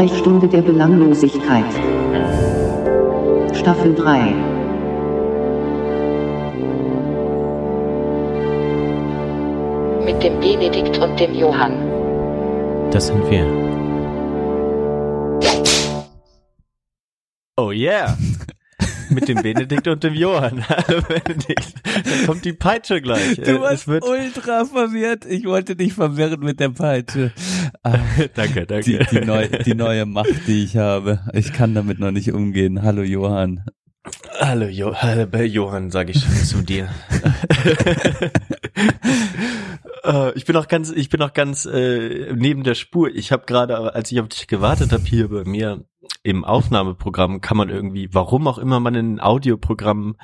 Sprechstunde der Belanglosigkeit. Staffel 3. Mit dem Benedikt und dem Johann. Das sind wir. Oh yeah. Mit dem Benedikt und dem Johann. Hallo Benedikt. Dann kommt die Peitsche gleich. Du Äh, warst es wird ultra verwirrt. Ich wollte dich verwirren mit der Peitsche. Ah, Danke, danke. die, die, neu, die neue Macht, die ich habe. Ich kann damit noch nicht umgehen. Hallo Johann. Hallo, jo Hallo Johann, sage ich schon zu dir. Äh, ich bin auch ganz, ich bin auch ganz äh, neben der Spur. Ich habe gerade, als ich auf dich gewartet habe, hier bei mir im Aufnahmeprogramm kann man irgendwie, warum auch immer man in ein Audioprogramm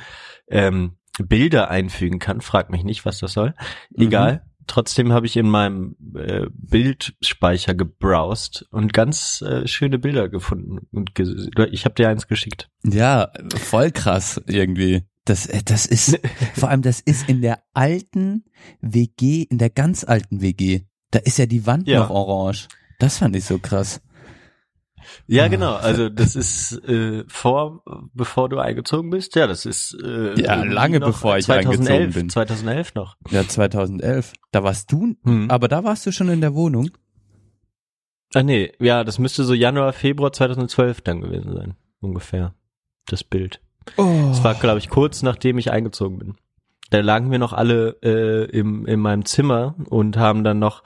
ähm, Bilder einfügen kann, frag mich nicht, was das soll. Egal. Trotzdem habe ich in meinem äh, Bildspeicher gebrowst und ganz äh, schöne Bilder gefunden. Und ge ich habe dir eins geschickt. Ja, voll krass irgendwie. Das, äh, das ist, vor allem das ist in der alten WG, in der ganz alten WG. Da ist ja die Wand Ja. noch orange. Das fand ich so krass. Ja, Ah. genau. Also das ist äh, vor, bevor du eingezogen bist. Ja, das ist äh, Ja, lange bevor ich 2011, eingezogen bin. 2011 noch. Ja, 2011. Da warst du, Hm. aber da warst du schon in der Wohnung. Ah nee, ja, das müsste so Januar, Februar 2012 dann gewesen sein, ungefähr. Das Bild. Oh. Das war, glaube ich, kurz nachdem ich eingezogen bin. Da lagen wir noch alle äh, im, in meinem Zimmer und haben dann noch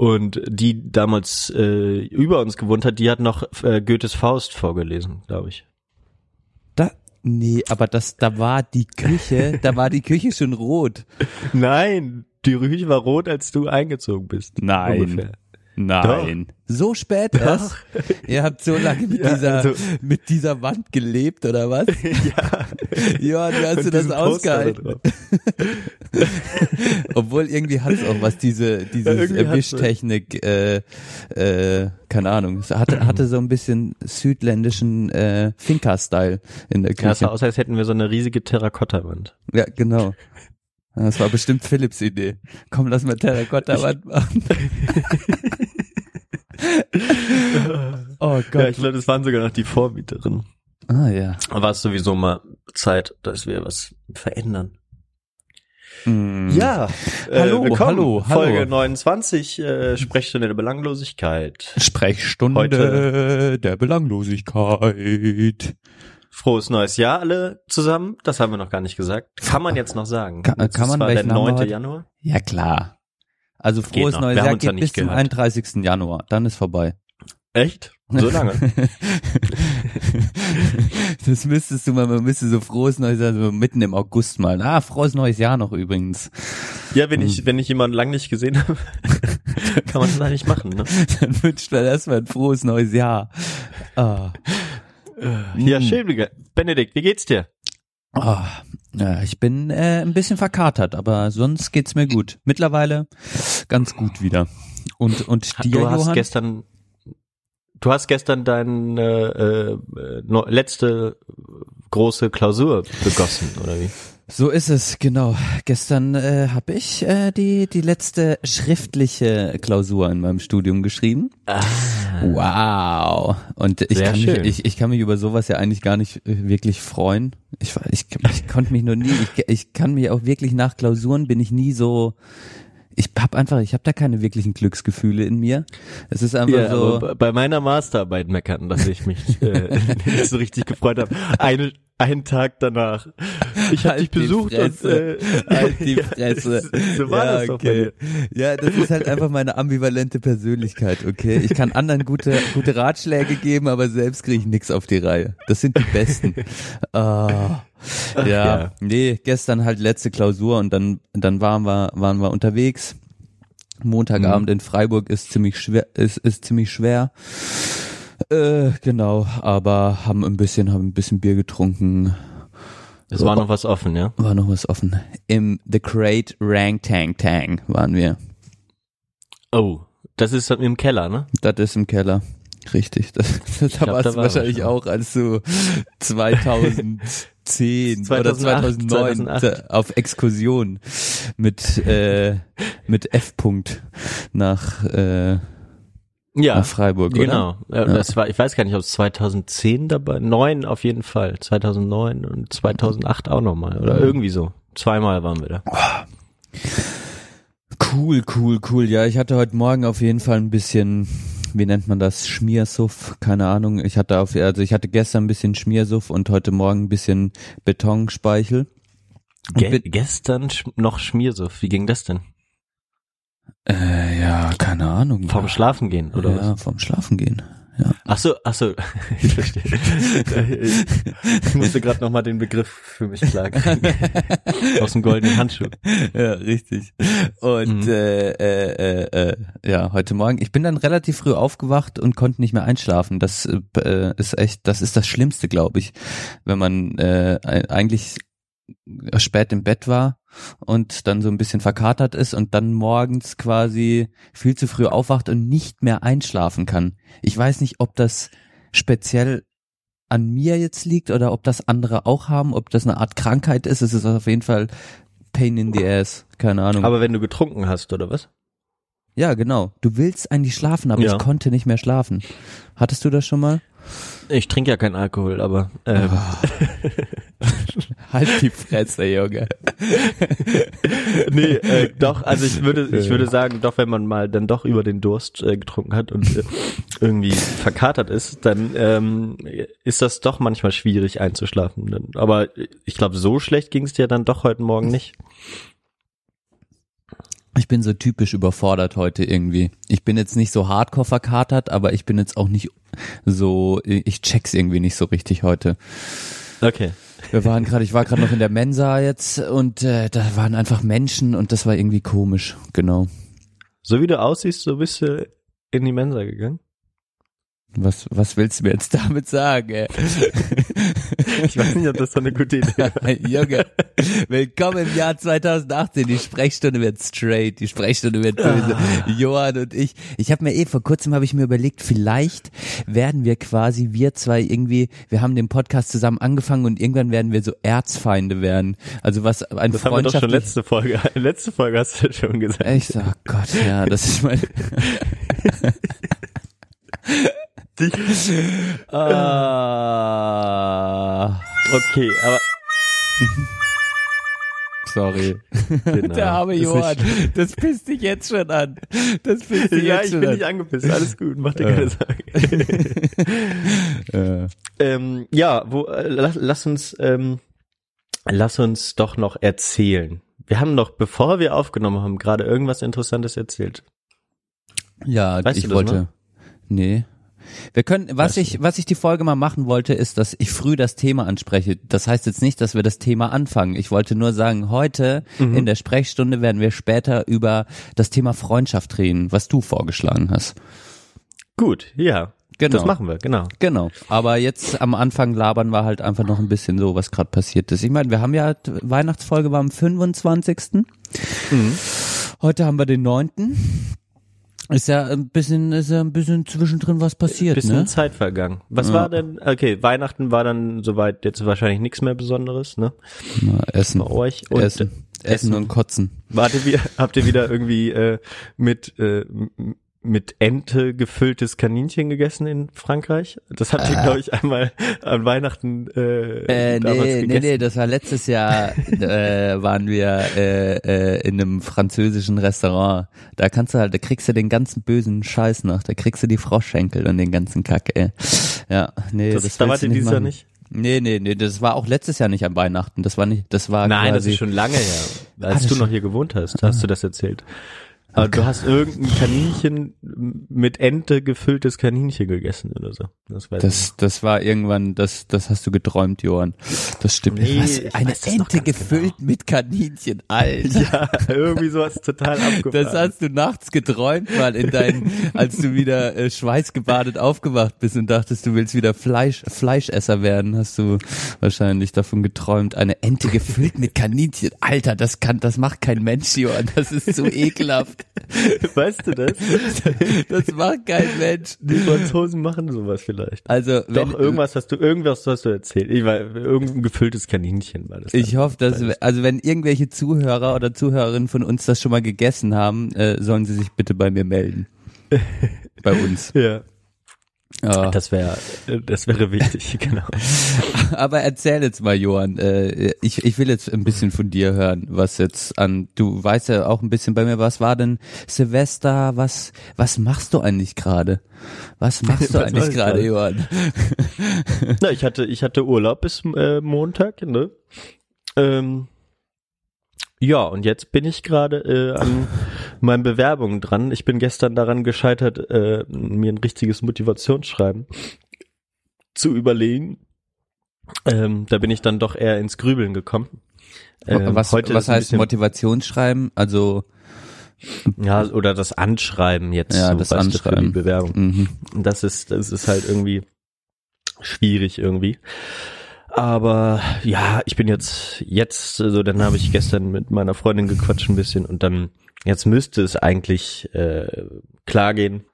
und die damals äh, über uns gewohnt hat, die hat noch äh, Goethes Faust vorgelesen, glaube ich. Da, nee, aber das, da war die Küche, da war die Küche schon rot. Nein, die Küche war rot, als du eingezogen bist. Nein. Ungefähr. Nein. So spät erst? Ihr habt so lange mit Ja, dieser, also- mit dieser Wand gelebt, oder was? ja. Johann, wie hast du das da ausgehalten? Obwohl irgendwie hat es auch was, diese, diese irgendwie hat's Wischtechnik, äh, äh, keine Ahnung. Es hatte, hatte so ein bisschen südländischen äh, Finca-Style in der Ja, es sah Küche. aus, als hätten wir so eine riesige Terrakotta-Wand. Ja, genau. Das war bestimmt Philips Idee. Komm, lass mal Terrakotta-Wand machen. oh Ja, Gott. ich glaube, das waren sogar noch die Vormieterinnen. Ah ja. War es sowieso mal Zeit, dass wir was verändern. Mm. Ja, Hallo, äh, hallo, hallo. Folge 29, äh, Sprechstunde der Belanglosigkeit. Sprechstunde Heute- der Belanglosigkeit. Frohes neues Jahr alle zusammen. Das haben wir noch gar nicht gesagt. Kann man jetzt noch sagen. Kann- kann man, war der welchen Namen 9. heute? Januar. Ja klar. Also frohes neues Jahr geht bis zum gehört. 31. Januar. Dann ist vorbei. Echt? So lange? das müsstest du mal, man müsste so frohes neues Jahr so mitten im August mal. Ah, frohes neues Jahr noch übrigens. ja, wenn ich, wenn ich jemanden lang nicht gesehen habe, kann man das eigentlich machen. Ne? Dann wünscht man erstmal ein frohes neues Jahr. Ah. Ja, Mm. schön. Benedikt, wie geht's dir? Ah, ja, ich bin äh, ein bisschen verkatert, aber sonst geht's mir gut. Mittlerweile ganz gut wieder. Und und dir, du hast Johann? gestern, du hast gestern deine äh, äh, letzte große Klausur begossen, oder wie? So ist es, genau. Gestern äh, habe ich äh, die die letzte schriftliche Klausur in meinem Studium geschrieben. Wow. Und ich Sehr kann mich ich, ich kann mich über sowas ja eigentlich gar nicht äh, wirklich freuen. Ich ich, ich konnte mich nur nie ich, ich kann mich auch wirklich nach Klausuren bin ich nie so ich hab einfach, ich habe da keine wirklichen Glücksgefühle in mir. Es ist einfach Ja, so. bei meiner Masterarbeit meckern, dass ich mich äh, nicht so richtig gefreut habe. Eine, einen Tag danach. Ich habe Halt dich besucht und äh, Halt die ja, Fresse. so war ja, das okay. Ja, das ist halt einfach meine ambivalente Persönlichkeit, okay? Ich kann anderen gute, gute Ratschläge geben, aber selbst kriege ich nix auf die Reihe. Das sind die besten. Ah, ja, ja. nee, gestern halt letzte Klausur und dann, dann waren wir, waren wir unterwegs. Montagabend Mhm. in Freiburg ist ziemlich schwer, ist, ist ziemlich schwer. Äh, genau, aber haben ein bisschen, haben ein bisschen Bier getrunken, Es war noch was offen, ja? war noch was offen. Im The Great Rang Tang Tang waren wir. Oh, das ist im Keller, ne? Das ist im Keller. Richtig. Das, das da glaub, warst da du war wahrscheinlich was. auch, als du 2010 oder 2008, 2009 2008. auf Exkursion mit äh, mit F. -Punkt nach äh, Ja, nach Freiburg, oder? Genau. Ja, Das war, ich weiß gar nicht, ob es 2010 dabei, neun auf jeden Fall, 2009 und 2008 auch nochmal oder irgendwie so. Zweimal waren wir da. Cool, cool, cool. Ja, ich hatte heute Morgen auf jeden Fall ein bisschen, wie nennt man das, Schmiersuff, keine Ahnung. Ich hatte auf, also ich hatte gestern ein bisschen Schmiersuff und heute Morgen ein bisschen Betonspeichel. Ge gestern noch Schmiersuff. Wie ging das denn? Äh, ja, keine Ahnung. Vom Schlafen gehen oder ja, was? vom Schlafen gehen. Ja. Ach so, ach so. Ich verstehe. ich musste gerade noch mal den Begriff für mich klar kriegen. Aus dem goldenen Handschuh. ja, richtig. Und Mhm. äh, äh, äh, äh, ja, heute Morgen, ich bin dann relativ früh aufgewacht und konnte nicht mehr einschlafen. Das äh, ist echt, das ist das Schlimmste, glaube ich, wenn man äh, eigentlich spät im Bett war und dann so ein bisschen verkatert ist und dann morgens quasi viel zu früh aufwacht und nicht mehr einschlafen kann. Ich weiß nicht, ob das speziell an mir jetzt liegt oder ob das andere auch haben, ob das eine Art Krankheit ist. Es ist auf jeden Fall Pain in the ass. Keine Ahnung. Aber wenn du getrunken hast, oder was? ja, genau. Du willst eigentlich schlafen, aber Ja. ich konnte nicht mehr schlafen. Hattest du das schon mal? Ich trinke ja keinen Alkohol, aber ähm, Halt die Fresse, Junge. nee, äh, doch, also ich würde, ich würde sagen, doch, wenn man mal dann doch über den Durst äh, getrunken hat und äh, irgendwie verkatert ist, dann ähm, ist das doch manchmal schwierig einzuschlafen. Aber ich glaube, so schlecht ging es dir dann doch heute Morgen nicht. Ich bin so typisch überfordert heute irgendwie. Ich bin jetzt nicht so hardcore verkatert, aber ich bin jetzt auch nicht so, ich check's irgendwie nicht so richtig heute. Okay. Wir waren gerade, ich war gerade noch in der Mensa jetzt und äh, da waren einfach Menschen und das war irgendwie komisch, genau. So wie du aussiehst, so bist du in die Mensa gegangen. Was, was willst du mir jetzt damit sagen? Ey? Ich weiß nicht, ob das so eine gute Idee war. Junge, willkommen im Jahr 2018. Die Sprechstunde wird straight, die Sprechstunde wird böse. Johann und ich. Ich habe mir eh vor kurzem habe ich mir überlegt, vielleicht werden wir quasi wir zwei irgendwie. Wir haben den Podcast zusammen angefangen und irgendwann werden wir so Erzfeinde werden. Also was ein Das haben wir doch schon letzte Folge. Letzte Folge hast du schon gesagt. Echt so, oh Gott, ja, das ist mein. ah, Okay, aber sorry. genau. Der arme Johann, das pisst dich jetzt schon an. Das pisst dich Ja, jetzt ich schon bin an. nicht angepisst. Alles gut, mach dir keine Sorgen. Äh, ähm, ja, wo, äh, lass, lass uns, ähm, lass uns doch noch erzählen. Wir haben noch, bevor wir aufgenommen haben, gerade irgendwas Interessantes erzählt. ja, Weißt ich du das wollte. noch? Nee. Wir können, was du ich, was ich die Folge mal machen wollte, ist, dass ich früh das Thema anspreche. Das heißt jetzt nicht, dass wir das Thema anfangen. Ich wollte nur sagen, heute Mhm. in der Sprechstunde werden wir später über das Thema Freundschaft reden, was du vorgeschlagen hast. Gut, ja. Genau. Das machen wir, genau. Genau. Aber jetzt am Anfang labern wir halt einfach noch ein bisschen so, was gerade passiert ist. Ich meine, wir haben ja, Weihnachtsfolge war am 25. Mhm. Heute haben wir den 9. Ist ja ein bisschen, ist ja ein bisschen zwischendrin was passiert, Bisschen ne? Zeit vergangen. Was Ja. war denn, okay, Weihnachten war dann soweit jetzt wahrscheinlich nichts mehr Besonderes, ne? Na, Essen. Bei euch. Und Essen. Essen und Kotzen. Wart ihr, wieder- habt ihr wieder irgendwie äh, mit äh, mit Ente gefülltes Kaninchen gegessen in Frankreich? Das habt ihr, glaube ich, einmal an Weihnachten äh, Äh, damals nee, nee, gegessen. nee, das war letztes Jahr, äh, waren wir äh, äh, in einem französischen Restaurant. Da kannst du halt, da kriegst du den ganzen bösen Scheiß noch. Da kriegst du die Froschschenkel und den ganzen Kack, ey. Ja, nee, das, das, da wart ihr dieses Jahr nicht? Nee, nee, nee, das war auch letztes Jahr nicht an Weihnachten. Das war nicht, das war Nein, das ist schon lange her. Ah, Als du noch hier gewohnt hast, hast du das erzählt. Aber du hast irgendein Kaninchen mit Ente gefülltes Kaninchen gegessen oder so. Das weiß Das, das war irgendwann, das, das hast du geträumt, Johann. Das stimmt. Nee, Was? Eine Ente ganz gefüllt mit Kaninchen, Alter. Ja, irgendwie sowas total abgefahren. Das hast du nachts geträumt, mal in deinen, als du wieder äh, schweißgebadet aufgewacht bist und dachtest, du willst wieder Fleisch, Fleischesser werden, hast du wahrscheinlich davon geträumt. Eine Ente gefüllt mit Kaninchen. Alter, das kann, das macht kein Mensch, Johann. Das ist so ekelhaft. weißt du das? Das macht kein Mensch. Die Franzosen machen sowas vielleicht. Also, Doch, irgendwas hast du, irgendwas hast du erzählt. Ich war, irgendein gefülltes Kaninchen war das. Ich hoffe, dass, also wenn irgendwelche Zuhörer oder Zuhörerinnen von uns das schon mal gegessen haben, äh, sollen sie sich bitte bei mir melden. bei uns. Ja. Ja. Das wäre, das wäre wichtig, genau. Aber erzähl jetzt mal, Johann. Äh, ich, ich will jetzt ein bisschen von dir hören, was jetzt an. Du weißt ja auch ein bisschen bei mir. Was war denn Silvester? Was was machst du eigentlich gerade? Was machst du Was eigentlich gerade? Johann? Na, ich hatte, ich hatte Urlaub bis äh, Montag, ne? Ähm, ja, und jetzt bin ich gerade äh, an meinen Bewerbungen dran. Ich bin gestern daran gescheitert, äh, mir ein richtiges Motivationsschreiben zu überlegen. Ähm, da bin ich dann doch eher ins Grübeln gekommen. Ähm, was heute was heißt Motivationsschreiben? Also Ja, oder das Anschreiben jetzt. Ja, so, das Anschreiben. die Bewerbung. mhm. Das ist, das ist halt irgendwie schwierig irgendwie. Aber ja, ich bin jetzt, jetzt, also dann habe ich gestern mit meiner Freundin gequatscht ein bisschen und dann, jetzt müsste es eigentlich äh, klar gehen.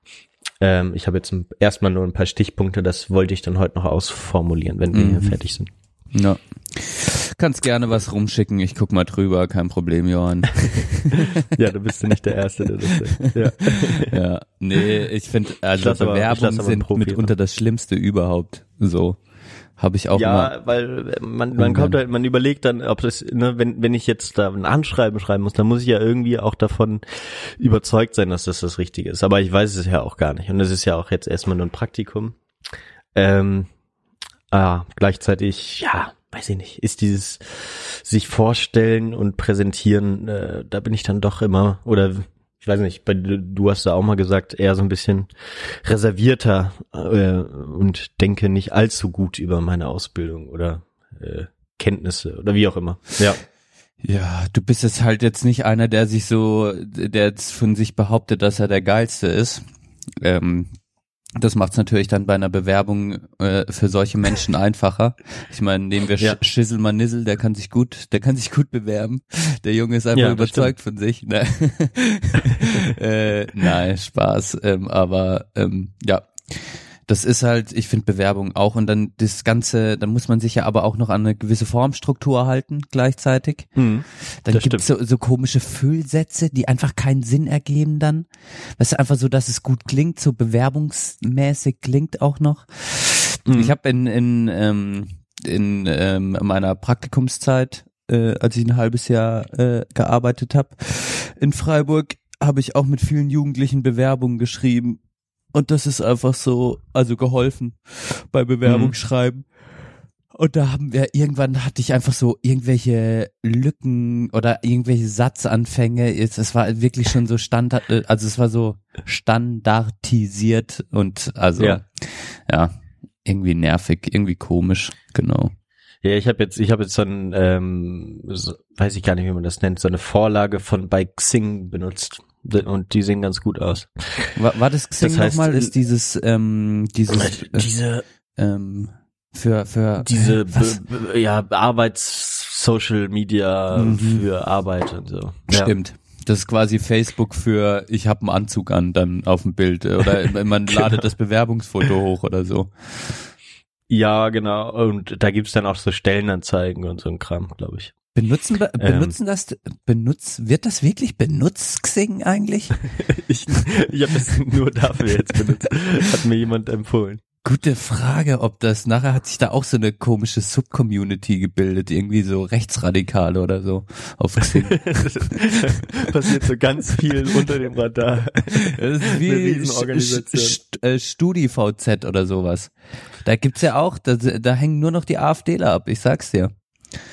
Ähm, ich habe jetzt ein- erstmal nur ein paar Stichpunkte, das wollte ich dann heute noch ausformulieren, wenn wir Mhm. hier fertig sind. ja. Kannst gerne was rumschicken. Ich guck mal drüber. Kein Problem, Johann. Ja, du bist ja nicht der Erste, der das sagt. Ja. ja, nee, ich finde, also Bewerbungen sind mitunter das Schlimmste überhaupt. So habe ich auch immer. Ja, weil man, man kommt halt, man überlegt dann, ob das, ne, wenn, wenn ich jetzt da ein Anschreiben schreiben muss, dann muss ich ja irgendwie auch davon überzeugt sein, dass das das Richtige ist. Aber ich weiß es ja auch gar nicht. Und es ist ja auch jetzt erstmal nur ein Praktikum. Ähm, ah, gleichzeitig, ja, weiß ich nicht, ist dieses sich vorstellen und präsentieren, äh, da bin ich dann doch immer, oder ich weiß nicht, du hast da auch mal gesagt, eher so ein bisschen reservierter äh, und denke nicht allzu gut über meine Ausbildung oder äh, Kenntnisse oder wie auch immer. Ja. Ja, du bist jetzt halt jetzt nicht einer, der sich so, der jetzt von sich behauptet, dass er der Geilste ist. Ähm, das macht es natürlich dann bei einer Bewerbung äh, für solche Menschen einfacher. Ich meine, nehmen wir Ja. Sch Schissel Nissel, der kann sich gut, der kann sich gut bewerben. Der Junge ist einfach Ja, überzeugt von sich. Ne? äh, nein, Spaß. Ähm, aber ähm, ja, das ist halt, ich finde Bewerbung auch und dann das Ganze, dann muss man sich ja aber auch noch an eine gewisse Formstruktur halten gleichzeitig. Mhm. Dann Das gibt's so, so komische Füllsätze, die einfach keinen Sinn ergeben dann. Weißt du, einfach so, dass es gut klingt, so bewerbungsmäßig klingt auch noch. Mhm. Ich habe in, in, ähm, in ähm, meiner Praktikumszeit, äh, als ich ein halbes Jahr äh, gearbeitet habe, in Freiburg, habe ich auch mit vielen Jugendlichen Bewerbungen geschrieben. Und das ist einfach so, also geholfen bei Bewerbungsschreiben. Und da haben wir, irgendwann hatte ich einfach so irgendwelche Lücken oder irgendwelche Satzanfänge. Es es war wirklich schon so standard, äh, also es war so standardisiert und also, Ja. ja, irgendwie nervig, irgendwie komisch, genau. Ja, ich habe jetzt, ich habe jetzt so ein, ähm, so, weiß ich gar nicht, wie man das nennt, so eine Vorlage von bei Xing benutzt und die sehen ganz gut aus. War, war das Xing Das heißt, nochmal? Ist dieses, ähm, dieses, äh, Diese, ähm, für, für, diese, äh, ja, Arbeits-Social Media Mhm. für Arbeit und so. Ja. Stimmt. Das ist quasi Facebook für ich habe einen Anzug an dann auf dem Bild äh, oder man Genau. ladet das Bewerbungsfoto hoch oder so. Ja, genau. Und da gibt's dann auch so Stellenanzeigen und so ein Kram, glaube ich. Benutzen be- Ähm. benutzen das benutzt wird das wirklich benutzt Xing eigentlich? Ich, ich habe das nur dafür jetzt benutzt. Hat mir jemand empfohlen. Gute Frage, ob das nachher hat sich da auch so eine komische Subcommunity gebildet, irgendwie so Rechtsradikale oder so auf Xing. Passiert so ganz viel unter dem Radar. Das ist wie äh, StudiVZ oder sowas. Da gibt's ja auch, da, da hängen nur noch die AfDler ab, ich sag's dir.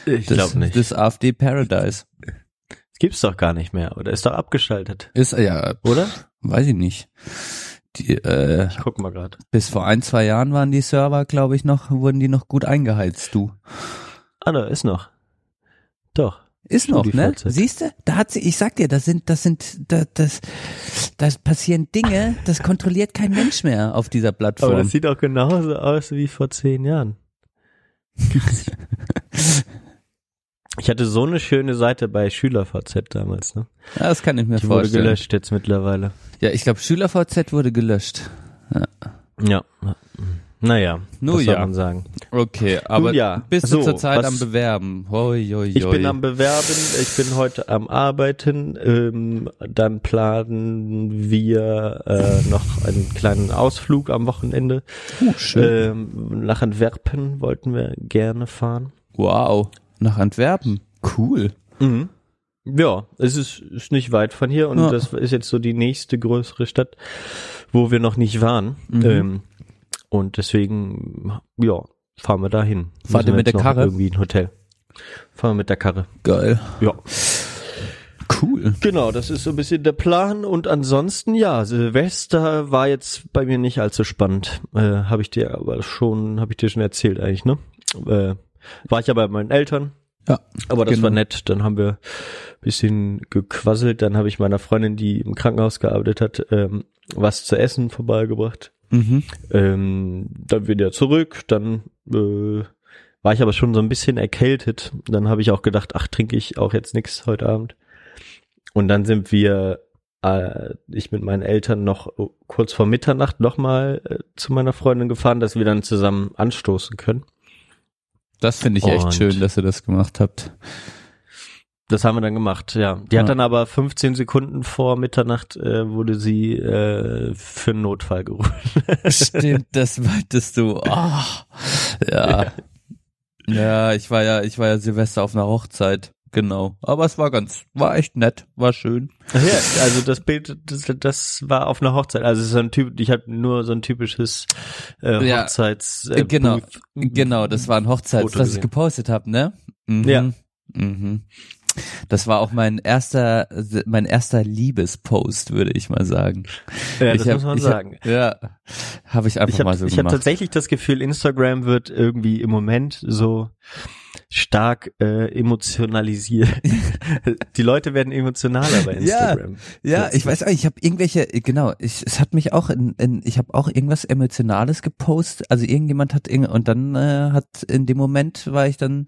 Ich Das, glaube nicht. Das AfD Paradise. Das gibt's doch gar nicht mehr, oder? Ist doch abgeschaltet, Ist ja, oder? weiß ich nicht. Die, äh, Ich guck mal gerade. bis vor ein, zwei Jahren waren die Server, glaube ich, noch, wurden die noch gut eingeheizt, du. Ah, da ist noch. Doch. Ist noch, ne? Siehst du? Da hat sie, ich sag dir, das sind, das sind, da, das, das passieren Dinge, das kontrolliert kein Mensch mehr auf dieser Aber Plattform. das sieht auch genauso aus wie vor zehn Jahren. Ich hatte so eine schöne Seite bei SchülerVZ damals, ne? ja, das kann ich mir Die wurde vorstellen. gelöscht jetzt mittlerweile. Ja, ich glaube, SchülerVZ wurde gelöscht. Ja. Naja, Nur was soll ja. man sagen. Okay, aber Nun ja, bist so, du zurzeit was- am Bewerben? Hoi, hoi, Ich bin am Bewerben, ich bin heute am Arbeiten. Ähm, dann planen wir äh, noch einen kleinen Ausflug am Wochenende. Uh, schön. Ähm, nach Antwerpen wollten wir gerne fahren. Wow, nach Antwerpen. Cool. Mhm. Ja, es ist, ist nicht weit von hier und Ja. das ist jetzt so die nächste größere Stadt, wo wir noch nicht waren. Mhm. Ähm, und deswegen, ja, fahren wir dahin. Fahrt ihr wir mit der Karre? Irgendwie ein Hotel. Fahren wir mit der Karre. Geil. Ja. Cool. Genau, das ist so ein bisschen der Plan und ansonsten ja, Silvester war jetzt bei mir nicht allzu spannend. Äh, habe ich dir aber schon, habe ich dir schon erzählt eigentlich, ne? Äh, war ich ja bei meinen Eltern, Ja. aber das Genau. war nett. Dann haben wir ein bisschen gequasselt. Dann habe ich meiner Freundin, die im Krankenhaus gearbeitet hat, ähm, was zu essen vorbeigebracht. Mhm. Ähm, dann wieder zurück. Dann äh, war ich aber schon so ein bisschen erkältet. Dann habe ich auch gedacht, ach, trinke ich auch jetzt nix heute Abend. Und dann sind wir, äh, ich mit meinen Eltern noch kurz vor Mitternacht nochmal äh, zu meiner Freundin gefahren, dass wir dann zusammen anstoßen können. Das finde ich echt Und- schön, dass ihr das gemacht habt. Das haben wir dann gemacht, ja. Die Ja. hat dann aber 15 Sekunden vor Mitternacht äh, wurde sie äh, für einen Notfall gerufen. Stimmt, das meintest du. Ah, ja. Ja, ich war ja, ich war ja Silvester auf einer Hochzeit. Genau. Aber es war ganz, war echt nett, war schön. Ja, also das Bild, das, das war auf einer Hochzeit. Also so ein Typ, ich hatte nur so ein typisches äh, Ja, Hochzeits äh, genau, Booth. Genau, das war ein Hochzeits, Foto das ich gepostet habe, ne? Mhm. Ja. Mhm. Das war auch mein erster, mein erster Liebespost, würde ich mal sagen. Ja, ich das hab- muss man ich hab- sagen. Ja, habe ich einfach Ich habe mal so ich hab gemacht. tatsächlich das Gefühl, Instagram wird irgendwie im Moment so stark äh, emotionalisiert. Die Leute werden emotionaler bei Ja, Instagram. Ja, ich weiß auch, ich habe irgendwelche, genau, ich, es hat mich auch in, in ich habe auch irgendwas Emotionales gepostet, also irgendjemand hat irgend, und dann äh, hat in dem Moment war ich dann,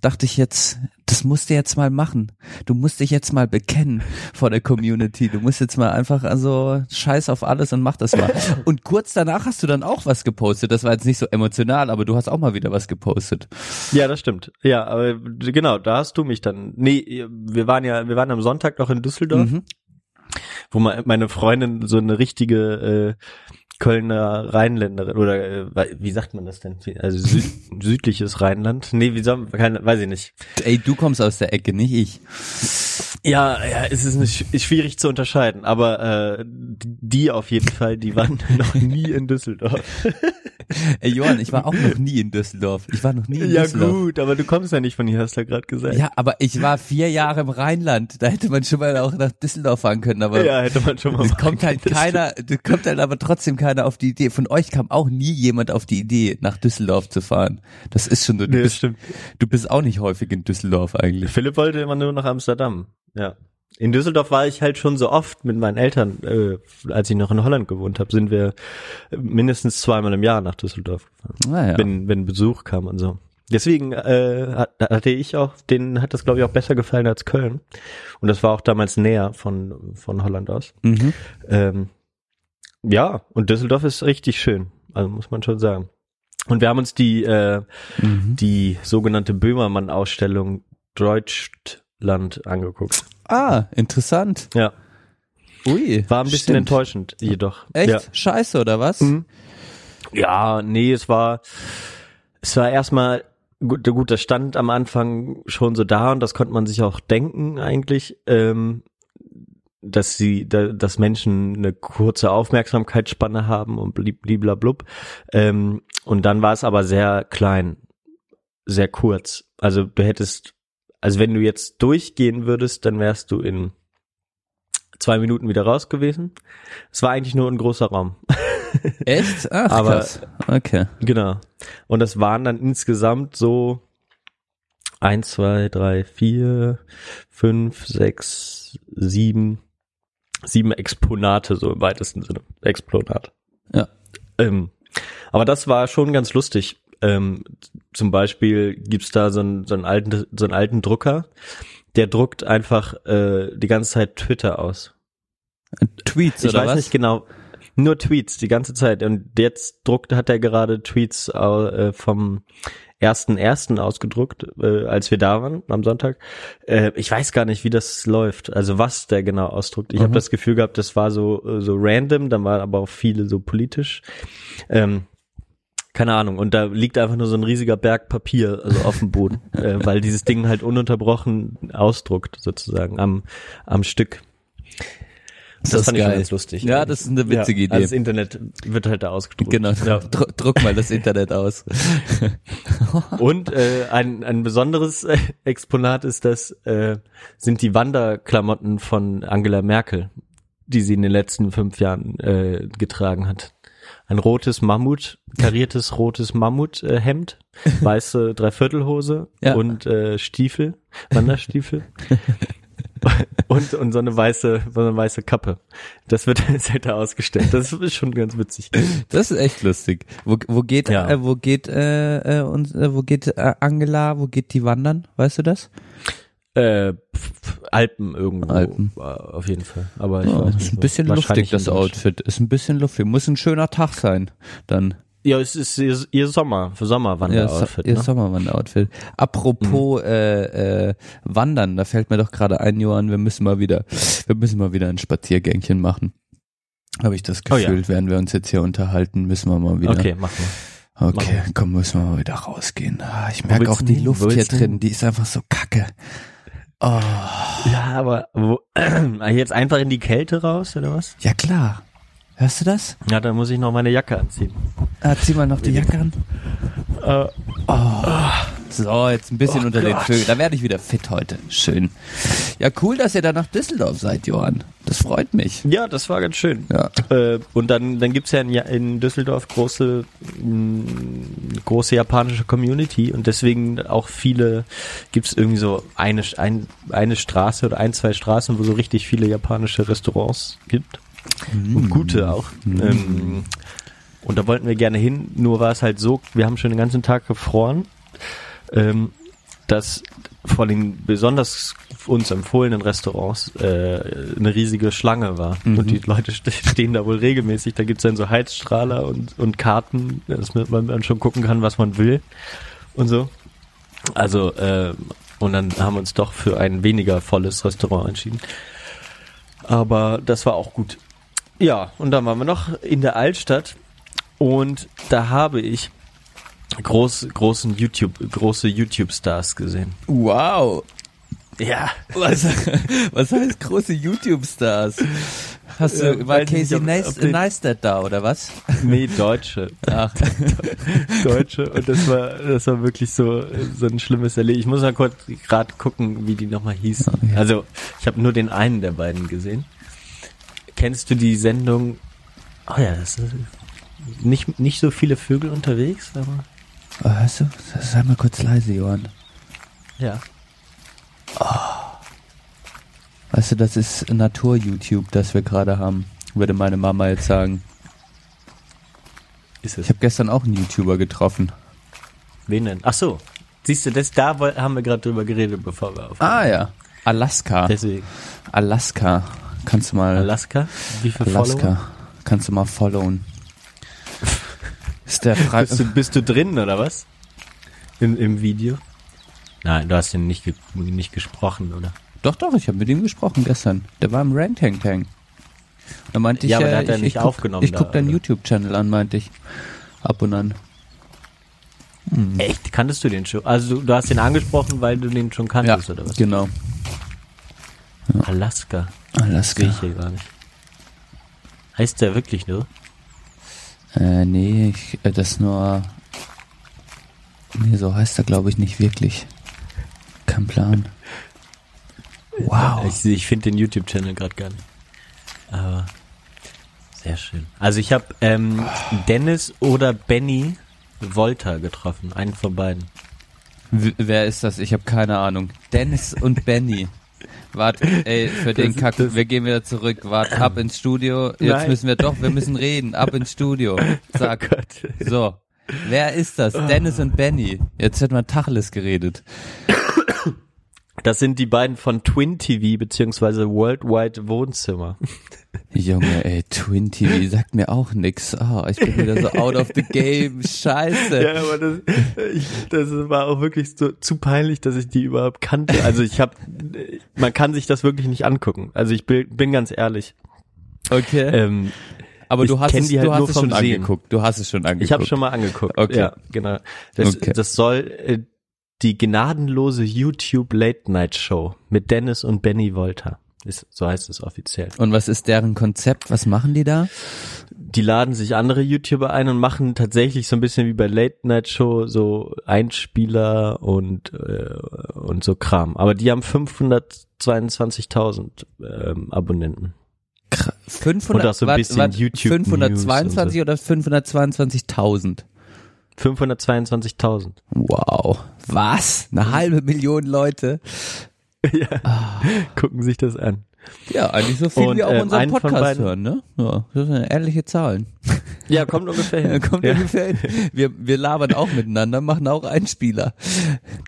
dachte ich jetzt, das musst du jetzt mal machen. Du musst dich jetzt mal bekennen vor der Community. Du musst jetzt mal einfach, also scheiß auf alles und mach das mal. Und kurz danach hast du dann auch was gepostet. Das war jetzt nicht so emotional, aber du hast auch mal wieder was gepostet. Ja, das stimmt. Ja, aber genau, da hast du mich dann. Nee, wir waren ja, wir waren am Sonntag noch in Düsseldorf, Mhm. wo meine Freundin so eine richtige äh, Kölner Rheinländerin oder äh, wie sagt man das denn? Also sü südliches Rheinland? Nee, wie soll keine, weiß ich nicht. Ey, du kommst aus der Ecke, nicht ich. Ja, ja, es ist nicht, schwierig zu unterscheiden, aber äh, die auf jeden Fall, die waren noch nie in Düsseldorf. Ey, Johann, ich war auch noch nie in Düsseldorf. Ich war noch nie in ja Düsseldorf. gut, aber du kommst ja nicht von hier, hast du ja gerade gesagt. Ja, aber ich war vier Jahre im Rheinland. Da hätte man schon mal auch nach Düsseldorf fahren können, aber ja, hätte man schon mal. es kommt halt keiner, es kommt halt aber trotzdem keiner auf die Idee. Von euch kam auch nie jemand auf die Idee, nach Düsseldorf zu fahren. Das ist schon so, du, Nee, bist, stimmt. du bist auch nicht häufig in Düsseldorf eigentlich. Philipp wollte immer nur nach Amsterdam. Ja. In Düsseldorf war ich halt schon so oft mit meinen Eltern, äh, als ich noch in Holland gewohnt habe, sind wir mindestens zweimal im Jahr nach Düsseldorf gefahren, Naja. wenn, wenn Besuch kam und so. Deswegen äh, hat- hatte ich auch, denen hat das glaube ich auch besser gefallen als Köln. Und das war auch damals näher von, von Holland aus. Mhm. Ähm, ja, und Düsseldorf ist richtig schön, also muss man schon sagen. Und wir haben uns die, äh, Mhm. die sogenannte Böhmermann-Ausstellung Deutschland angeguckt. Ah, interessant. Ja, Ui. war ein bisschen stimmt. enttäuschend jedoch. Echt? Ja. Scheiße, oder was? Mhm. ja, nee, es war, es war erstmal gut, gut, das stand am Anfang schon so da und das konnte man sich auch denken eigentlich, ähm, dass sie, da, dass Menschen eine kurze Aufmerksamkeitsspanne haben und bliblablub. Ähm, und dann war es aber sehr klein, sehr kurz. Also du hättest, also wenn du jetzt durchgehen würdest, dann wärst du in zwei Minuten wieder raus gewesen. Es war eigentlich nur ein großer Raum. Echt? Ach, Aber- krass. Okay. Genau. Und das waren dann insgesamt so eins, zwei, drei, vier, fünf, sechs, sieben, sieben Exponate, so im weitesten Sinne. Exponat. Ja. Ähm, aber das war schon ganz lustig. Ähm, zum Beispiel gibt's da so einen, so einen alten, so einen alten Drucker, der druckt einfach äh, die ganze Zeit Twitter aus. Tweets Ich oder weiß was? nicht genau. Nur Tweets die ganze Zeit. Und jetzt druckt, hat er gerade Tweets äh, vom ersten ersten ausgedruckt, äh, als wir da waren am Sonntag. Äh, ich weiß gar nicht, wie das läuft, also was der genau ausdruckt. Ich Mhm. habe das Gefühl gehabt, das war so äh, so random, dann waren aber auch viele so politisch. Ähm, keine Ahnung. Und da liegt einfach nur so ein riesiger Berg Papier also auf dem Boden, äh, weil dieses Ding halt ununterbrochen ausdruckt sozusagen am am Stück. Das, Das fand ich geil. ganz lustig. Ja, das ist eine witzige ja, Idee. Also das Internet wird halt da ausgedruckt. Genau, Ja. Dru- druck mal das Internet aus. Und äh, ein, ein besonderes äh, Exponat ist das, äh, sind die Wanderklamotten von Angela Merkel, die sie in den letzten fünf Jahren äh, getragen hat. Ein rotes Mammut, kariertes rotes Mammut-Hemd, äh, weiße Dreiviertelhose Ja. und äh, Stiefel, Wanderstiefel. und, und so eine weiße, so eine weiße Kappe. Das wird jetzt halt da ausgestellt. Das ist schon ganz witzig. Das ist echt lustig. Wo, wo geht, Ja. äh, wo geht, äh, äh, uns, äh, wo geht äh, Angela, wo geht die wandern? Weißt du das? Äh, Alpen irgendwo. Alpen. äh, Auf jeden Fall. Aber ich Ja, weiß nicht ist ein bisschen Wahrscheinlich luftig, das. Outfit. Ist ein bisschen luftig. Muss ein schöner Tag sein, dann. Ja, es ist ihr, ihr Sommer, für Ja, Sommerwander-Outfit. ihr ne? Sommerwander-Outfit. Apropos äh, äh, Wandern, da fällt mir doch gerade ein, Johann, wir müssen mal wieder, wir müssen mal wieder ein Spaziergängchen machen. Habe ich das Oh ja. Gefühl, während wir uns jetzt hier unterhalten, müssen wir mal wieder. Okay, mach mal. Okay, Machen komm, müssen wir mal wieder rausgehen. Ah, ich merke auch die? Luft hier drin, die ist einfach so kacke. Oh, Ja, aber wo, jetzt einfach in die Kälte raus, oder was? ja klar. Hörst du das? Ja, dann muss ich noch meine Jacke anziehen. Ah, zieh mal noch die Jacke an. Äh, So, jetzt ein bisschen Oh unter den Gott. Vögeln. Da werde ich wieder fit heute. Schön. Ja, cool, dass ihr da nach Düsseldorf seid, Johann. Das freut mich. ja, das war ganz schön. Ja. Äh, und dann, dann gibt's ja in, in Düsseldorf große, mh, große japanische Community und deswegen auch viele, gibt's irgendwie so eine, ein, eine Straße oder ein, zwei Straßen, wo so richtig viele japanische Restaurants gibt. Und gute auch. Ähm, und da wollten wir gerne hin, nur war es halt so, wir haben schon den ganzen Tag gefroren, ähm, dass vor den besonders uns empfohlenen Restaurants äh, eine riesige Schlange war. Und die Leute ste- stehen da wohl regelmäßig. Da gibt's dann so Heizstrahler und, und Karten, dass man man schon gucken kann, was man will und so. Also, äh, und dann haben wir uns doch für ein weniger volles Restaurant entschieden. Aber das war auch gut. Ja, und dann waren wir noch in der Altstadt und da habe ich groß, großen YouTube, große YouTube-Stars gesehen. Wow. Ja. Was, was heißt große YouTube-Stars? Hast du, Ja, war Casey Neistat da, oder was? Nee, Deutsche. Ach, Deutsche. Und das war, das war wirklich so, so ein schlimmes Erlebnis. Ich muss mal kurz gerade gucken, wie die nochmal hießen. Also, ich habe nur den einen der beiden gesehen. Kennst du die Sendung? Oh ja, das ist nicht, nicht so viele Vögel unterwegs, aber oh, hörst du? Sei mal kurz leise, Johann. ja. Weißt du, das ist Natur-YouTube, das wir gerade haben, würde meine Mama jetzt sagen. Ist es. Ich habe gestern auch einen YouTuber getroffen. Wen denn? Ach so. Siehst du, das, da haben wir gerade drüber geredet, bevor wir auf. Ah ja, Alaska. Deswegen. Alaska. Kannst du mal Alaska? Wie Follower? Alaska. Kannst du mal followen. Ist der frei Bist du, bist du drin, oder was? Im, Im Video? Nein, du hast ihn nicht, ge nicht gesprochen, oder? Doch, doch, ich habe mit ihm gesprochen gestern. Der war im Rank Tank Tank. Da meinte ich, Ja, aber äh, der hat ja ich, nicht ich guck, aufgenommen Ich guck deinen? YouTube-Channel an, meinte ich. Ab und an. Echt? Kanntest du den schon? Also du, du hast den angesprochen, weil du den schon kanntest, oder was? genau. Alaska. Sehe Alaska. ich hier gar nicht. Heißt der wirklich nur? Äh, nee, ich, äh, das nur. Nee, so heißt er, glaube ich, nicht wirklich. Kein Plan. Wow. Ich, ich finde den YouTube-Channel gerade gar nicht. Aber sehr schön. Also ich habe ähm, Dennis oder Benny Volta getroffen. Einen von beiden. W wer ist das? Ich habe keine Ahnung. Dennis und Benny. Wart, ey, für den Das- Kack, das- wir gehen wieder zurück. Wart, ab ins Studio. Jetzt Nein. müssen wir doch, wir müssen reden. Ab ins Studio. Zack. Gott. So. Wer ist das? Dennis und Benny. Jetzt wird mal Tacheles geredet. Das sind die beiden von Twin TV beziehungsweise Worldwide Wohnzimmer. Junge, ey, Twin TV sagt mir auch nix. Oh, ich bin wieder so out of the game. Scheiße. Ja, aber das, ich, das war auch wirklich so zu peinlich, dass ich die überhaupt kannte. Also ich habe, man kann sich das wirklich nicht angucken. Also ich bin, bin ganz ehrlich. Okay. Ähm, Aber du ich hast kenn es, halt du hast es schon Sehen. angeguckt. Du hast es schon angeguckt. ich habe schon mal angeguckt. Okay. Ja, genau. Das, Okay. das soll äh, die gnadenlose YouTube Late Night Show mit Dennis und Benny Wolter. Ist, so heißt es offiziell. Und was ist deren Konzept? Was machen die da? die laden sich andere YouTuber ein und machen tatsächlich so ein bisschen wie bei Late Night Show so Einspieler und äh, und so Kram. Aber die haben 522.000 ähm, Abonnenten. Kr- 500, Und auch so ein wart- bisschen wart- YouTube 522 oder 522.000? 522.000. Wow. Was? Eine halbe Million Leute? ja. Gucken sich das an. Ja, eigentlich so viel Und, wie auch ähm, unseren Podcast hören, ne? Ja, das sind ähnliche Zahlen. Ja, kommt ungefähr hin. Kommt ja. ungefähr hin. Wir, wir labern auch miteinander, machen auch Einspieler.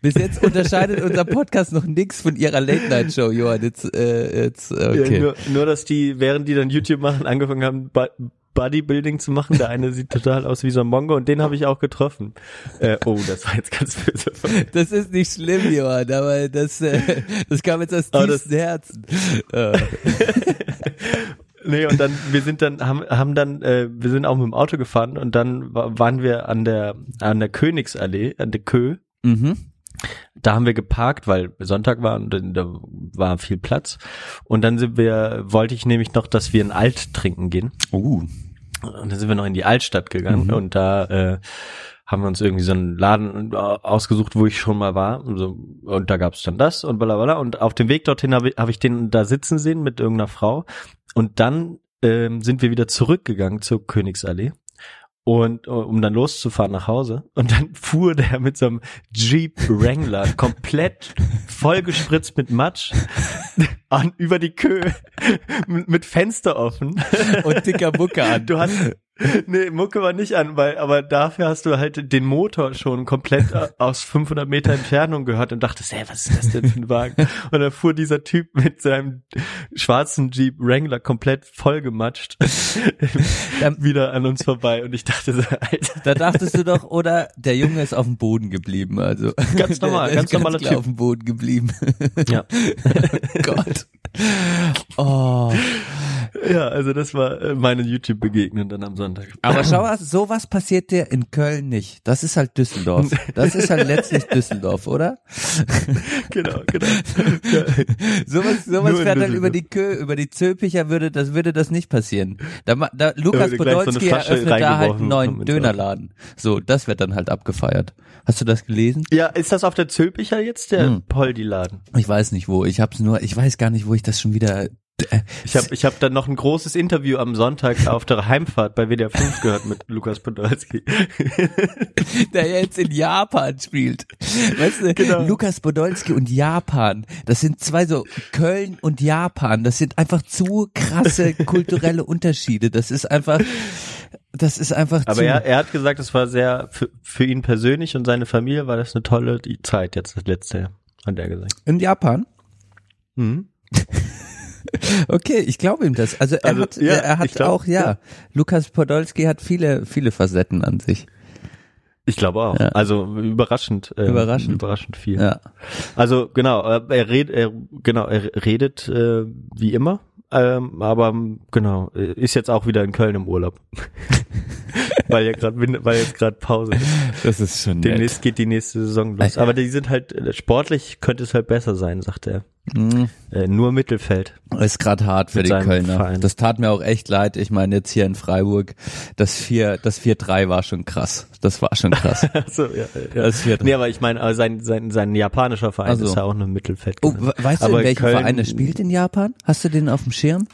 Bis jetzt unterscheidet unser Podcast noch nichts von ihrer Late-Night-Show, Johann. Jetzt, äh, jetzt, okay. Ja, nur, nur, dass die, während die dann YouTube machen, angefangen haben, Bu- Bodybuilding zu machen. Der eine sieht total aus wie so ein Mongo und den habe ich auch getroffen. Äh, oh, das war jetzt ganz böse. Das ist nicht schlimm, Johann, aber das, äh, das kam jetzt aus Aber das- tiefstem Herzen. Äh, Nee, und dann, wir sind dann, haben, haben dann, äh, wir sind auch mit dem Auto gefahren und dann wa- waren wir an der, an der Königsallee, an der Kö. mhm. Da haben wir geparkt, weil Sonntag war und da war viel Platz. Und dann sind wir, wollte ich nämlich noch, dass wir ein Alt trinken gehen. Uh. Und dann sind wir noch in die Altstadt gegangen Mhm. und da äh, haben wir uns irgendwie so einen Laden äh, ausgesucht, wo ich schon mal war. Und, so, und da gab's dann das und bla bla bla. Und auf dem Weg dorthin habe ich, hab ich den da sitzen sehen mit irgendeiner Frau. Und dann ähm, sind wir wieder zurückgegangen zur Königsallee. Und äh, um dann loszufahren nach Hause. Und dann fuhr der mit so einem Jeep Wrangler komplett vollgespritzt mit Matsch an, über die Kö mit, Fenster offen. Und dicker Mucke an. Du hast nee, Mucke war nicht an, weil aber dafür hast du halt den Motor schon komplett aus 500 Meter Entfernung gehört und dachtest, hey, was ist das denn für ein Wagen? Und dann fuhr dieser Typ mit seinem schwarzen Jeep Wrangler komplett vollgematscht wieder an uns vorbei und ich dachte so, Alter, Da dachtest du doch, oder der Junge ist auf dem Boden geblieben, also. Ganz normal, ganz ist normaler Typ. auf dem Boden geblieben. ja. Gott. Oh. ja, also das war äh, meine YouTube-Begegnung dann am Sonntag. Aber schau mal, sowas passiert dir in Köln nicht. Das ist halt Düsseldorf. Das ist halt letztlich Düsseldorf, oder? genau, genau. Sowas, sowas fährt dann Düsseldorf. über die Kö, über die Zöpicher würde, das würde das nicht passieren. Da, da Lukas so Podolski Flasche eröffnet da halt einen neuen Dönerladen. So, das wird dann halt abgefeiert. Hast du das gelesen? ja, ist das auf der Zülpicher jetzt der Hm. Poldi-Laden? Ich weiß nicht wo. Ich hab's nur, ich weiß gar nicht, wo ich das schon wieder. Ich habe ich hab dann noch ein großes Interview am Sonntag auf der Heimfahrt bei WDR 5 gehört mit Lukas Podolski. der jetzt in Japan spielt. Weißt du, Genau. Lukas Podolski und Japan, das sind zwei so Köln und Japan, das sind einfach zu krasse kulturelle Unterschiede. Das ist einfach, das ist einfach Aber zu. er, er hat gesagt, es war sehr, für, für ihn persönlich und seine Familie war das eine tolle Zeit jetzt, das letzte hat er gesagt. in Japan? Mhm. Okay, ich glaube ihm das. Also er Also, hat, ja, er hat glaub, auch, ja, ja. Lukas Podolski hat viele, viele Facetten an sich. Ich glaube auch. Ja. Also überraschend. Äh, Überraschend. Überraschend viel. Ja. Also genau, äh, er redet, er, genau, er redet äh, wie immer, ähm, aber ähm, genau, äh, ist jetzt auch wieder in Köln im Urlaub. weil ja gerade weil jetzt gerade Pause ist. Das ist schon Demnächst geht die nächste Saison los. Äh, Aber die sind halt äh, sportlich könnte es halt besser sein, sagt er. Mhm. Äh, nur Mittelfeld. Ist gerade hart für Mit die seinem Kölner. Verein. Das tat mir auch echt leid. Ich meine, jetzt hier in Freiburg, das 4, das 4-3 war schon krass. Das war schon krass. Achso, ja, ja. Das 4 Nee, aber ich meine, aber sein, sein, sein japanischer Verein Also. ist ja auch nur Mittelfeld. Oh, weißt du, Aber in welchem Köln- Verein er spielt in Japan? Hast du den auf dem Schirm?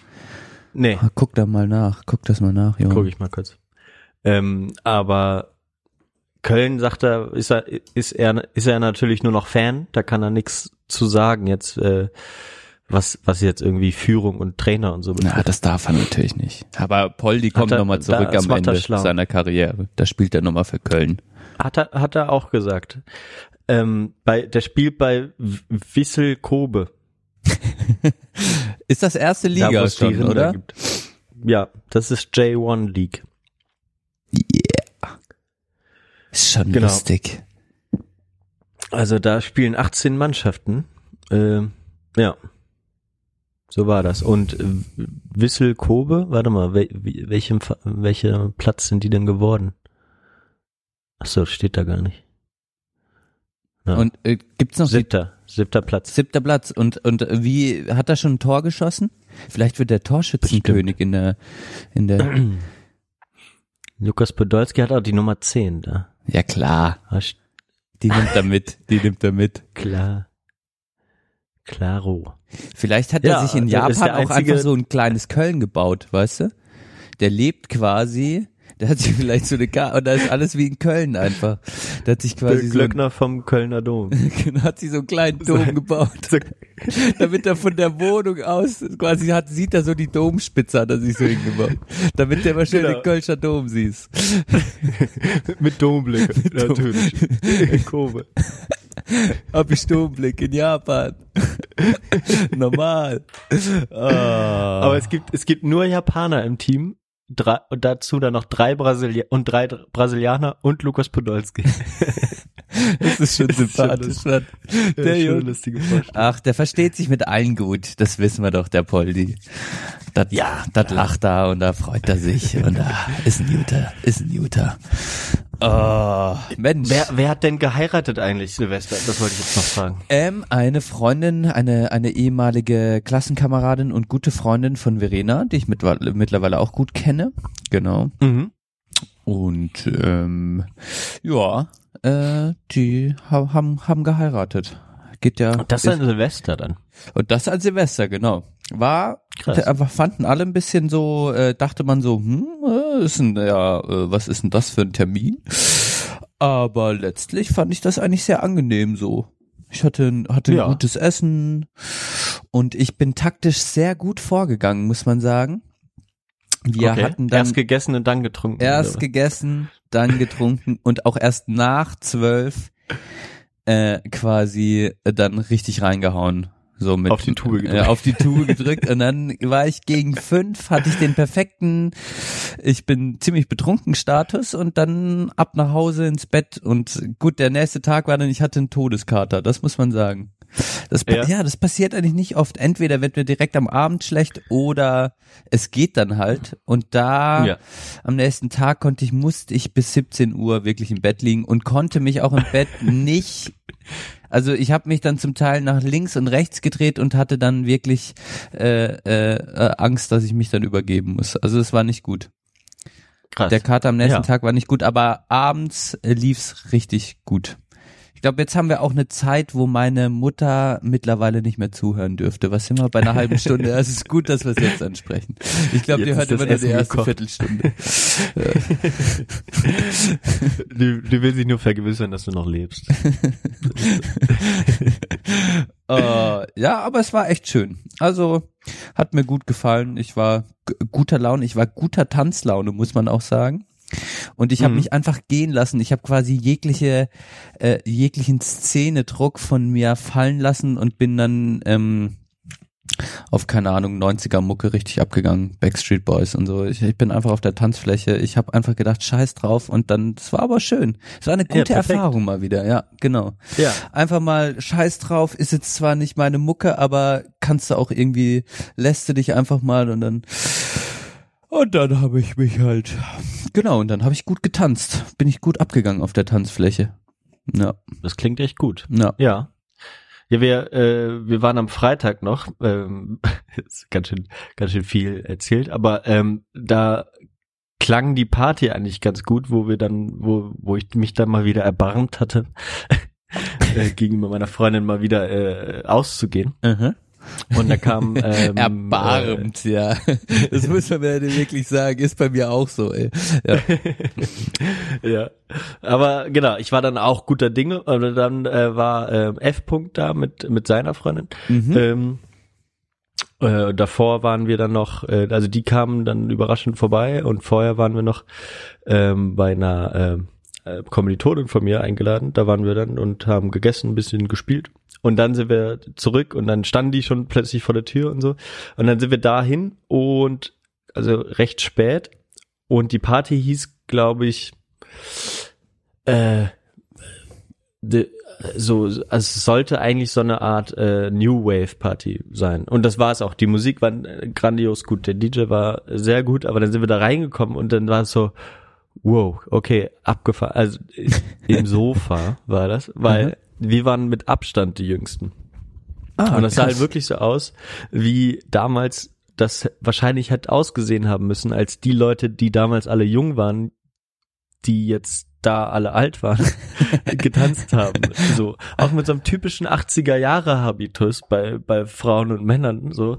Nee, Ah, Guck da mal nach. Guck das mal nach, Junge. gucke ich mal kurz. Ähm, aber Köln sagt er, ist er, ist er, ist er natürlich nur noch Fan, da kann er nichts zu sagen jetzt, äh, was, was jetzt irgendwie Führung und Trainer und so betrifft. Na, das darf er natürlich nicht. Aber Poldi kommt nochmal zurück das am Ende seiner Karriere. Da spielt er nochmal für Köln. Hat er, hat er auch gesagt. Ähm, bei, der spielt bei Wissel Kobe. Ist das erste da, Liga die schon, oder? Gibt. Ja, das ist J1 League. Ist schon Genau. lustig. Also da spielen 18 Mannschaften. Ähm, ja. So war das. Und äh, Wissel Kobe, warte mal, wel, welchem, welcher Platz sind die denn geworden? Ach so, steht da gar nicht. Ja. Und äh, gibt's noch Siebter, siebter Platz. siebter Platz und und äh, wie hat er schon ein Tor geschossen? Vielleicht wird der Torschützenkönig in der in der Lukas Podolski hat auch die Nummer 10 da. Ja klar, die nimmt er mit, die nimmt er mit. Klar. Claro. Vielleicht hat Ja, er sich in Japan auch einzige- einfach so ein kleines Köln gebaut, weißt du? Der lebt quasi, der hat sich vielleicht so eine Karte, und da ist alles wie in Köln einfach. Der hat sich Der quasi so, Glöckner vom Kölner Dom. genau, hat sich so einen kleinen Dom gebaut, damit er von der Wohnung aus quasi hat, sieht er so die Domspitze, hat er sich so hingebaut, damit der mal schön Genau. den Kölscher Dom siehst. Mit Domblick, Dom- natürlich. In Kobe. Hab ich Domblick in Japan. Normal. Ah. Aber es gibt, es gibt nur Japaner im Team. Drei, und dazu dann noch drei Brasili und drei Dr- Brasilianer und Lukas Podolski. das ist schon Das ist schon sympathisch. Der Ja, lustige Vorstellung. Ach, der versteht sich mit allen gut. Das wissen wir doch, der Poldi. Das, ja, das lacht da und da freut er sich und da ist ein Guter, ist ein Guter. Oh, Mensch. Wer, wer hat denn geheiratet eigentlich, Silvester? Das wollte ich jetzt noch fragen. Ähm, eine Freundin, eine, eine ehemalige Klassenkameradin und gute Freundin von Verena, die ich mit, mittlerweile auch gut kenne. Genau. Mhm. Und ähm, ja, äh, die ha- haben, haben geheiratet. Geht ja. Das ist ein Silvester dann. Und das als Silvester, genau. War, einfach fanden alle ein bisschen so, äh, dachte man so, hm, äh, ist denn, ja, äh, was ist denn das für ein Termin? Aber letztlich fand ich das eigentlich sehr angenehm so. Ich hatte, hatte Ja. gutes Essen und ich bin taktisch sehr gut vorgegangen, muss man sagen. Wir okay. hatten dann erst gegessen und dann getrunken. erst gegessen, dann getrunken und auch erst nach zwölf äh, quasi äh, dann richtig reingehauen. So mit, Auf die Tube gedrückt. Äh, auf die Tube gedrückt und dann war ich gegen fünf, hatte ich den perfekten, ich bin ziemlich betrunken Status und dann ab nach Hause ins Bett und gut, der nächste Tag war dann, ich hatte einen Todeskater, das muss man sagen. Das, Ja. ja, das passiert eigentlich nicht oft. Entweder wird mir direkt am Abend schlecht oder es geht dann halt. Und da Ja. am nächsten Tag konnte ich, musste ich bis 17 Uhr wirklich im Bett liegen und konnte mich auch im Bett nicht, also ich habe mich dann zum Teil nach links und rechts gedreht und hatte dann wirklich äh, äh, äh, Angst, dass ich mich dann übergeben muss. Also es war nicht gut. Krass. Der Kater am nächsten Ja. Tag war nicht gut, aber abends äh, lief's richtig gut. Ich glaube, jetzt haben wir auch eine Zeit, wo meine Mutter mittlerweile nicht mehr zuhören dürfte. Was sind wir bei einer halben Stunde? Es ist gut, dass wir es jetzt ansprechen. Ich glaube, die hört immer nur die erste gekocht. Viertelstunde. du, du willst dich nur vergewissern, dass du noch lebst. äh, ja, aber es war echt schön. Also hat mir gut gefallen. Ich war guter Laune. Ich war guter Tanzlaune, muss man auch sagen. Und ich habe Mhm. mich einfach gehen lassen. Ich habe quasi jegliche äh, jeglichen Szenedruck von mir fallen lassen und bin dann ähm, auf keine Ahnung 90er Mucke richtig abgegangen, Backstreet Boys und so. Ich, ich bin einfach auf der Tanzfläche. Ich habe einfach gedacht, scheiß drauf und dann es war aber schön. Es war eine Ja, gute perfekt. Erfahrung mal wieder. Ja, genau Ja. einfach mal scheiß drauf, ist jetzt zwar nicht meine Mucke, aber kannst du auch irgendwie, lässt du dich einfach mal und dann, und dann habe ich mich halt, genau, und dann habe ich gut getanzt, bin ich gut abgegangen auf der Tanzfläche. Ja, Das klingt echt gut. ja. Ja. Ja, wir, äh, wir waren am Freitag noch, ähm, ist ganz schön, ganz schön viel erzählt, aber ähm, da klang die Party eigentlich ganz gut, wo wir dann, wo, wo ich mich dann mal wieder erbarmt hatte, äh, gegenüber meiner Freundin mal wieder äh, auszugehen. Mhm. Und da kam ähm, Erbarmt, ja. Das muss man mir wirklich sagen, ist bei mir auch so, ey. Ja. ja, aber genau, ich war dann auch guter Dinge. Und dann äh, war ähm, F. -Punkt da mit mit seiner Freundin. Mhm. Ähm, Äh, davor waren wir dann noch, äh, also die kamen dann überraschend vorbei und vorher waren wir noch ähm, bei einer ähm, äh, Kommilitonin von mir eingeladen. Da waren wir dann und haben gegessen, ein bisschen gespielt. Und dann sind wir zurück und dann standen die schon plötzlich vor der Tür und so. Und dann sind wir dahin und also recht spät. Und die Party hieß, glaube ich, äh, de, so, also es sollte eigentlich so eine Art äh, New Wave Party sein. Und das war es auch. Die Musik war grandios gut. Der DJ war sehr gut, aber dann sind wir da reingekommen und dann war es so, wow, okay, abgefahren. Also im Sofa war das, weil wir waren mit Abstand die Jüngsten. Ah, und das sah krass. halt wirklich so aus, wie damals das wahrscheinlich hat ausgesehen haben müssen, als die Leute, die damals alle jung waren, die jetzt da alle alt waren, getanzt haben. So, auch mit so einem typischen 80er Jahre Habitus bei, bei Frauen und Männern, so.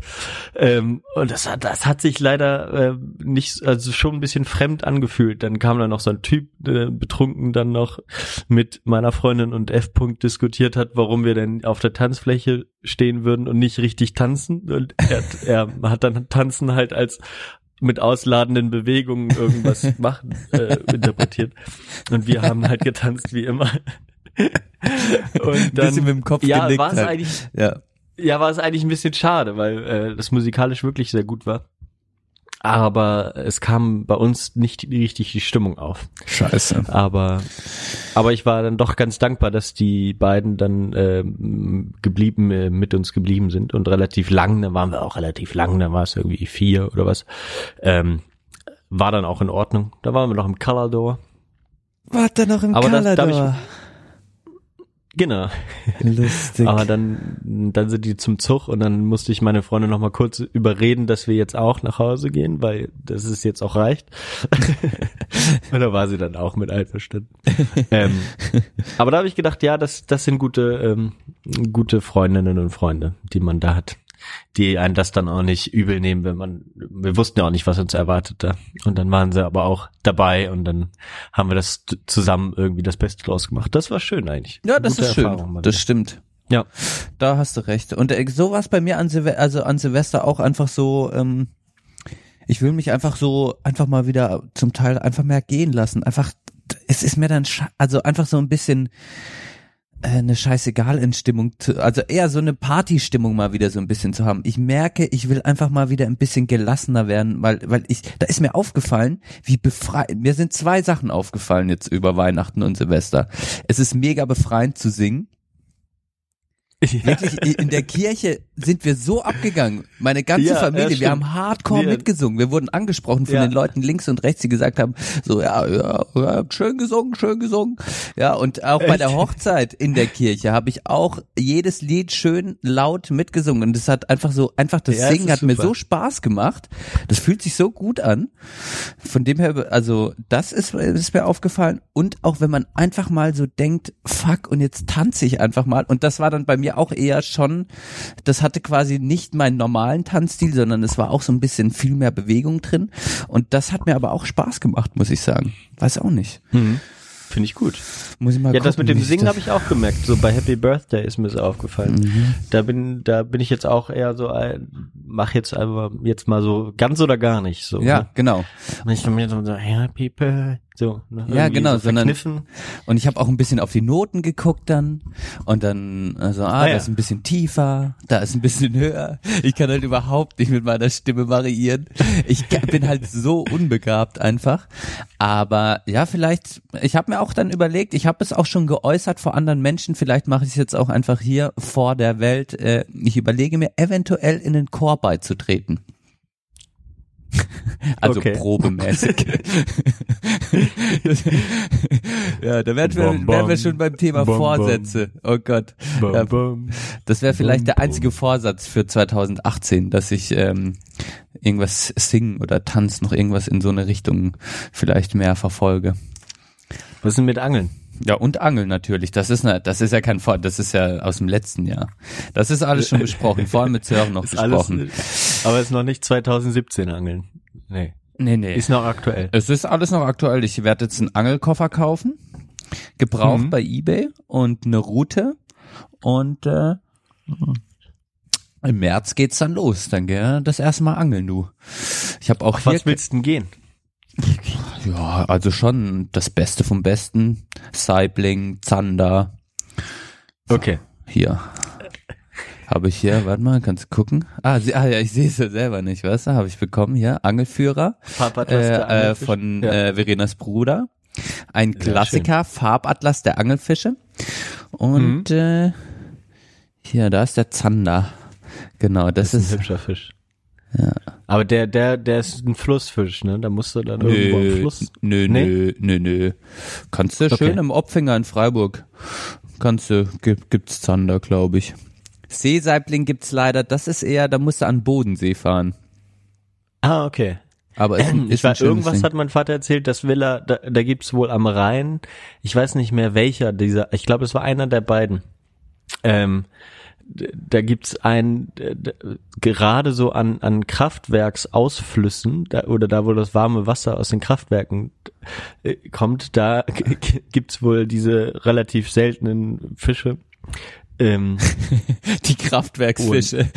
Ähm, und das hat, das hat sich leider äh, nicht, also schon ein bisschen fremd angefühlt. Dann kam da noch so ein Typ, äh, betrunken dann noch mit meiner Freundin und F. -Punkt diskutiert hat, warum wir denn auf der Tanzfläche stehen würden und nicht richtig tanzen. Und er, er hat dann Tanzen halt als mit ausladenden Bewegungen irgendwas machen äh, interpretiert. Und wir haben halt getanzt wie immer. Und dann, bisschen mit dem Kopf ja, genickt war es halt. eigentlich, Ja. ja, war es eigentlich ein bisschen schade, weil äh, das musikalisch wirklich sehr gut war. Aber es kam bei uns nicht richtig die Stimmung auf. Scheiße. Aber, aber ich war dann doch ganz dankbar, dass die beiden dann ähm, geblieben, äh, mit uns geblieben sind und relativ lang, da waren wir auch relativ lang, da war es irgendwie vier oder was. Ähm, war dann auch in Ordnung. Da waren wir noch im Color Door. Warte noch im Aber da ich- Kalador. Genau. Lustig. Aber dann, dann sind die zum Zug und dann musste ich meine Freundin noch mal kurz überreden, dass wir jetzt auch nach Hause gehen, weil das ist jetzt auch reicht. und da war sie dann auch mit einverstanden. ähm, aber da habe ich gedacht, ja, das, das sind gute, ähm, gute Freundinnen und Freunde, die man da hat, die einen das dann auch nicht übel nehmen, wenn man, wir wussten ja auch nicht, was uns erwartet da. Und dann waren sie aber auch dabei und dann haben wir das zusammen irgendwie das Beste draus gemacht. Das war schön eigentlich. ja, das Gute ist schön. Erfahrung Das stimmt. Ja. Da hast du recht. Und äh, so war es bei mir an, Silve also an Silvester auch einfach so, ähm, ich will mich einfach so, einfach mal wieder zum Teil einfach mehr gehen lassen. Einfach, es ist mir dann, also einfach so ein bisschen eine scheißegal in Stimmung, zu, also eher so eine Partystimmung mal wieder so ein bisschen zu haben. Ich merke, ich will einfach mal wieder ein bisschen gelassener werden, weil, weil ich, da ist mir aufgefallen, wie befreit, mir sind zwei Sachen aufgefallen jetzt über Weihnachten und Silvester. Es ist mega befreiend zu singen. Wirklich, in der Kirche sind wir so abgegangen. Meine ganze Ja, Familie, ja, wir haben hardcore Wir- mitgesungen. Wir wurden angesprochen von Ja. den Leuten links und rechts, die gesagt haben, so, ja, ja, ja schön gesungen, schön gesungen. Ja, und auch bei der Hochzeit in der Kirche habe ich auch jedes Lied schön laut mitgesungen. Und das hat einfach so, einfach das Ja, Singen hat mir super. so Spaß gemacht. Das fühlt sich so gut an. Von dem her, also, das ist, ist mir aufgefallen. Und auch wenn man einfach mal so denkt, fuck, und jetzt tanze ich einfach mal. Und das war dann bei mir auch eher schon, das hatte quasi nicht meinen normalen Tanzstil, sondern es war auch so ein bisschen viel mehr Bewegung drin. Und das hat mir aber auch Spaß gemacht, muss ich sagen. Weiß auch nicht. Mhm. Finde ich gut. Muss ich mal Ja, das gucken, mit dem Singen das- habe ich auch gemerkt. So bei Happy Birthday ist mir so aufgefallen. Mhm. Da bin, da bin ich jetzt auch eher so, ein, mach jetzt einfach jetzt mal so ganz oder gar nicht. So. Ja, Ne? genau. Nicht von mir so, so Happy Birthday. So, ne? Ja, genau, So sondern-. Und ich habe auch ein bisschen auf die Noten geguckt dann und dann also ah, Ah, da ja. ist ein bisschen tiefer, da ist ein bisschen höher. Ich kann halt überhaupt nicht mit meiner Stimme variieren. Ich bin halt so unbegabt einfach. Aber ja, vielleicht ich habe mir auch dann überlegt, ich habe es auch schon geäußert vor anderen Menschen, vielleicht mache ich es jetzt auch einfach hier vor der Welt. Äh, ich überlege mir eventuell in den Chor beizutreten. Also Okay. probemäßig. Das- ja, da wären wir, Bam, wären wir schon beim Thema. Vorsätze. Oh Gott. Das wäre vielleicht der einzige Vorsatz für 2018, dass ich ähm, irgendwas singen oder tanz, noch irgendwas in so eine Richtung vielleicht mehr verfolge. Was ist denn mit Angeln? Ja, und Angeln natürlich. Das ist ne, das ist ja kein Vor, das ist ja aus dem letzten Jahr. Das ist alles schon besprochen, vor allem mit Sören noch Ist besprochen. alles, aber ist noch nicht 2017 Angeln. Nee. nee, nee. Ist noch aktuell. Es ist alles noch aktuell. Ich werde jetzt einen Angelkoffer kaufen, gebraucht Mhm. bei eBay und eine Route und äh, Im März geht's dann los. Dann geh das erste Mal angeln, du. Ich habe auch Auf hier was willst du denn gehen? Ja, also schon das Beste vom Besten. Saibling, Zander. Okay. Hier. Habe ich hier, warte mal, kannst du gucken? Ah, sie, ah ja, ich sehe es ja selber nicht, weißt du? Habe ich bekommen hier. Angelführer Farbatlas äh, äh, von Ja. äh, Verenas Bruder. Ein Klassiker, Farbatlas der Angelfische. Und Mhm. äh, hier, da ist der Zander. Genau, das, Das ist ist ein hübscher Fisch. Aber der, der, der ist ein Flussfisch, ne? Da musst du dann irgendwo am Nö, Fluss. nö, Nee? nö, nö, nö. Kannst du Okay. schön im Opfinger in Freiburg. Kannst du, gibt, gibt's Zander, glaube ich. Seesaibling gibt's leider, das ist eher, da musst du an Bodensee fahren. Ah, okay. Aber ist, ein- ist schönes irgendwas Ding. hat mein Vater erzählt, das will er, da, da gibt's wohl am Rhein, ich weiß nicht mehr welcher dieser, ich glaube, es war einer der beiden. Ähm, da gibt's ein, gerade so an, an Kraftwerksausflüssen, da, oder da, wo das warme Wasser aus den Kraftwerken äh, kommt, da gibt's wohl diese relativ seltenen Fische. Ähm, Die Kraftwerksfische.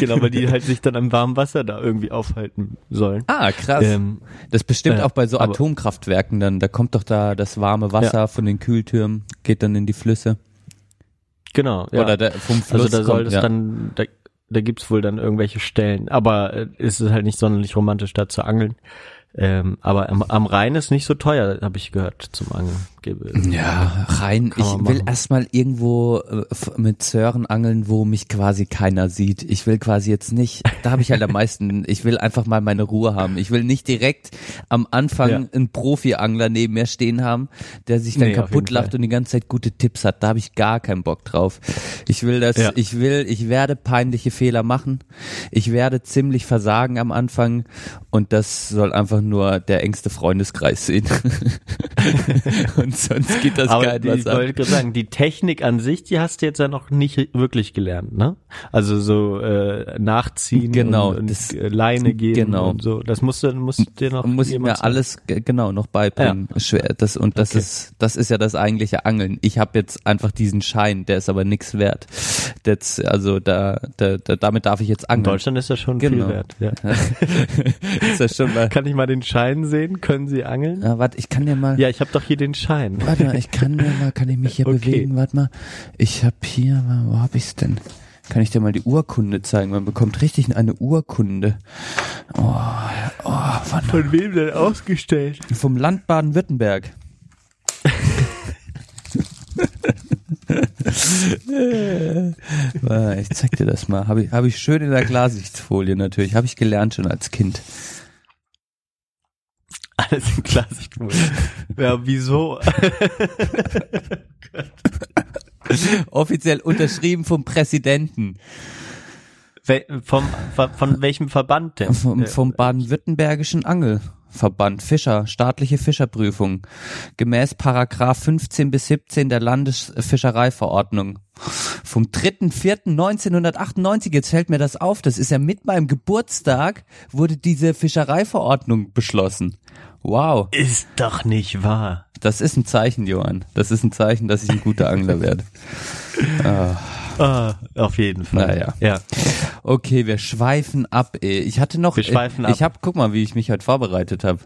genau, weil die halt sich dann am warmen Wasser da irgendwie aufhalten sollen. Ah, krass. Ähm, das bestimmt äh, auch bei so Atomkraftwerken dann. Da kommt doch da das warme Wasser von den Kühltürmen, geht dann in die Flüsse. Genau, ja. Oder da, vom Fluss Also da soll kommt, es ja. dann, da, da gibt's wohl dann irgendwelche Stellen, aber äh, es ist halt nicht sonderlich romantisch da zu angeln. Ähm, aber am, am Rhein ist nicht so teuer, habe ich gehört, zum Angeln. Ja, rein. Kann Ich man will machen. erstmal irgendwo äh, mit Sören angeln, wo mich quasi keiner sieht. Ich will quasi jetzt nicht, da habe ich halt am meisten, ich will einfach mal meine Ruhe haben. Ich will nicht direkt am Anfang Ja. einen Profi-Angler neben mir stehen haben, der sich dann Nee, kaputt lacht Fall. und die ganze Zeit gute Tipps hat. Da habe ich gar keinen Bock drauf. Ich will das, Ja. ich will, ich werde peinliche Fehler machen. Ich werde ziemlich versagen am Anfang und das soll einfach nur der engste Freundeskreis sehen. und sonst geht das aber die, was ich wollte gerade sagen, die Technik an sich, die hast du jetzt ja noch nicht wirklich gelernt, ne? Also so äh, nachziehen Genau, und, und das- äh, Leine geben genau. und so. Das musst du, musst du dir noch muss ich mir zeigen. alles ge- genau noch beibringen. Schwer. Das und das Okay. ist das ist ja das eigentliche Angeln. Ich habe jetzt einfach diesen Schein, der ist aber nichts wert. Das, also da, da, da damit darf ich jetzt In angeln. Deutschland ist das schon Genau. viel wert. Ja. ist das schon mal. Kann ich mal den Schein sehen? Können Sie angeln? Ah, warte, ich kann dir mal. Ja, ich habe doch hier den Schein. Warte mal, ich kann mir mal, kann ich mich hier Okay. bewegen? Warte mal, ich habe hier, wo habe ich's denn? Kann ich dir mal die Urkunde zeigen? Man bekommt richtig eine Urkunde. Oh, oh, warte. Von wem denn ausgestellt? Vom Land Baden-Württemberg. Ich zeig dir das mal. Habe ich, hab ich schön in der Glassichtsfolie natürlich. Habe ich gelernt schon als Kind. Alles in Klarsichtfolie. ja, wieso? Offiziell unterschrieben vom Präsidenten. Wel- vom, von, von welchem Verband denn? Vom, Äh, vom baden-württembergischen Angelverband Fischer, staatliche Fischerprüfung. Gemäß Paragraph 15 bis 17 der Landesfischereiverordnung. Vom 3.4.1998, jetzt fällt mir das auf, das ist ja mit meinem Geburtstag, wurde diese Fischereiverordnung beschlossen. Wow, Ist doch nicht wahr. das ist ein Zeichen, Johann. Das ist ein Zeichen, dass ich ein guter Angler werde. Ah, auf jeden Fall. Naja. Ja. Okay, wir schweifen ab. Ey. Ich hatte noch, Wir schweifen ich, ab. ich hab, guck mal, wie ich mich heute vorbereitet habe.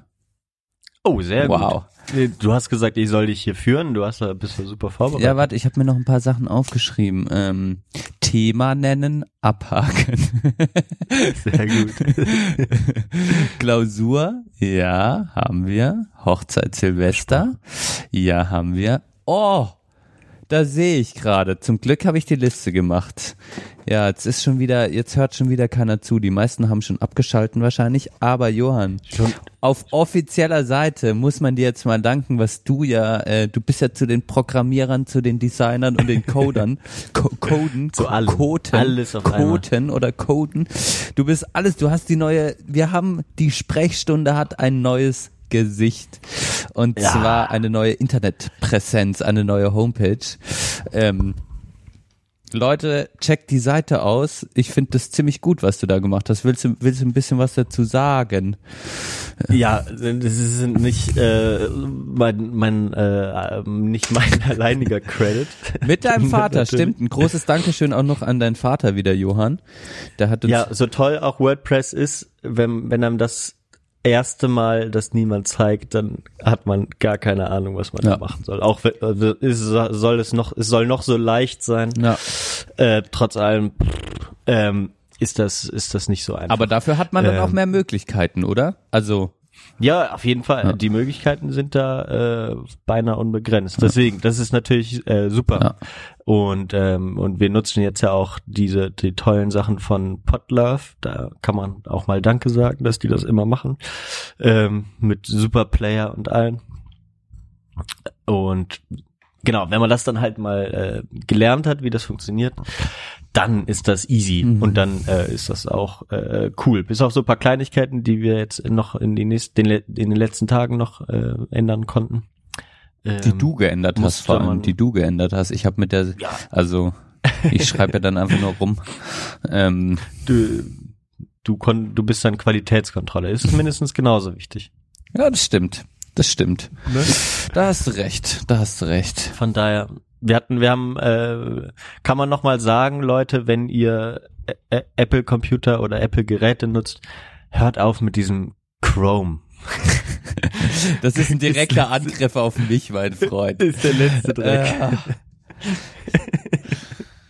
Oh, sehr Wow. gut. Du hast gesagt, ich soll dich hier führen. Du hast da bist du super vorbereitet. Ja, warte, ich habe mir noch ein paar Sachen aufgeschrieben. Ähm, Thema nennen, abhaken. Sehr gut. Klausur, ja, haben wir. Hochzeit Silvester, ja, haben wir. Oh, da sehe ich gerade. Zum Glück habe ich die Liste gemacht. Ja, jetzt ist schon wieder, jetzt hört schon wieder keiner zu. Die meisten haben schon abgeschalten wahrscheinlich. Aber Johann, Schon. auf offizieller Seite muss man dir jetzt mal danken, was du ja, äh, du bist ja zu den Programmierern, zu den Designern und den Codern, Co Coden, Zu allem. Coden, Alles auf einmal. Coden oder Coden. Du bist alles, du hast die neue, wir haben, die Sprechstunde hat ein neues Gesicht. Und Ja. zwar eine neue Internetpräsenz, eine neue Homepage. Ähm, Leute, checkt die Seite aus. Ich finde das ziemlich gut, was du da gemacht hast. Willst du, willst du ein bisschen was dazu sagen? Ja, das ist nicht äh, mein, mein äh, nicht mein alleiniger Credit. Mit deinem Vater, stimmt. Ein großes Dankeschön auch noch an deinen Vater wieder, Johann. Der hat uns Ja, so toll auch WordPress ist, wenn wenn einem das erste Mal das niemand zeigt, dann hat man gar keine Ahnung, was man Ja. da machen soll. Auch wenn, also ist, soll es noch, es soll noch so leicht sein. Ja. Äh, trotz allem ähm, ist das ist das nicht so einfach. Aber dafür hat man dann Ähm. auch mehr Möglichkeiten, oder? Also, Ja, auf jeden Fall. Ja. Die Möglichkeiten sind da äh, beinahe unbegrenzt. Deswegen, das ist natürlich äh, super. Ja. Und ähm, und wir nutzen jetzt ja auch diese die tollen Sachen von Podlove. Da kann man auch mal Danke sagen, dass die das immer machen ähm, mit Super Player und allen. Und genau, wenn man das dann halt mal äh, gelernt hat, wie das funktioniert, dann ist das easy Mhm. und dann äh, ist das auch äh, cool. Bis auf so ein paar Kleinigkeiten, die wir jetzt noch in, die nächsten, den, in den letzten Tagen noch äh, ändern konnten. die Ähm, du geändert hast, vor allem, die du geändert hast. Ich habe mit der, Ja. also, ich schreibe ja dann einfach nur rum. Ähm, Du, du, kon du bist dann Qualitätskontrolle. Ist mindestens genauso wichtig. ja, das stimmt. Das stimmt. Da hast du recht. Da hast du recht. Von daher, wir hatten, wir haben, äh, kann man noch mal sagen, Leute, wenn ihr Ä- Ä- Apple Computer oder Apple Geräte nutzt, hört auf mit diesem Chrome. Das ist ein direkter Angriff auf mich, mein Freund. Ist der letzte Dreck.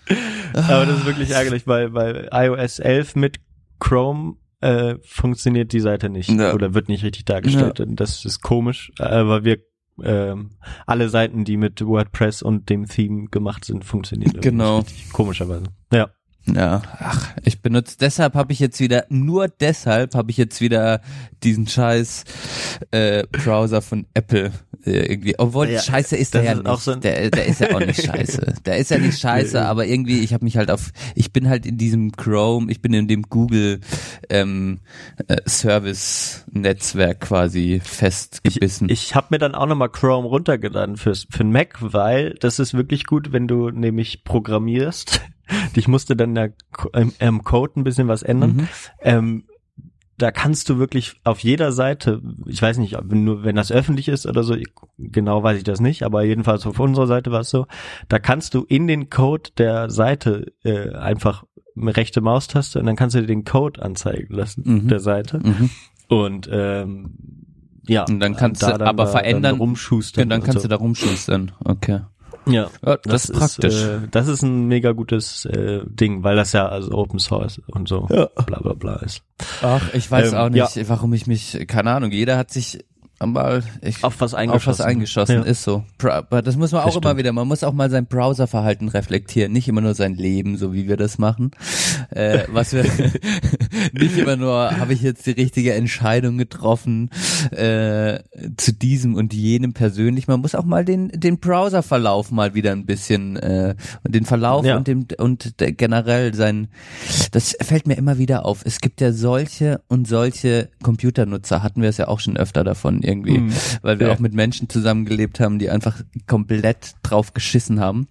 Äh, Aber das ist wirklich ärgerlich, weil bei iOS 11 mit Chrome äh, funktioniert die Seite nicht Ja. oder wird nicht richtig dargestellt. Und Das ist komisch, weil wir ähm, alle Seiten, die mit WordPress und dem Theme gemacht sind, funktionieren Genau. komischerweise. Ja. Ja, ach, ich benutze, deshalb habe ich jetzt wieder, nur deshalb habe ich jetzt wieder diesen scheiß äh, Browser von Apple äh, irgendwie. Obwohl, Ja, scheiße ist der ja ist nicht. so der, der ist ja auch nicht scheiße. Der ist ja nicht scheiße, aber irgendwie, ich habe mich halt auf, ich bin halt in diesem Chrome, ich bin in dem Google ähm, äh, Service-Netzwerk quasi Ich, festgebissen. ich habe mir dann auch nochmal Chrome runtergeladen fürs für den Mac, weil das ist wirklich gut, wenn du nämlich programmierst. Ich musste dann da im, im Code ein bisschen was ändern. Mhm. Ähm, da kannst du wirklich auf jeder Seite, ich weiß nicht, nur wenn das öffentlich ist oder so, genau weiß ich das nicht, aber jedenfalls auf unserer Seite war es so, da kannst du in den Code der Seite äh, einfach eine rechte Maustaste und dann kannst du dir den Code anzeigen lassen Mhm. der Seite Mhm. und ähm, ja Und dann kannst da du dann aber da, verändern- dann rumschustern Und dann kannst so. du da rumschustern. Okay. Ja Ja, das, ist praktisch. Äh, das ist ein mega gutes äh, Ding, weil das ja also Open Source und so Ja. bla bla bla ist. Ach, ich weiß Ähm, auch nicht, warum ich mich, keine Ahnung, jeder hat sich mal ich, Auf was auf eingeschossen. was eingeschossen, Ja. ist so. Aber das muss man auch Das immer stimmt. wieder, man muss auch mal sein Browserverhalten reflektieren, nicht immer nur sein Leben, so wie wir das machen. Äh, was wir, nicht immer nur, habe ich jetzt die richtige Entscheidung getroffen, äh, zu diesem und jenem persönlich. Man muss auch mal den, den Browserverlauf mal wieder ein bisschen, äh, und den Verlauf Ja. und dem, und der, generell sein, das fällt mir immer wieder auf. Es gibt ja solche und solche Computernutzer, hatten wir es ja auch schon öfter davon irgendwie, Mhm. weil wir Ja. auch mit Menschen zusammengelebt haben, die einfach komplett drauf geschissen haben.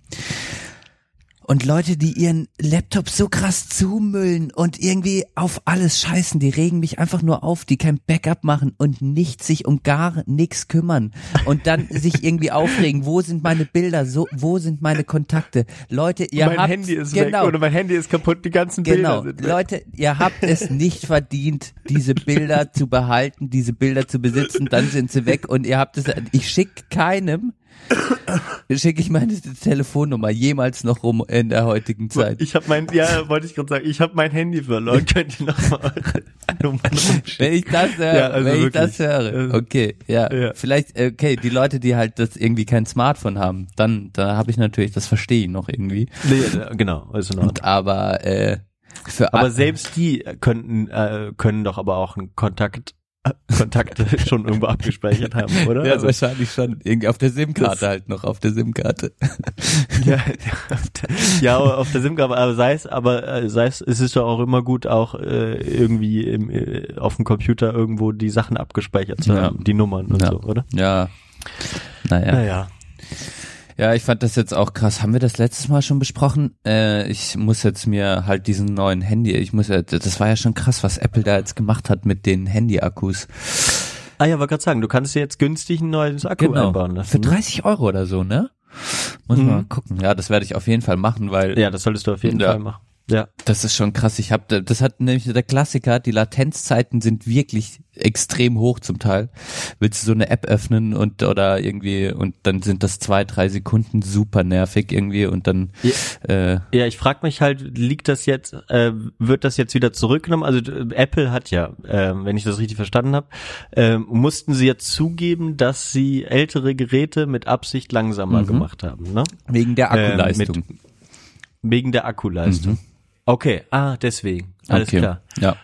Und Leute, die ihren Laptop so krass zumüllen und irgendwie auf alles scheißen, die regen mich einfach nur auf, die kein Backup machen und nicht sich um gar nichts kümmern und dann sich irgendwie aufregen, wo sind meine Bilder, so, wo sind meine Kontakte? Leute, ihr mein habt, Handy ist genau, weg oder mein Handy ist kaputt, die ganzen Genau, Bilder sind weg. Leute, ihr habt es nicht verdient, diese Bilder zu behalten, diese Bilder zu besitzen, dann sind sie weg und ihr habt es, ich schicke keinem, schicke ich meine Telefonnummer jemals noch rum in der heutigen Zeit. Ich habe mein, ja, wollte ich gerade sagen, ich habe mein Handy verloren. Könnt ihr noch mal eure Nummern Wenn rumschicken? ich das höre, Ja, also wenn ich wirklich. das höre, Also- okay, ja, Ja. vielleicht, okay, die Leute, die halt das irgendwie kein Smartphone haben, dann, da habe ich natürlich, das verstehe ich noch irgendwie, Nee, äh, genau, Ordnung. und aber, äh, für Aber selbst die könnten, äh, können doch aber auch einen Kontakt, äh, Kontakte schon irgendwo abgespeichert haben, oder? ja, Also, wahrscheinlich schon, irgendwie auf der SIM-Karte halt noch, auf der SIM-Karte. ja, auf der, ja, auf der SIM-Karte, aber sei es, aber äh, sei es, es ist doch auch immer gut, auch äh, irgendwie im, äh, auf dem Computer irgendwo die Sachen abgespeichert zu Ja. haben, die Nummern und Ja. so, oder? Ja. Naja. Naja. Ja, ich fand das jetzt auch krass. Haben wir das letztes Mal schon besprochen? Äh, ich muss jetzt mir halt diesen neuen Handy, ich muss ja, das war ja schon krass, was Apple da jetzt gemacht hat mit den Handy-Akkus. Ah ja, wollte gerade sagen, du kannst dir jetzt günstig ein neues Akku einbauen lassen. Für 30 Euro oder so, ne? Muss Mhm. mal gucken. Ja, das werde ich auf jeden Fall machen, weil Ja, das solltest du auf jeden Ja. Fall machen. Ja. Das ist schon krass. Ich habe, das hat nämlich der Klassiker. Die Latenzzeiten sind wirklich extrem hoch zum Teil. Willst du so eine App öffnen und oder irgendwie und dann sind das zwei, drei Sekunden super nervig irgendwie und dann äh, Ja, ich frage mich halt, liegt das jetzt, äh, wird das jetzt wieder zurückgenommen? Also äh, Apple hat ja, äh, wenn ich das richtig verstanden habe, äh, mussten sie jetzt zugeben, dass sie ältere Geräte mit Absicht langsamer Mhm. gemacht haben, ne? wegen der Ähm, Akkuleistung. mit- Wegen der Akkuleistung. Okay, ah, deswegen. Alles okay. klar. Ja.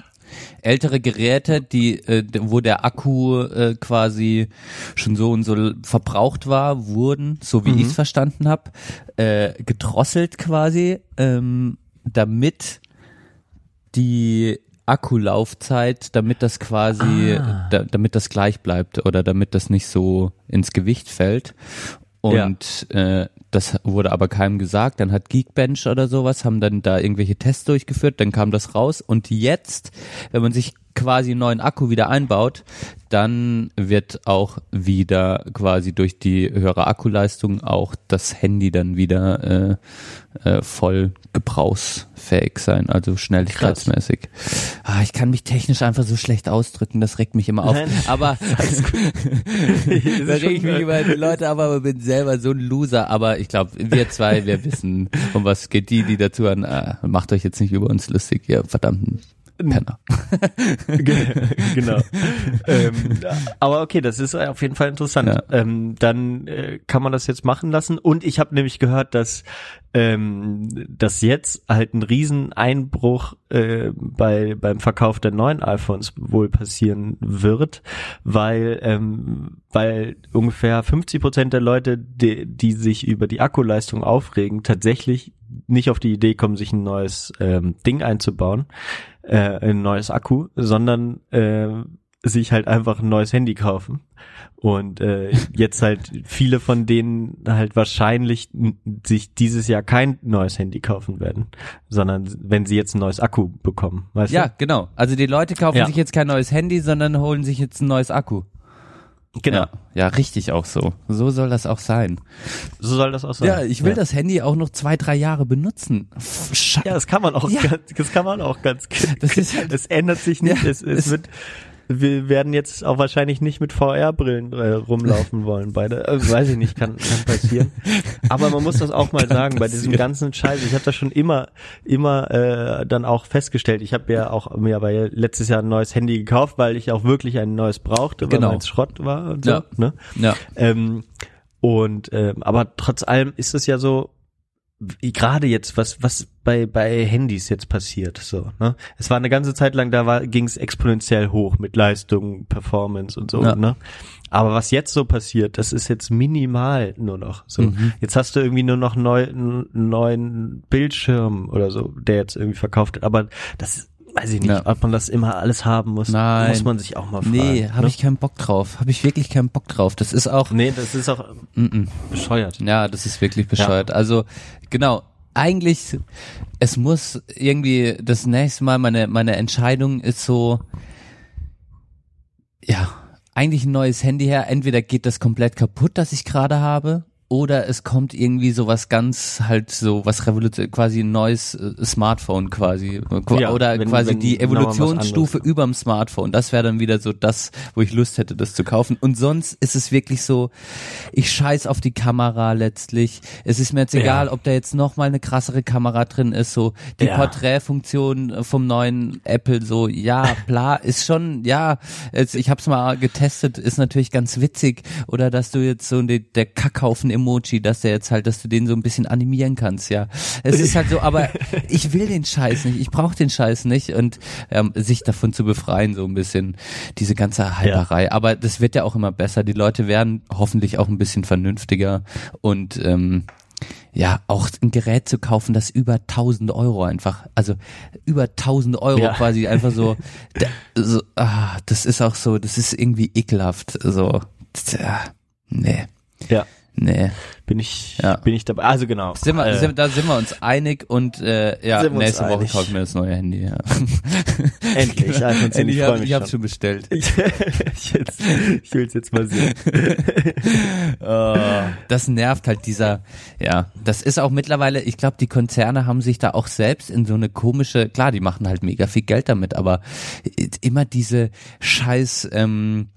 Ältere Geräte, die, äh, wo der Akku äh, quasi schon so und so verbraucht war, wurden, so wie Mhm. ich es verstanden habe, äh, gedrosselt quasi, ähm, damit die Akkulaufzeit, damit das quasi, Ah. da, damit das gleich bleibt oder damit das nicht so ins Gewicht fällt. Und äh, das wurde aber keinem gesagt. Dann hat Geekbench oder sowas, haben dann da irgendwelche Tests durchgeführt, dann kam das raus. Und jetzt, wenn man sich quasi einen neuen Akku wieder einbaut, dann wird auch wieder quasi durch die höhere Akkuleistung auch das Handy dann wieder äh, äh, voll gebrauchsfähig sein, also schnelligkeitsmäßig. Ah, ich kann mich technisch einfach so schlecht ausdrücken, das regt mich immer auf. Nein. Aber da reg ich mich über die Leute ab, aber bin selber so ein Loser. Aber ich glaube, wir zwei, wir wissen, um was geht. Die, die dazu hören, äh, macht euch jetzt nicht über uns lustig, ihr verdammten Penner. genau. ähm, aber okay, das ist auf jeden Fall interessant. Ja. Ähm, dann äh, kann man das jetzt machen lassen. Und ich habe nämlich gehört, dass ähm, dass jetzt halt ein Rieseneinbruch äh, bei beim Verkauf der neuen iPhones wohl passieren wird, weil ähm, weil ungefähr 50 Prozent der Leute, die, die sich über die Akkuleistung aufregen, tatsächlich nicht auf die Idee kommen, sich ein neues ähm, Ding einzubauen, äh, ein neues Akku, sondern äh, sich halt einfach ein neues Handy kaufen. Und äh, jetzt halt viele von denen halt wahrscheinlich sich dieses Jahr kein neues Handy kaufen werden, sondern wenn sie jetzt ein neues Akku bekommen, weißt Ja, genau. Also die Leute kaufen Ja. sich jetzt kein neues Handy, sondern holen sich jetzt ein neues Akku. Genau. Ja, ja, richtig auch so. So soll das auch sein. So soll das auch sein. Ja, ich will das Handy auch noch zwei, drei Jahre benutzen. Sche Ja, das kann man auch Ja. ganz, das kann man auch ganz Das ist halt- es ändert sich nicht, Ja, es, es es- wird wir werden jetzt auch wahrscheinlich nicht mit VR-Brillen äh, rumlaufen wollen, beide. Äh, weiß ich nicht, kann, kann passieren. Aber man muss das auch mal sagen, bei diesem ganzen Scheiß, ich habe das schon immer, immer äh, dann auch festgestellt. Ich habe ja auch mir aber letztes Jahr ein neues Handy gekauft, weil ich auch wirklich ein neues brauchte, weil Genau. meins Schrott war und so. Ja. Ne? Ja. Ähm, und ähm, aber trotz allem ist es ja so, gerade jetzt, was, was bei, bei Handys jetzt passiert, so, ne? Es war eine ganze Zeit lang, da war, ging es exponentiell hoch mit Leistung, Performance und so, Ja. ne? Aber was jetzt so passiert, das ist jetzt minimal nur noch, so. Mhm. Jetzt hast du irgendwie nur noch neu, einen neuen Bildschirm oder so, der jetzt irgendwie verkauft wird, aber das weiß ich nicht, Ja. ob man das immer alles haben muss, Nein. muss man sich auch mal fragen. Nee, habe ne? ich keinen Bock drauf. Habe ich wirklich keinen Bock drauf. Das ist auch, Nee, das ist auch mm -mm. bescheuert. ja, das ist wirklich bescheuert. Also, genau. Eigentlich, es muss irgendwie das nächste Mal meine, meine Entscheidung ist so, ja, eigentlich ein neues Handy her. Entweder geht das komplett kaputt, das ich gerade habe, oder es kommt irgendwie so was ganz halt so was revolution quasi ein neues äh, Smartphone quasi Qu- Ja, oder wenn- quasi wenn die Evolutionsstufe überm Smartphone. Das wäre dann wieder so das, wo ich Lust hätte, das zu kaufen. Und sonst ist es wirklich so, ich scheiß auf die Kamera letztlich. Es ist mir jetzt Ja. egal, ob da jetzt noch mal eine krassere Kamera drin ist. So die Ja. Porträtfunktion vom neuen Apple. So ja, bla, ist schon ja. Es, ich habe es mal getestet, ist natürlich ganz witzig. Oder dass du jetzt so die, der Kackhaufen-Emoji, dass der jetzt halt, dass du den so ein bisschen animieren kannst. Ja, es ist halt so. Aber ich will den Scheiß nicht. Ich brauche den Scheiß nicht und ähm, sich davon zu befreien so ein bisschen diese ganze Halberei. Aber das wird ja auch immer besser. Die Leute werden hoffentlich auch ein bisschen vernünftiger und ähm, ja, auch ein Gerät zu kaufen, das über 1000 Euro einfach, also über 1000 Euro Ja. quasi einfach so, so ah, das ist auch so, das ist irgendwie ekelhaft, so, tja, nee, Ja. Nee. Bin ich, Ja. bin ich dabei. Also genau. Sind wir, äh, sind, da sind wir uns einig und äh, ja, nächste Woche einig. kaufe ich mir das neue Handy. Ja. Endlich, iPhone 10, Endlich ich hab, freu mich ich hab's schon. bestellt. ich, ich, will's, ich will's jetzt mal sehen. Äh, das nervt halt dieser, ja, das ist auch mittlerweile, ich glaube, die Konzerne haben sich da auch selbst in so eine komische, klar, die machen halt mega viel Geld damit, aber immer diese scheiß, ähm,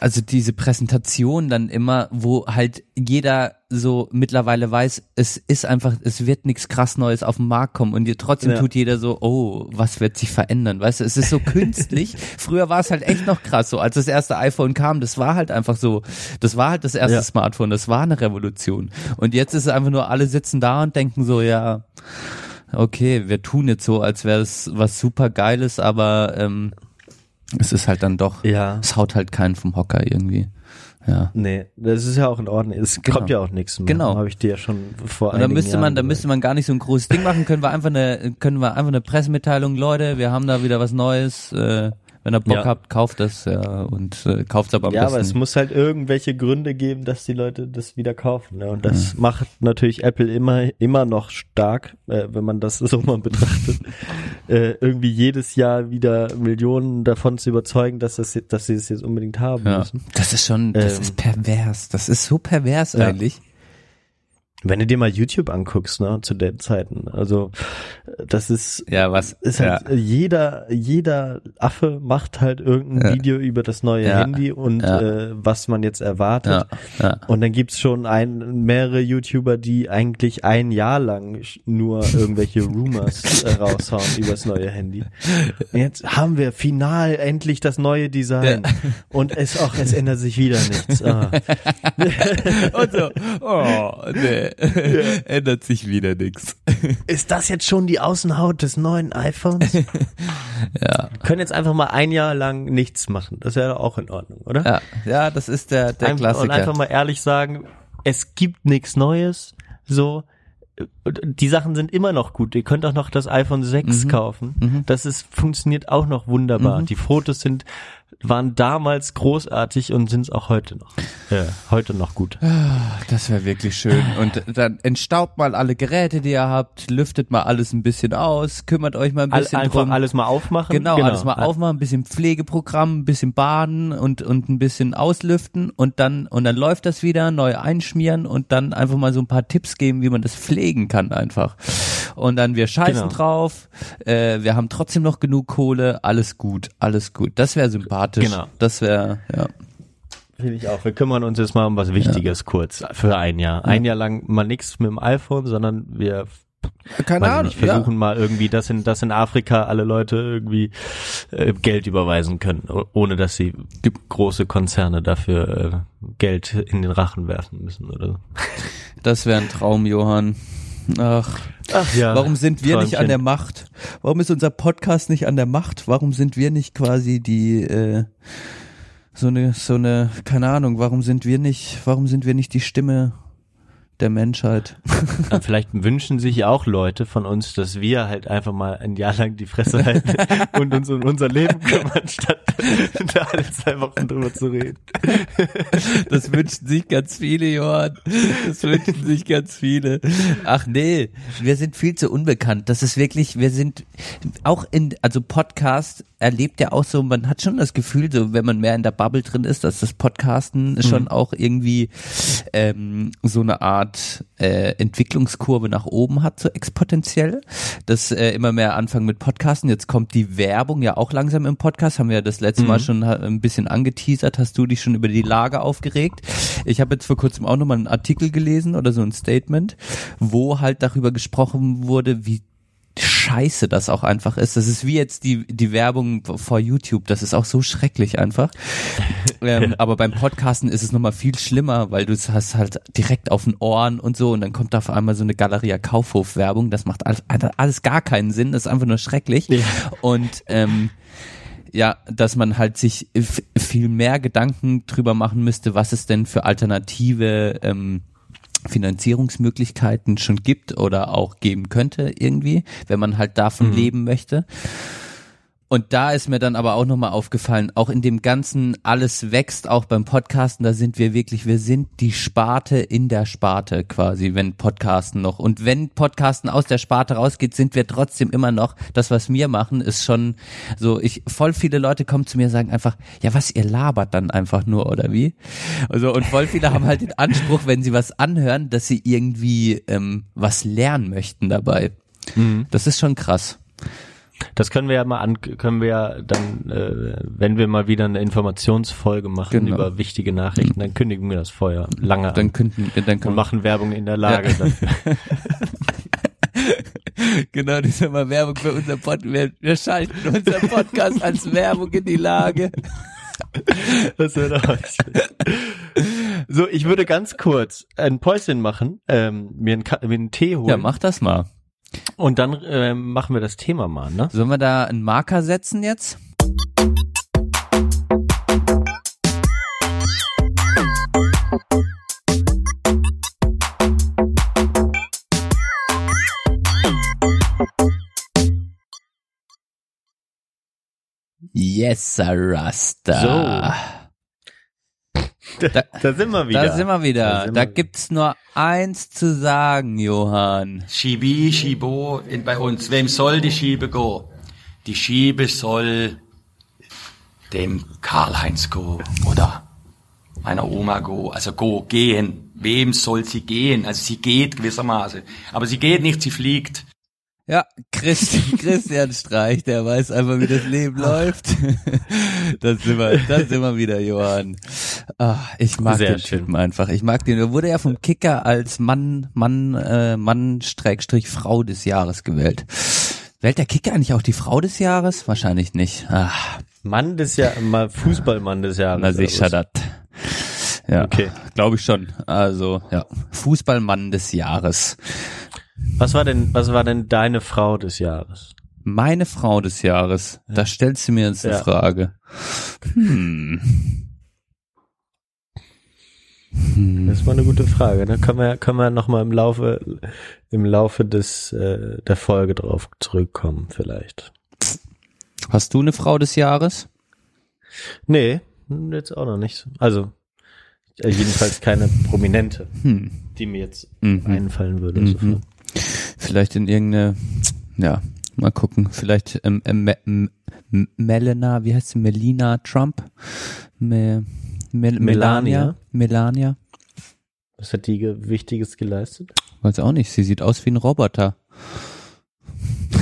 also diese Präsentation dann immer, wo halt jeder so mittlerweile weiß, es ist einfach, es wird nichts krass Neues auf den Markt kommen und trotzdem Ja. tut jeder so, oh, was wird sich verändern, weißt du, es ist so künstlich. Früher war es halt echt noch krass, so als das erste iPhone kam, das war halt einfach so, das war halt das erste Ja. Smartphone, das war eine Revolution. Und jetzt ist es einfach nur, alle sitzen da und denken so, ja, okay, wir tun jetzt so, als wäre es was super Geiles, aber ähm, es ist halt dann doch, Ja. es haut halt keinen vom Hocker irgendwie. Ja. Nee, das ist ja auch in Ordnung. Es Genau. kommt ja auch nichts mehr. Genau. Habe ich dir ja schon vor Und da müsste Jahren man, da müsste man gar nicht so ein großes Ding machen, können wir einfach eine, können wir einfach eine Pressemitteilung, Leute, wir haben da wieder was Neues, äh, wenn ihr Bock Ja. habt, kauft das, ja, und äh, kauft aber am Ja, aber es besten. muss halt irgendwelche Gründe geben, dass die Leute das wieder kaufen. Ne? Und das macht natürlich Apple immer, immer noch stark, äh, wenn man das so mal betrachtet. äh, irgendwie jedes Jahr wieder Millionen davon zu überzeugen, dass, das, dass sie es jetzt unbedingt haben ja. müssen. Das ist schon, das Ähm, ist pervers, das ist so pervers Ja. eigentlich. Wenn du dir mal YouTube anguckst, ne, zu den Zeiten, also das ist Ja, was, ist halt ja. jeder jeder Affe macht halt irgendein Ja. Video über das neue Ja. Handy und äh, was man jetzt erwartet. Und dann gibt's schon ein, mehrere YouTuber, die eigentlich ein Jahr lang nur irgendwelche Rumors äh, raushauen über das neue Handy. Und jetzt haben wir final endlich das neue Design. Und es auch, es ändert sich wieder nichts. Ah. Und so, oh, nee, ändert sich wieder nix. Ist das jetzt schon die Außenhaut des neuen iPhones? Ja, Können jetzt einfach mal ein Jahr lang nichts machen. Das wäre auch in Ordnung, oder? ja, ja, das ist der, der Einfach- Und Klassiker. einfach mal ehrlich sagen, es gibt nichts Neues. So, Und die Sachen sind immer noch gut. Ihr könnt auch noch das iPhone 6 Mhm. kaufen. Das ist, funktioniert auch noch wunderbar. Mhm. Die Fotos sind, waren damals großartig und sind es auch heute noch. Ja, heute noch gut. Das wäre wirklich schön. Und dann entstaubt mal alle Geräte, die ihr habt, lüftet mal alles ein bisschen aus, kümmert euch mal ein All, bisschen einfach drum. alles mal aufmachen. Genau, alles mal aufmachen, ein bisschen Pflegeprogramm, ein bisschen baden und, und ein bisschen auslüften und dann, und dann läuft das wieder, neu einschmieren und dann einfach mal so ein paar Tipps geben, wie man das pflegen kann einfach. Und dann wir scheißen Genau. drauf, äh, wir haben trotzdem noch genug Kohle, alles gut, alles gut. Das wäre sympathisch. Genau. Das wäre, ja. Finde ich auch. Wir kümmern uns jetzt mal um was Wichtiges kurz für ein Jahr. Ein Jahr lang mal nichts mit dem iPhone, sondern wir Keine ich nicht, versuchen mal irgendwie, dass in, dass in Afrika alle Leute irgendwie äh, Geld überweisen können, ohne dass sie große Konzerne dafür äh, Geld in den Rachen werfen müssen oder so. Das wäre ein Traum, Johann. Ach, Ach ja. warum sind wir nicht an Träumchen. der Macht? Warum ist unser Podcast nicht an der Macht? Warum sind wir nicht quasi die äh, so eine so eine keine Ahnung? Warum sind wir nicht? Warum sind wir nicht die Stimme der Menschheit? Äh, Vielleicht wünschen sich auch Leute von uns, dass wir halt einfach mal ein Jahr lang die Fresse halten und uns um unser Leben kümmern, statt da alle zwei Wochen drüber zu reden. Das wünschen sich ganz viele, Johann. Das wünschen sich ganz viele. Ach nee, wir sind viel zu unbekannt. Das ist wirklich, wir sind auch in, also Podcast erlebt ja auch so, man hat schon das Gefühl, so wenn man mehr in der Bubble drin ist, dass das Podcasten schon auch irgendwie ähm, so eine Art äh, Entwicklungskurve nach oben hat, so exponentiell. Dass äh, immer mehr anfangen mit Podcasten. Jetzt kommt die Werbung ja auch langsam im Podcast, haben wir ja das letzte Mal schon ein bisschen angeteasert, hast du dich schon über die Lage aufgeregt. Ich habe jetzt vor kurzem auch nochmal einen Artikel gelesen oder so ein Statement, wo halt darüber gesprochen wurde, wie scheiße das auch einfach ist. Das ist wie jetzt die, die Werbung vor YouTube. Das ist auch so schrecklich einfach. ähm, aber beim Podcasten ist es nochmal viel schlimmer, weil du es hast halt direkt auf den Ohren und so und dann kommt da auf einmal so eine Galeria Kaufhof Werbung. Das macht alles, alles gar keinen Sinn. Das ist einfach nur schrecklich. Ja. Und, ähm, ja, dass man halt sich viel mehr Gedanken drüber machen müsste, was es denn für alternative ähm, Finanzierungsmöglichkeiten schon gibt oder auch geben könnte irgendwie, wenn man halt davon leben möchte. Und da ist mir dann aber auch nochmal aufgefallen, auch in dem ganzen alles wächst, auch beim Podcasten, da sind wir wirklich, wir sind die Sparte in der Sparte quasi, wenn Podcasten noch. Und wenn Podcasten aus der Sparte rausgeht, sind wir trotzdem immer noch, das was wir machen, ist schon so, ich, voll viele Leute kommen zu mir und sagen einfach, ja was, ihr labert dann einfach nur, oder wie? Also, und voll viele haben halt den Anspruch, wenn sie was anhören, dass sie irgendwie ähm, was lernen möchten dabei. Das ist schon krass. Das können wir ja mal an, können wir ja dann, äh, wenn wir mal wieder eine Informationsfolge machen Genau. über wichtige Nachrichten, dann kündigen wir das vorher lange Dann an könnten, dann und können machen Werbung in der Lage dafür. Genau, das ist immer Werbung für unser Podcast. Wir, wir schalten unseren Podcast als Werbung in die Lage. Das wird auch. So, ich würde ganz kurz ein Päuschen machen, ähm, mir, einen, mir einen Tee holen Ja, mach das mal. Und dann ähm, machen wir das Thema mal, ne? Sollen wir da einen Marker setzen jetzt? Yes, Rasta. Da, da sind wir wieder. Da sind wir wieder. Da Da, gibt's nur eins zu sagen, Johann. Schibi, Schibo in, bei uns. Wem soll die Schiebe gehen? Die Schiebe soll dem Karl-Heinz go oder meiner Oma go, also go, gehen. Wem soll sie gehen? Also sie geht gewissermaßen. Aber sie geht nicht, sie fliegt. Ja, Christian, Christian Streich, der weiß einfach, wie das Leben läuft. Das sind wir, das sind wir wieder, Johann. Ah, ich mag Sehr den schön. Typen einfach. Ich mag den. Er wurde ja vom Kicker als Mann, Mann, äh, Mann, Streckstrich, Frau des Jahres gewählt. Wählt der Kicker eigentlich auch die Frau des Jahres? Wahrscheinlich nicht. Ah, Mann des Jahres, Fußballmann des Jahres. na was? das. Ja, Okay. glaube ich schon. Also, ja, Fußballmann des Jahres. Was war denn, was war denn deine Frau des Jahres? Meine Frau des Jahres. Da stellst du mir jetzt eine Ja. Frage. Hm. Hm. Das war eine gute Frage. Da können wir, können wir noch mal im Laufe, im Laufe des, äh, der Folge drauf zurückkommen, vielleicht. Hast du eine Frau des Jahres? Nee, jetzt auch noch nicht. Also, äh, jedenfalls keine prominente, Hm. die mir jetzt Mhm. einfallen würde. Mhm. Vielleicht in irgendeine, ja, mal gucken. Vielleicht ähm, ähm, Melena, wie heißt sie? Melina Trump? Me, Mel Melania? Melania? Was hat die ge Wichtiges geleistet? Weiß auch nicht. Sie sieht aus wie ein Roboter.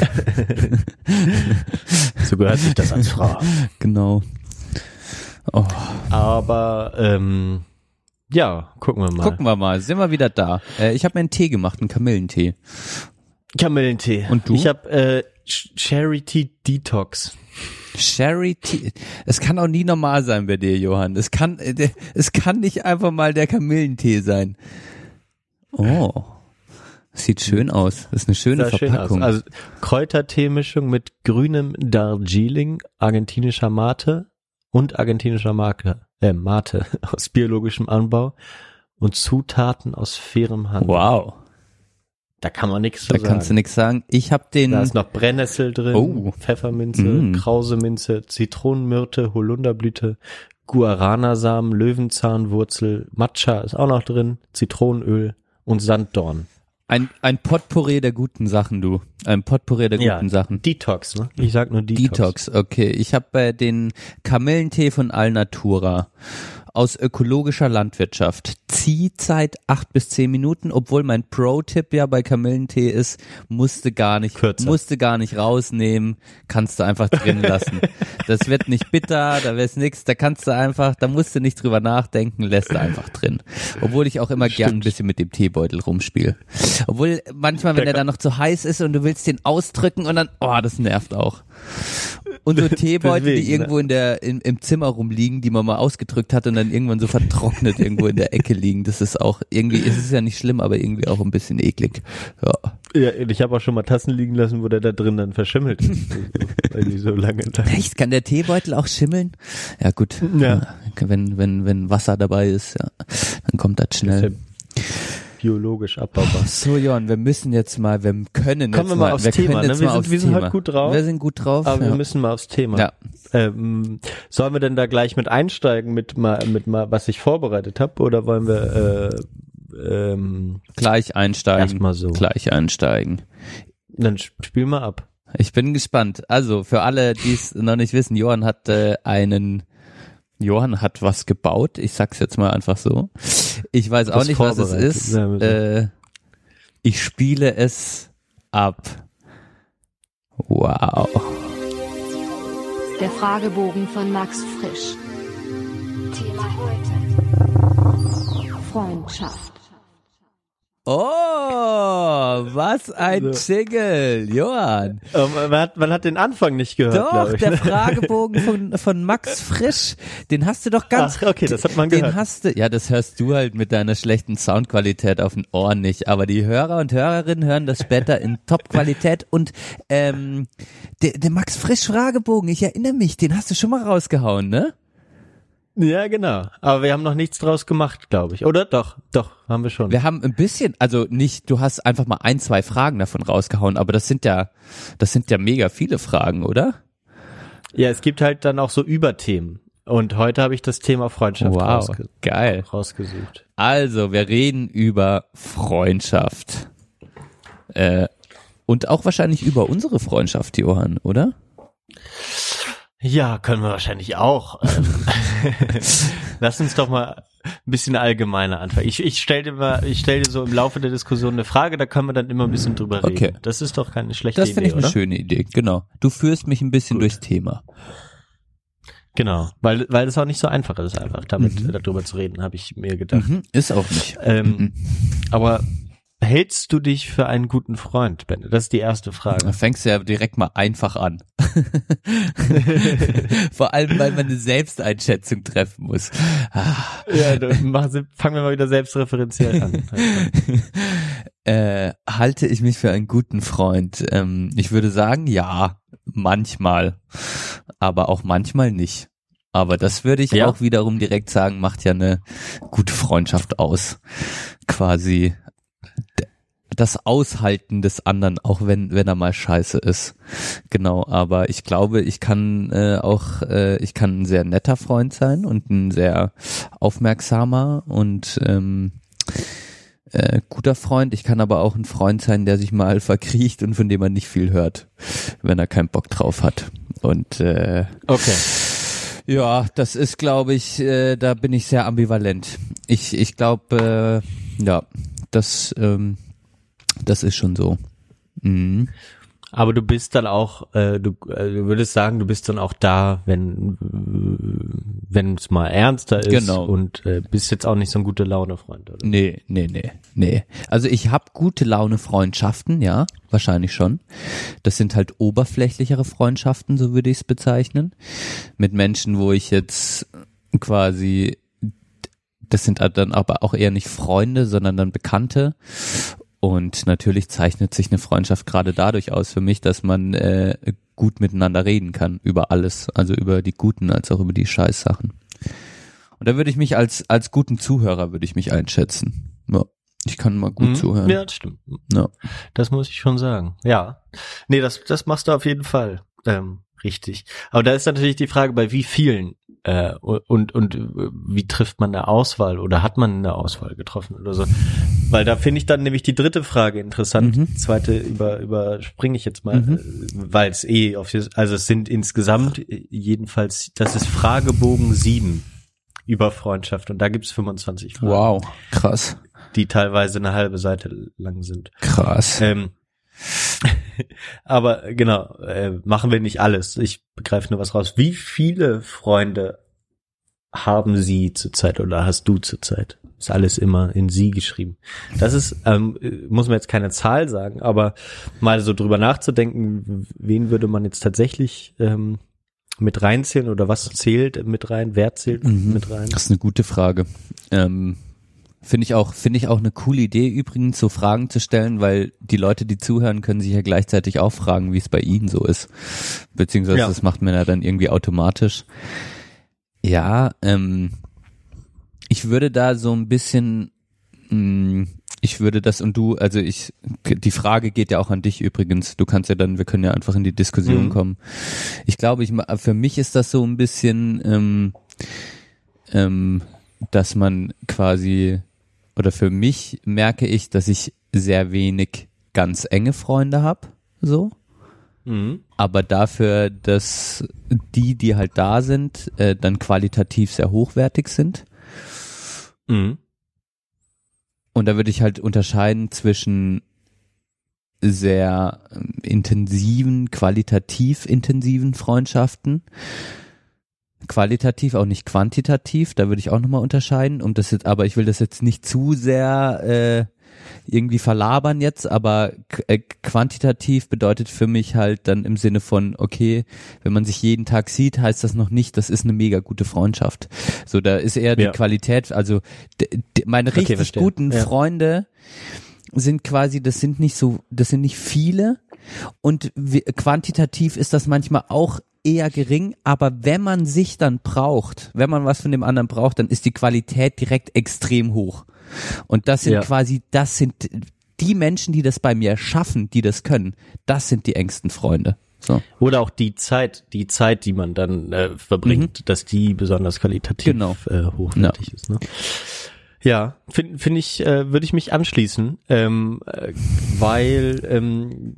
So gehört sich das als Frau. Genau. Oh, Aber, ähm, ja, gucken wir mal. gucken wir mal. Sind wir wieder da? Äh, ich habe mir einen Tee gemacht, einen Kamillentee. Kamillentee. Und du? Ich habe äh, Ch- Charity Detox. Charity. Es kann auch nie normal sein bei dir, Johann. Es kann, äh, es kann nicht einfach mal der Kamillentee sein. Oh. Sieht schön aus. Das ist eine schöne schön Verpackung. aus. Also Kräuterteemischung mit grünem Darjeeling, argentinischer Mate und argentinischer Mate, äh, Mate aus biologischem Anbau und Zutaten aus fairem Handel. wow. Da kann man nichts zu Da sagen. kannst du nichts sagen. Ich habe den. da ist noch Brennnessel drin, Oh. Pfefferminze, Mm. Krauseminze, Zitronenmyrte, Holunderblüte, Guaranasamen, Löwenzahnwurzel, Matcha ist auch noch drin, Zitronenöl und Sanddorn. Ein, ein Potpourri der guten Sachen, du. Ein Potpourri der guten Sachen. Detox, ne? Ich sag nur Detox. Detox, okay. Ich habe äh, den Kamillentee von Alnatura aus ökologischer Landwirtschaft. Ziehzeit acht bis zehn Minuten, obwohl mein Pro-Tipp ja bei Kamillentee ist, musste gar nicht, Kürzer. musste gar nicht rausnehmen, kannst du einfach drin lassen. Das wird nicht bitter, da wär's nix, da kannst du einfach, da musst du nicht drüber nachdenken, lässt du einfach drin. Obwohl ich auch immer gern ein bisschen mit dem Teebeutel rumspiele. Obwohl manchmal, wenn Der der dann noch zu heiß ist und du willst den ausdrücken und dann, oh, das nervt auch. Und so Teebeutel, Deswegen, die irgendwo in der, in, im Zimmer rumliegen, die man mal ausgedrückt hat und dann irgendwann so vertrocknet irgendwo in der Ecke liegen. Das ist auch irgendwie, es ist ja nicht schlimm, aber irgendwie auch ein bisschen eklig. Ja. Ja, ich habe auch schon mal Tassen liegen lassen, wo der da drin dann verschimmelt ist. weil die so lange da. Echt? Kann der Teebeutel auch schimmeln? Ja, gut. Ja. Wenn, wenn, wenn Wasser dabei ist, ja, dann kommt das schnell. Deshalb biologisch abbaubar. So, Johann, wir müssen jetzt mal, wir können Kommen jetzt wir mal aufs wir Thema, ne? Wir mal sind- aufs wir sind Thema. heute gut drauf. Wir sind gut drauf. Aber ja. wir müssen mal aufs Thema. Ja. Ähm, sollen wir denn da gleich mit einsteigen mit mal, mit mal, was ich vorbereitet habe, oder wollen wir äh, ähm, Gleich einsteigen. Erstmal so. Gleich einsteigen. dann sp- spiel mal ab. Ich bin gespannt. Also für alle, die es noch nicht wissen, Johann hat äh, einen Johann hat was gebaut. Ich sag's jetzt mal einfach so. Ich weiß auch nicht, was es ist. Äh, ich spiele es ab. Wow. Der Fragebogen von Max Frisch. Thema heute. Freundschaft. Oh, was ein Jingle, Johann. Ähm, man, hat, man hat den Anfang nicht gehört, Doch, ich. der ne? Fragebogen von, von Max Frisch, den hast du doch ganz. Ach, okay, das hat man den gehört. hast du, ja, das hörst du halt mit deiner schlechten Soundqualität auf den Ohren nicht, aber die Hörer und Hörerinnen hören das später in Top-Qualität und ähm, der, der Max Frisch Fragebogen, ich erinnere mich, den hast du schon mal rausgehauen, ne? Ja, genau. Aber wir haben noch nichts draus gemacht, glaube ich. Oder? Doch, doch, haben wir schon. Wir haben ein bisschen, also nicht, du hast einfach mal ein, zwei Fragen davon rausgehauen, aber das sind ja, das sind ja mega viele Fragen, oder? ja, es gibt halt dann auch so Überthemen. Und heute habe ich das Thema Freundschaft Wow, rausge geil. rausgesucht. Also, wir reden über Freundschaft. Äh, und auch wahrscheinlich über unsere Freundschaft, Johann, oder? Ja, können wir wahrscheinlich auch. Ähm, Lass uns doch mal ein bisschen allgemeiner anfangen. Ich, ich stelle dir mal, ich stelle dir so im Laufe der Diskussion eine Frage, da können wir dann immer ein bisschen drüber reden. Okay. Das ist doch keine schlechte Das Idee, finde ich eine schöne Idee, genau. Du führst mich ein bisschen Gut. durchs Thema. Genau, weil weil es auch nicht so einfach ist, einfach damit Mhm. darüber zu reden, habe ich mir gedacht. Mhm, ist auch nicht. Ähm, Mhm. Aber hältst du dich für einen guten Freund, Ben? Das ist die erste Da Frage. fängst du ja direkt mal einfach an. Vor allem, weil man eine Selbsteinschätzung treffen muss. Ja, dann machen fangen wir mal wieder selbstreferenziell an. Äh, halte ich mich für einen guten Freund? Ähm, ich würde sagen, ja, manchmal, aber auch manchmal nicht. Aber das würde ich Ja. auch wiederum direkt sagen, macht ja eine gute Freundschaft aus. Quasi das Aushalten des anderen, auch wenn wenn er mal scheiße ist. Genau, aber ich glaube, ich kann äh, auch, äh, ich kann ein sehr netter Freund sein und ein sehr aufmerksamer und ähm, äh, guter Freund. Ich kann aber auch ein Freund sein, der sich mal verkriecht und von dem man nicht viel hört, wenn er keinen Bock drauf hat. Und äh, Okay. ja, das ist, glaube ich, äh, da bin ich sehr ambivalent. Ich, ich glaube, äh, ja, das, ähm, das ist schon so. Mhm. Aber du bist dann auch, äh, du, äh, du würdest sagen, du bist dann auch da, wenn wenn es mal ernster ist Genau. und äh, bist jetzt auch nicht so ein gute Laune Freund, oder? Nee, nee, nee, nee. Also ich habe gute Laune Freundschaften, ja, wahrscheinlich schon. Das sind halt oberflächlichere Freundschaften, so würde ich es bezeichnen. Mit Menschen, wo ich jetzt quasi, das sind dann aber auch eher nicht Freunde, sondern dann Bekannte. Und natürlich zeichnet sich eine Freundschaft gerade dadurch aus für mich, dass man äh, gut miteinander reden kann über alles, also über die guten als auch über die Scheißsachen. Und da würde ich mich als als guten Zuhörer würde ich mich einschätzen. Ja, ich kann mal gut Mhm. zuhören. Ja, das stimmt. Ja. Das muss ich schon sagen. Ja. Nee, das, das machst du auf jeden Fall. Ähm, richtig. Aber da ist natürlich die Frage, bei wie vielen äh, und, und äh, wie trifft man eine Auswahl oder hat man eine Auswahl getroffen oder so. Weil da finde ich dann nämlich die dritte Frage interessant. Mhm. Die zweite über, überspringe ich jetzt mal, Mhm. äh, weil es eh auf also es sind insgesamt äh, jedenfalls, das ist Fragebogen sieben über Freundschaft und da gibt's 25 Fragen, Wow, krass, die teilweise eine halbe Seite lang sind. krass. Ähm, aber genau, äh, machen wir nicht alles. Ich begreife nur was raus. Wie viele Freunde haben Sie zurzeit oder hast du zurzeit? Ist alles immer in Sie geschrieben. Das ist, ähm, äh, muss man jetzt keine Zahl sagen, aber mal so drüber nachzudenken, wen würde man jetzt tatsächlich ähm, mit reinzählen oder was zählt mit rein, wer zählt Mhm. mit rein? Das ist eine gute Frage. Ähm, finde ich auch, finde ich auch eine coole Idee übrigens, so Fragen zu stellen, weil die Leute, die zuhören, können sich ja gleichzeitig auch fragen, wie es bei ihnen so ist. Beziehungsweise Ja. das macht man ja dann irgendwie automatisch. Ja, ähm, ich würde da so ein bisschen, mh, ich würde das und du, also ich, die Frage geht ja auch an dich übrigens. Du kannst ja dann, wir können ja einfach in die Diskussion Mhm. kommen. Ich glaube, ich, für mich ist das so ein bisschen, ähm, ähm, dass man quasi, oder für mich merke ich, dass ich sehr wenig ganz enge Freunde habe, so. Mhm. Aber dafür, dass die, die halt da sind, äh, dann qualitativ sehr hochwertig sind. Mhm. Und da würde ich halt unterscheiden zwischen sehr ähm, intensiven, qualitativ intensiven Freundschaften. Qualitativ, auch nicht quantitativ, da würde ich auch nochmal unterscheiden. Um das jetzt, aber ich will das jetzt nicht zu sehr äh, irgendwie verlabern jetzt, aber äh, quantitativ bedeutet für mich halt dann im Sinne von, okay, wenn man sich jeden Tag sieht, heißt das noch nicht, das ist eine mega gute Freundschaft. So, da ist eher die Ja. Qualität, also meine Okay, richtig verstehe. guten Ja. Freunde sind quasi, das sind nicht so, das sind nicht viele und quantitativ ist das manchmal auch eher gering, aber wenn man sich dann braucht, wenn man was von dem anderen braucht, dann ist die Qualität direkt extrem hoch. Und das sind Ja. quasi, das sind die Menschen, die das bei mir schaffen, die das können, das sind die engsten Freunde. So. Oder auch die Zeit, die Zeit, die man dann äh, verbringt, dass die besonders qualitativ Mhm. Genau. äh, hochwertig ist. Ne? Ja, finde find ich, äh, würde ich mich anschließen, ähm, äh, weil ähm,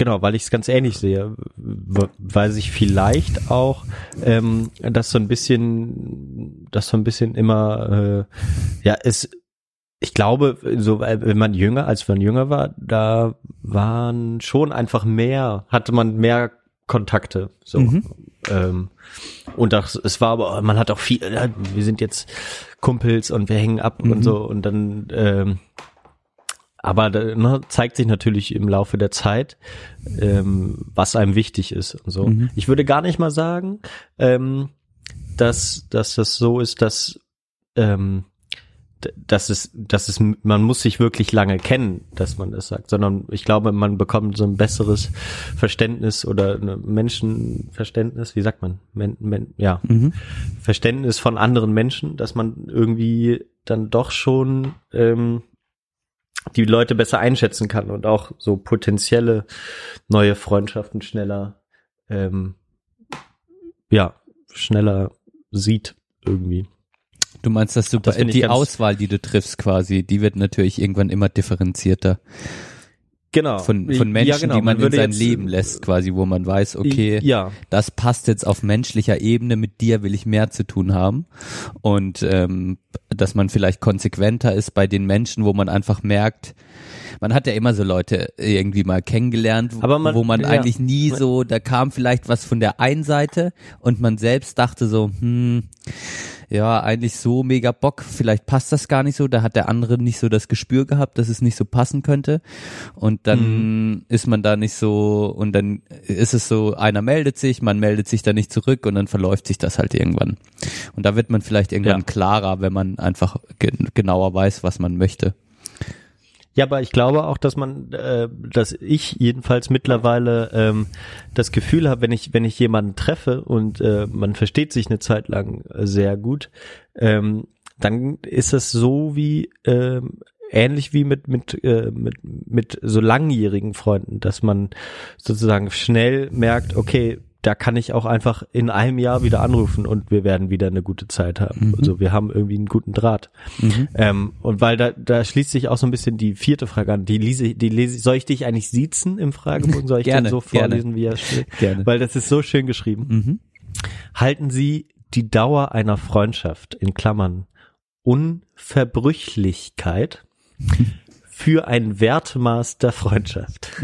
genau, weil ich es ganz ähnlich sehe, weil sich vielleicht auch ähm, das so ein bisschen, das so ein bisschen immer, äh, ja, es ich glaube, so äh, wenn man jünger, als man jünger war, da waren schon einfach mehr, hatte man mehr Kontakte. So. Mhm. Ähm, und das, es war aber, man hat auch viel, wir sind jetzt Kumpels und wir hängen ab Mhm. und so und dann, ähm, aber da, ne, zeigt sich natürlich im Laufe der Zeit, ähm, was einem wichtig ist und so. Mhm. Ich würde gar nicht mal sagen, ähm, dass, dass das so ist, dass ähm, dass es, dass es, man muss sich wirklich lange kennen, dass man das sagt, sondern ich glaube, man bekommt so ein besseres Verständnis oder ein Menschenverständnis, wie sagt man, men, men, ja, Mhm. Verständnis von anderen Menschen, dass man irgendwie dann doch schon ähm, die Leute besser einschätzen kann und auch so potenzielle neue Freundschaften schneller, ähm, ja, schneller sieht irgendwie. Du meinst, dass du Das die Auswahl, die du triffst quasi, die wird natürlich irgendwann immer differenzierter Genau. von, von Menschen, Ja, genau. die man, in würde sein jetzt- Leben lässt, quasi, wo man weiß, okay, Ja, das passt jetzt auf menschlicher Ebene, mit dir will ich mehr zu tun haben. Und ähm, dass man vielleicht konsequenter ist bei den Menschen, wo man einfach merkt, man hat ja immer so Leute irgendwie mal kennengelernt, man- wo man ja. eigentlich nie so, da kam vielleicht was von der einen Seite und man selbst dachte so, hm, ja, eigentlich so mega Bock, vielleicht passt das gar nicht so, da hat der andere nicht so das Gespür gehabt, dass es nicht so passen könnte und dann ist man da nicht so und dann ist es so, einer meldet sich, man meldet sich da nicht zurück und dann verläuft sich das halt irgendwann. Und da wird man vielleicht irgendwann Ja. klarer, wenn man einfach ge genauer weiß, was man möchte. Ja, aber ich glaube auch, dass man, äh, dass ich jedenfalls mittlerweile ähm, das Gefühl habe, wenn ich, wenn ich jemanden treffe und äh, man versteht sich eine Zeit lang sehr gut, ähm, dann ist es so wie ähm, ähnlich wie mit mit äh, mit mit so langjährigen Freunden, dass man sozusagen schnell merkt, okay, da kann ich auch einfach in einem Jahr wieder anrufen und wir werden wieder eine gute Zeit haben. Mhm. Also wir haben irgendwie einen guten Draht. Ähm, und weil da, da schließt sich auch so ein bisschen die vierte Frage an. Die lese, die lese, soll ich dich eigentlich siezen im Fragebogen? Soll ich Gerne, den so gerne. vorlesen, wie er steht? Gerne. Weil das ist so schön geschrieben. Mhm. Halten Sie die Dauer einer Freundschaft in Klammern Unverbrüchlichkeit für ein Wertmaß der Freundschaft.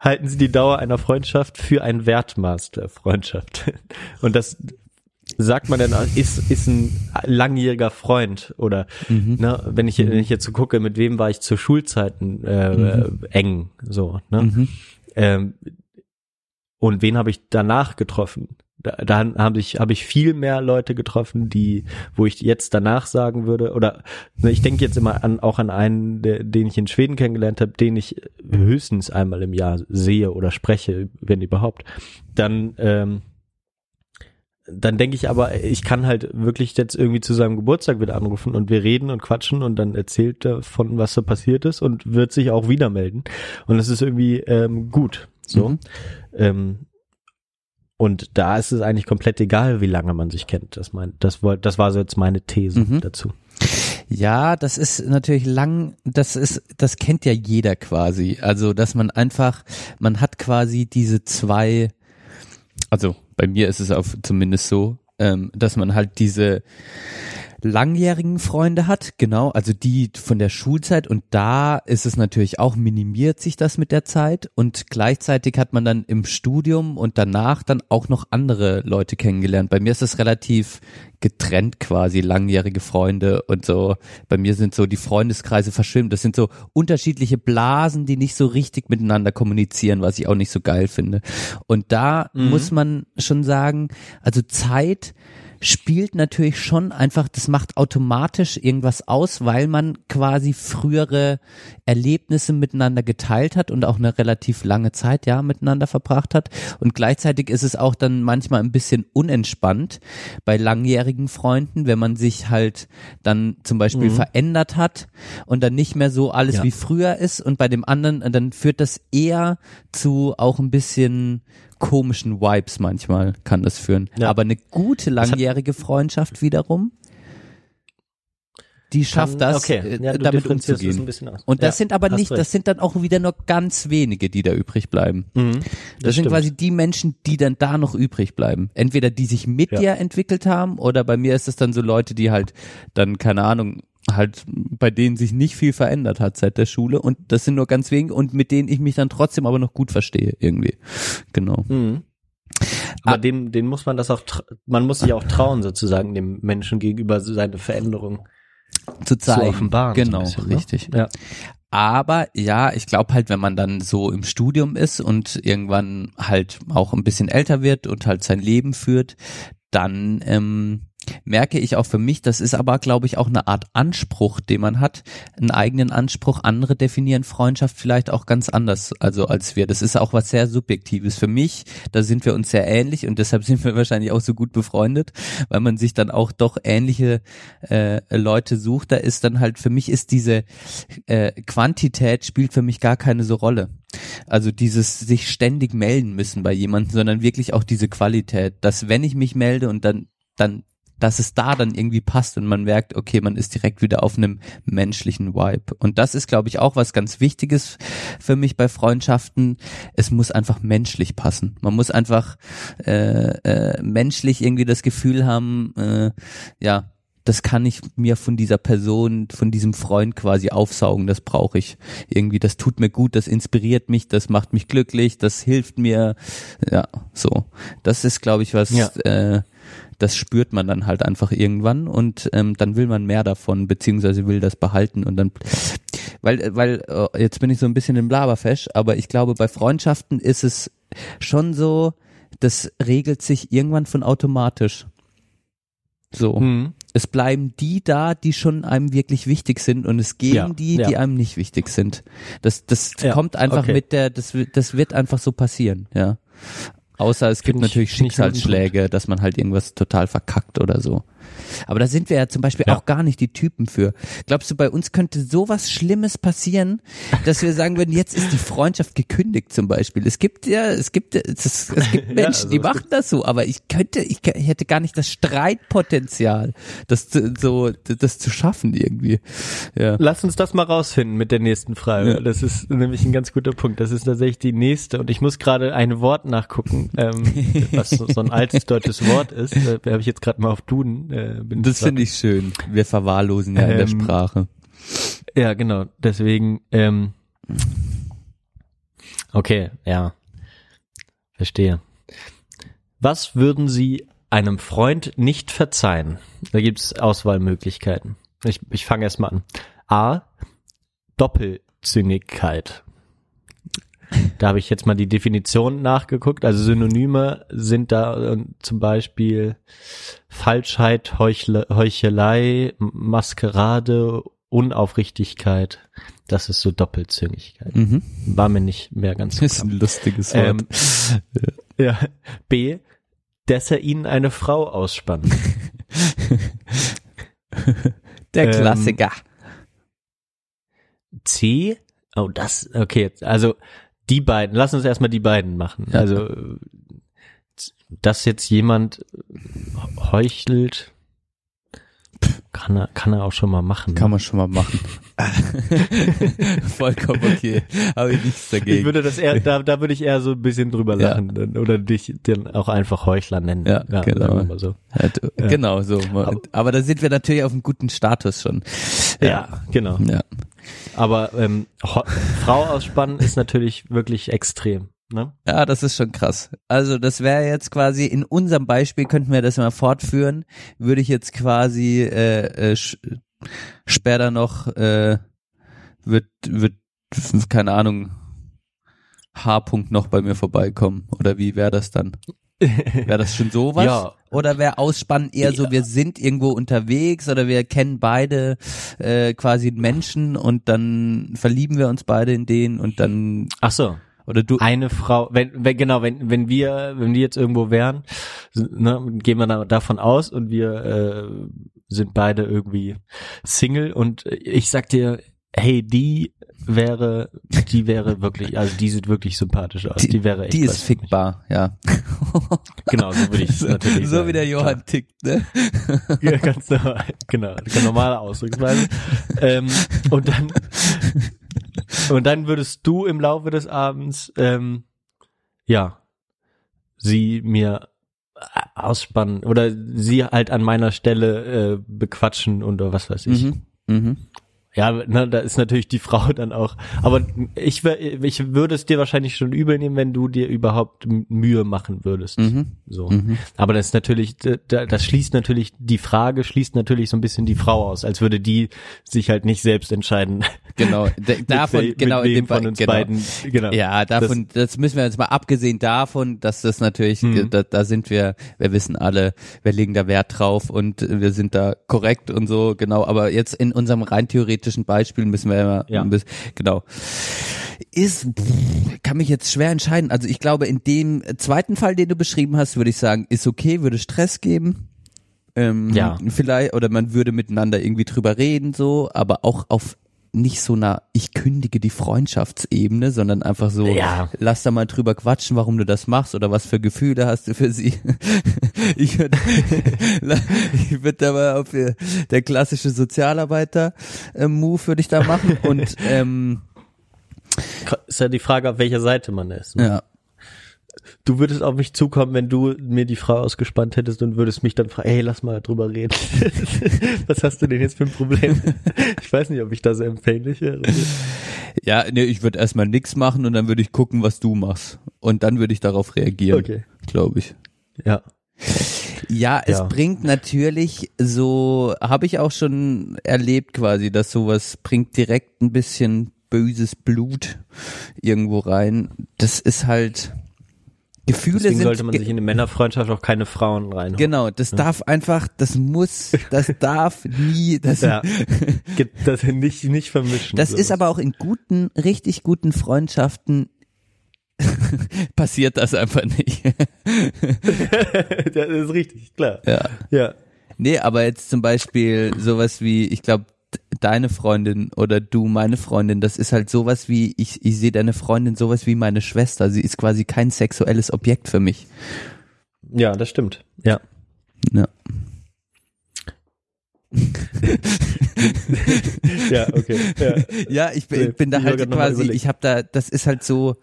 Halten Sie die Dauer einer Freundschaft für ein Wertmaß der Freundschaft. Und das sagt man dann, ist, ist ein langjähriger Freund oder ne, wenn ich, wenn ich jetzt so gucke, mit wem war ich zu Schulzeiten äh, eng, so, ne? Mhm. Ähm, und wen habe ich danach getroffen? Da, da habe ich habe ich viel mehr Leute getroffen, die, wo ich jetzt danach sagen würde, oder ne, ich denke jetzt immer an auch an einen, der, den ich in Schweden kennengelernt habe, den ich höchstens einmal im Jahr sehe oder spreche, wenn überhaupt. Dann ähm, dann denke ich aber, ich kann halt wirklich jetzt irgendwie zu seinem Geburtstag wieder anrufen und wir reden und quatschen und dann erzählt er von, was da passiert ist und wird sich auch wieder melden. Und das ist irgendwie ähm, gut. So. Mhm. Ähm, und da ist es eigentlich komplett egal, wie lange man sich kennt. Das, mein, das, das war so jetzt meine These Mhm. dazu. Ja, das ist natürlich lang, das ist, das kennt ja jeder quasi. Also, dass man einfach, man hat quasi diese zwei, also bei mir ist es auf, zumindest so, ähm, dass man halt diese langjährigen Freunde hat, genau, also die von der Schulzeit und da ist es natürlich auch, minimiert sich das mit der Zeit und gleichzeitig hat man dann im Studium und danach dann auch noch andere Leute kennengelernt. Bei mir ist das relativ getrennt quasi, langjährige Freunde und so. Bei mir sind so die Freundeskreise verschwimmt. Das sind so unterschiedliche Blasen, die nicht so richtig miteinander kommunizieren, was ich auch nicht so geil finde. Und da muss man schon sagen, also Zeit spielt natürlich schon einfach, das macht automatisch irgendwas aus, weil man quasi frühere Erlebnisse miteinander geteilt hat und auch eine relativ lange Zeit ja miteinander verbracht hat. Und gleichzeitig ist es auch dann manchmal ein bisschen unentspannt bei langjährigen Freunden, wenn man sich halt dann zum Beispiel verändert hat und dann nicht mehr so alles Ja. wie früher ist und bei dem anderen, dann führt das eher zu auch ein bisschen komischen Vibes manchmal kann das führen. Ja. Aber eine gute langjährige Freundschaft wiederum, die schafft Kann- das, okay. äh, Ja, damit umzugehen. ein bisschen aus. Und das Ja, sind aber nicht, recht. das sind dann auch wieder nur ganz wenige, die da übrig bleiben. Mhm, Das, sind stimmt. quasi die Menschen, die dann da noch übrig bleiben. Entweder die sich mit Ja. dir entwickelt haben oder bei mir ist es dann so Leute, die halt dann, keine Ahnung, halt bei denen sich nicht viel verändert hat seit der Schule und das sind nur ganz wenige und mit denen ich mich dann trotzdem aber noch gut verstehe irgendwie. Genau. Mhm. Aber Ah. dem, den muss man das auch, man muss sich auch trauen, sozusagen, dem Menschen gegenüber seine Veränderung Zu zeigen. zu offenbaren. Genau, bisschen, ne? richtig. Ja. Aber ja, ich glaube halt, wenn man dann so im Studium ist und irgendwann halt auch ein bisschen älter wird und halt sein Leben führt, dann ähm, merke ich auch für mich, das ist aber, glaube ich, auch eine Art Anspruch, den man hat, einen eigenen Anspruch. Andere definieren Freundschaft vielleicht auch ganz anders, also als wir. Das ist auch was sehr Subjektives. Für mich, da sind wir uns sehr ähnlich und deshalb sind wir wahrscheinlich auch so gut befreundet, weil man sich dann auch doch ähnliche äh, Leute sucht. Da ist dann halt, für mich ist diese äh, Quantität spielt für mich gar keine so Rolle. Also dieses sich ständig melden müssen bei jemandem, sondern wirklich auch diese Qualität, dass wenn ich mich melde und dann, dann, dass es da dann irgendwie passt und man merkt, okay, man ist direkt wieder auf einem menschlichen Vibe. Und das ist, glaube ich, auch was ganz Wichtiges für mich bei Freundschaften. Es muss einfach menschlich passen. Man muss einfach äh, äh, menschlich irgendwie das Gefühl haben, äh, ja, das kann ich mir von dieser Person, von diesem Freund quasi aufsaugen, das brauche ich. Irgendwie, das tut mir gut, das inspiriert mich, das macht mich glücklich, das hilft mir. Ja, so. Das ist, glaube ich, was, Ja. äh, das spürt man dann halt einfach irgendwann und ähm, dann will man mehr davon, beziehungsweise will das behalten und dann, weil, weil, äh, jetzt bin ich so ein bisschen im Blaberfesch, aber ich glaube, bei Freundschaften ist es schon so, das regelt sich irgendwann von automatisch. So Mhm. es bleiben die da, die schon einem wirklich wichtig sind und es gehen Ja, die, ja. die einem nicht wichtig sind. Das, das Ja, kommt einfach okay. mit der, das, das wird einfach so passieren, ja. Außer es gibt ich- natürlich Schicksalsschläge, dass man halt irgendwas total verkackt oder so. Aber da sind wir ja zum Beispiel Ja. auch gar nicht die Typen für. Glaubst du, bei uns könnte sowas Schlimmes passieren, dass wir sagen würden, jetzt ist die Freundschaft gekündigt zum Beispiel. Es gibt ja, es gibt, es, es gibt Menschen, also die machen das so, aber ich könnte, ich, ich hätte gar nicht das Streitpotenzial, das zu- so, das zu schaffen irgendwie. Ja. Lass uns das mal rausfinden mit der nächsten Frage. Ja. Das ist nämlich ein ganz guter Punkt. Das ist tatsächlich die nächste. Und ich muss gerade ein Wort nachgucken, ähm, was so, so ein altes deutsches Wort ist. Äh, habe ich jetzt gerade mal auf Duden. Äh, bin Das finde ich schön. Wir verwahrlosen ja in der Ähm, Sprache. Ja, genau. Deswegen, ähm, okay, ja. Verstehe. Was würden Sie einem Freund nicht verzeihen? Da gibt's Auswahlmöglichkeiten. Ich, ich fange erst mal an. A. Doppelzüngigkeit. Da habe ich jetzt mal die Definition nachgeguckt. Also Synonyme sind da äh, zum Beispiel Falschheit, Heuchle, Heuchelei, Maskerade, Unaufrichtigkeit. Das ist so Doppelzüngigkeit. Mhm. War mir nicht mehr ganz Das ist klar. ein lustiges Wort. Ähm, ja. B. dass er ihnen eine Frau ausspannt. Der Ähm, Klassiker. C, oh das, okay, also die beiden, lass uns erstmal die beiden machen. Ja. Also, dass jetzt jemand heuchelt, kann er, kann er auch schon mal machen. Kann man schon mal machen. Vollkommen okay. Habe ich nichts dagegen. Ich würde das eher, da, da würde ich eher so ein bisschen drüber Ja. lachen dann, oder dich dann auch einfach Heuchler nennen. Ja, genau. wir mal so. Ja, du- Ja. Genau so. Aber da sind wir natürlich auf einem guten Status schon. Ja, genau. Ja. Aber ähm, Frau ausspannen ist natürlich wirklich extrem. Ne? Ja, das ist schon krass. Also das wäre jetzt quasi in unserem Beispiel könnten wir das mal fortführen. Würde ich jetzt quasi äh, äh, später noch äh, wird wird keine Ahnung H-Punkt noch bei mir vorbeikommen oder wie wäre das dann? Wäre das schon sowas? Ja. Oder wäre Ausspannen eher so, wir sind irgendwo unterwegs oder wir kennen beide äh, quasi Menschen und dann verlieben wir uns beide in den und dann Ach so. oder du Eine Frau, wenn, wenn genau, wenn wenn wir wenn wir jetzt irgendwo wären, ne, gehen wir da, davon aus und wir äh, sind beide irgendwie Single und ich sag dir, hey, die wäre, die wäre wirklich, also die sieht wirklich sympathisch aus. Die, wäre echt Die ist fickbar, ja. Genau, so würde ich es natürlich so sagen. wie der Johann tickt, ne? Ja, ganz normal, genau, ganz normale Ausdrucksweise. ähm, und dann und dann würdest du im Laufe des Abends ähm, ja sie mir ausspannen oder sie halt an meiner Stelle äh, bequatschen oder was weiß ich. Mhm. Mhm. Ja, ne, da ist natürlich die Frau dann auch. Aber ich, ich würde es dir wahrscheinlich schon übel nehmen, wenn du dir überhaupt Mühe machen würdest. Mhm. So. Mhm. Aber das ist natürlich, da- das schließt natürlich, die Frage schließt natürlich so ein bisschen die Frau aus, als würde die sich halt nicht selbst entscheiden. Genau, davon, mit, genau, in dem von uns genau. beiden. Genau. Ja, davon, das, müssen wir jetzt mal abgesehen davon, dass das natürlich, Mhm. da, da sind wir, wir wissen alle, wir legen da Wert drauf und wir sind da korrekt und so, genau. Aber jetzt in unserem rein theoretischen Beispiel müssen wir immer, Ja. ein bisschen- genau. Ist, kann mich jetzt schwer entscheiden. Also ich glaube, in dem zweiten Fall, den du beschrieben hast, würde ich sagen, ist okay, würde Stress geben. Ähm, Ja. Vielleicht, oder man würde miteinander irgendwie drüber reden, so, aber auch auf nicht so einer, ich kündige die Freundschaftsebene, sondern einfach so, Ja. lass da mal drüber quatschen, warum du das machst oder was für Gefühle hast du für sie. ich würde ich würd da mal auf äh, der klassische Sozialarbeiter-Move würde ich da machen und ähm, Ist ja die Frage, auf welcher Seite man ist. ne? ja, Du würdest auf mich zukommen, wenn du mir die Frau ausgespannt hättest und würdest mich dann fragen, hey, lass mal drüber reden. Was hast du denn jetzt für ein Problem? Ich weiß nicht, ob ich da so empfänglich wäre. ja, nee, ich würde erstmal nix machen und dann würde ich gucken, was du machst und dann würde ich darauf reagieren, Okay. glaube ich. Ja. Ja, es Ja. bringt natürlich so, habe ich auch schon erlebt quasi, dass sowas bringt direkt ein bisschen böses Blut irgendwo rein. Das ist halt Gefühle Deswegen sind sollte man sich in eine Männerfreundschaft auch keine Frauen reinholen. Genau, das darf einfach, das muss, das darf nie, das, Ja. Das nicht, nicht vermischen. das sowas. ist aber auch in guten, richtig guten Freundschaften passiert das einfach nicht. das ist richtig, klar. ja. Ja. Nee, aber jetzt zum Beispiel sowas wie, ich glaube, deine Freundin oder du meine Freundin, das ist halt sowas wie, ich, ich sehe deine Freundin sowas wie meine Schwester. Sie ist quasi kein sexuelles Objekt für mich. Ja, das stimmt. Ja. Ja. Ja, okay. Ja, Ja, ich bin, Nee, ich bin da halt quasi, ich habe da, das ist halt so,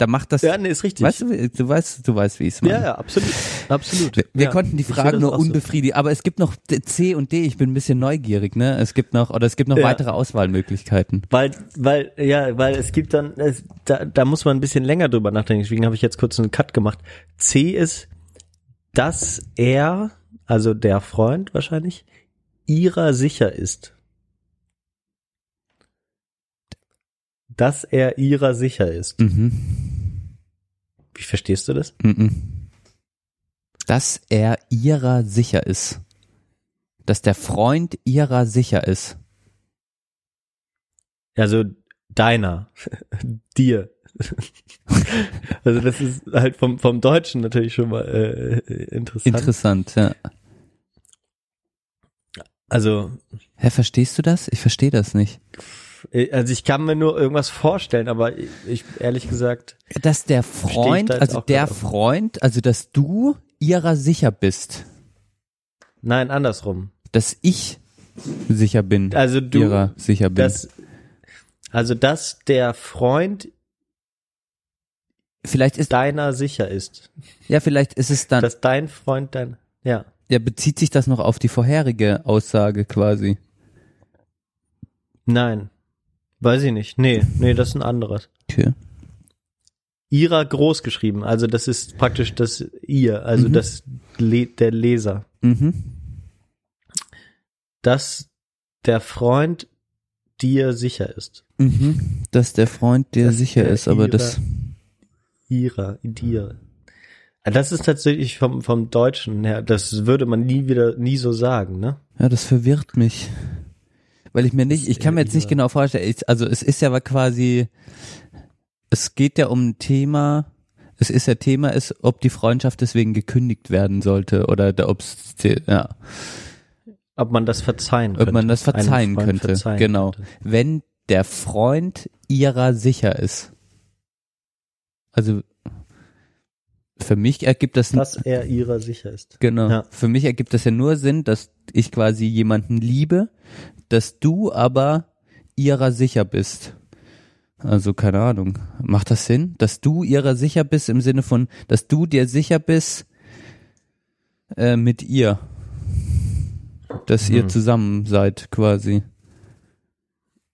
da macht das, ja nee, ist richtig. weißt du, du weißt, du weißt, wie ich es meine. ja, ja, absolut. Absolut. Wir, wir ja. konnten die Fragen das nur auch so. aber es gibt noch C und D, ich bin ein bisschen neugierig, ne? Es gibt noch, oder es gibt noch Ja. weitere Auswahlmöglichkeiten. Weil, weil, ja, weil es gibt dann, es, da, da muss man ein bisschen länger drüber nachdenken. Deswegen habe ich jetzt kurz einen Cut gemacht. C ist, dass er, also der Freund wahrscheinlich, ihrer sicher ist. Dass er ihrer sicher ist. Mhm. Wie verstehst du das? Mhm. Dass er ihrer sicher ist. Dass der Freund ihrer sicher ist. Also deiner, dir also das ist halt vom, vom Deutschen natürlich schon mal äh, interessant. Interessant, ja. also, Hä, verstehst du das? Ich verstehe das nicht. Äh, also ich kann mir nur irgendwas vorstellen, aber ich, ich ehrlich gesagt, Dass der Freund, da also der. Freund, also dass du ihrer sicher bist, nein, andersrum. dass ich sicher bin, Also du, ihrer sicher bin. das, also dass der Freund vielleicht ist, deiner sicher ist, ja, vielleicht ist es dann, dass dein Freund dein, ja, ja, bezieht sich das noch auf die vorherige Aussage quasi. nein, weiß ich nicht, nee, nee, das ist ein anderes. Okay. Ihrer groß geschrieben, also das ist praktisch das ihr, also Mhm. das Le der Leser, Mhm. dass der Freund dir sicher ist. Mhm. Dass der Freund dir Dass sicher ist, aber ihrer- das, Ihrer, dir. Das ist tatsächlich vom, vom Deutschen her, das würde man nie wieder, nie so sagen, ne? ja, das verwirrt mich. Weil ich mir nicht, ich kann mir jetzt nicht genau vorstellen, ich, also es ist ja aber quasi, es geht ja um ein Thema, es ist ja Thema ist, ob die Freundschaft deswegen gekündigt werden sollte oder da, ob's, ja, Ob man das verzeihen könnte. ob man das verzeihen könnte. verzeihen genau. könnte. Wenn der Freund ihrer sicher ist. Also für mich ergibt das Dass er ihrer sicher ist. Genau. Ja. Für mich ergibt das ja nur Sinn, dass ich quasi jemanden liebe, dass du aber ihrer sicher bist. Also keine Ahnung. Macht das Sinn? Dass du ihrer sicher bist im Sinne von, dass du dir sicher bist äh, mit ihr. Dass ihr Hm. zusammen seid quasi.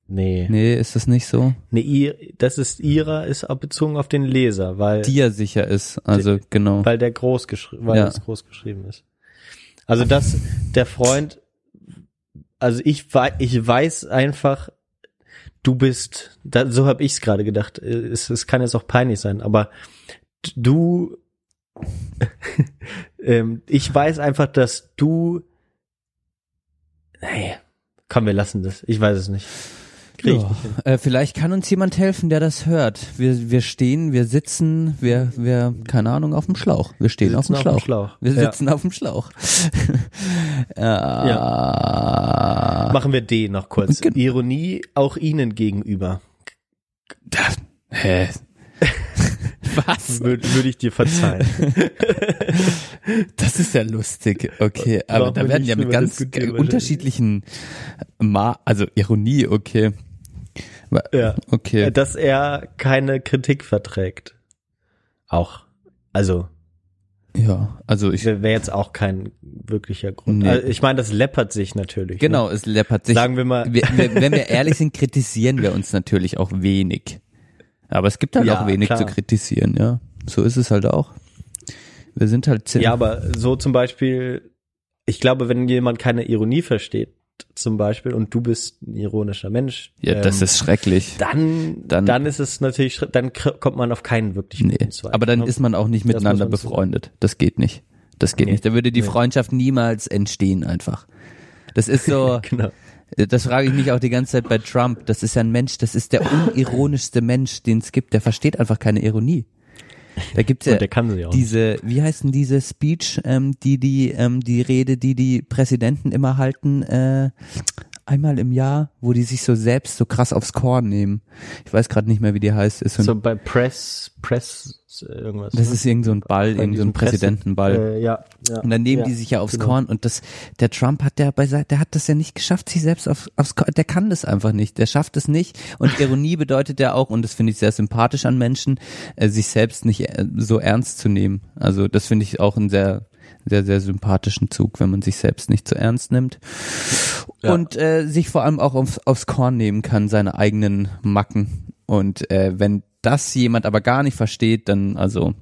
Nee. Nee, ist das nicht so? Nee, ihr, das ist ihrer, ist auch bezogen auf den Leser, weil, Dir sicher ist. Also genau. weil der groß geschrieben, weil Ja. es groß geschrieben ist. Also dass der Freund, also ich, ich weiß einfach, du bist, da, so habe ich es gerade gedacht. Es, es kann jetzt auch peinlich sein, aber du, ähm, ich weiß einfach, dass du, nee, komm, wir lassen das. Ich weiß es nicht. Krieg Ja, äh, vielleicht kann uns jemand helfen, der das hört. Wir, wir stehen, wir sitzen, wir, wir, keine Ahnung, auf dem Schlauch. Wir stehen Wir auf dem sitzen Schlauch. auf dem Schlauch. Wir Ja. sitzen auf dem Schlauch. ja. Machen wir D noch kurz. Genau. Ironie auch Ihnen gegenüber. Hä? Was? Würde würd ich dir verzeihen. Das ist ja lustig. Okay, aber Brauchen da werden ja mit ganz äh, unterschiedlichen Ma also Ironie, okay. Ja. Okay. Dass er keine Kritik verträgt. Auch. Also, Ja, also ich wäre jetzt auch kein wirklicher Grund. Nee. Also, ich meine, das läppert sich natürlich. genau, Ne? es läppert sich. Sagen wir mal, wir, wenn wir ehrlich sind, kritisieren wir uns natürlich auch wenig. Aber es gibt halt Ja, auch wenig klar. zu kritisieren, ja. So ist es halt auch. Wir sind halt zin- ja, aber so zum Beispiel, ich glaube, wenn jemand keine Ironie versteht, zum Beispiel, und du bist ein ironischer Mensch, ja, das ähm, ist schrecklich. dann, dann- dann, ist es natürlich, dann kommt man auf keinen wirklich Nee, guten Zweig. aber dann ist man auch nicht Das miteinander so befreundet. Das geht nicht. Das geht Nee. nicht. Da würde die Nee. Freundschaft niemals entstehen einfach. Das ist so, Genau. das frage ich mich auch die ganze Zeit bei Trump. Das ist ja ein Mensch, das ist der unironischste Mensch, den es gibt. Der versteht einfach keine Ironie. Da gibt's ja Und der kann sie auch. nicht. diese, wie heißt denn diese Speech, ähm, die die, ähm, die Rede, die die Präsidenten immer halten, äh, einmal im Jahr, wo die sich so selbst so krass aufs Korn nehmen. Ich weiß gerade nicht mehr, wie die heißt. Ist so, ein, So bei Press, Press, äh, irgendwas. das ne? ist irgend so ein Ball, irgend so ein Präsidentenball. Äh, ja, ja. Und dann nehmen ja, die sich ja aufs genau. Korn und das, der Trump hat der bei, der hat das ja nicht geschafft, sich selbst auf, aufs Korn, der kann das einfach nicht, der schafft es nicht und Ironie bedeutet ja auch, und das finde ich sehr sympathisch an Menschen, äh, sich selbst nicht äh, so ernst zu nehmen. Also das finde ich auch einen sehr, sehr, sehr sympathischen Zug, wenn man sich selbst nicht so ernst nimmt Ja. und äh, sich vor allem auch aufs, aufs Korn nehmen kann, seine eigenen Macken. Und äh, wenn das jemand aber gar nicht versteht, dann also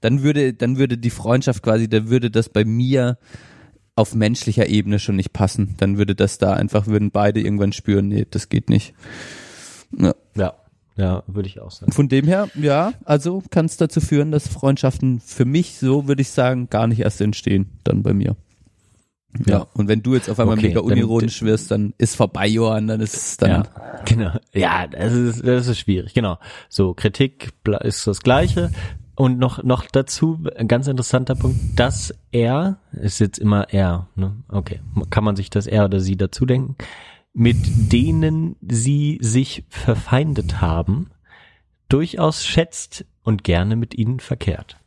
dann würde dann würde die Freundschaft quasi, dann würde das bei mir auf menschlicher Ebene schon nicht passen. Dann würde das da einfach würden beide irgendwann spüren, nee, das geht nicht. Ja. Ja, ja, würde ich auch sagen. Von dem her, ja, also kann es dazu führen, dass Freundschaften für mich, so würde ich sagen, gar nicht erst entstehen, dann bei mir. Ja. Und wenn du jetzt auf einmal Okay, mega dann- unironisch wirst, dann ist vorbei, Johann, dann ist es dann. Ja, genau. Ja, das ist, das ist schwierig, genau. So, Kritik ist das Gleiche. Und noch, noch dazu, ein ganz interessanter Punkt, dass er, ist jetzt immer er, ne? Okay. Kann man sich das er oder sie dazu denken? Mit denen sie sich verfeindet haben, durchaus schätzt und gerne mit ihnen verkehrt.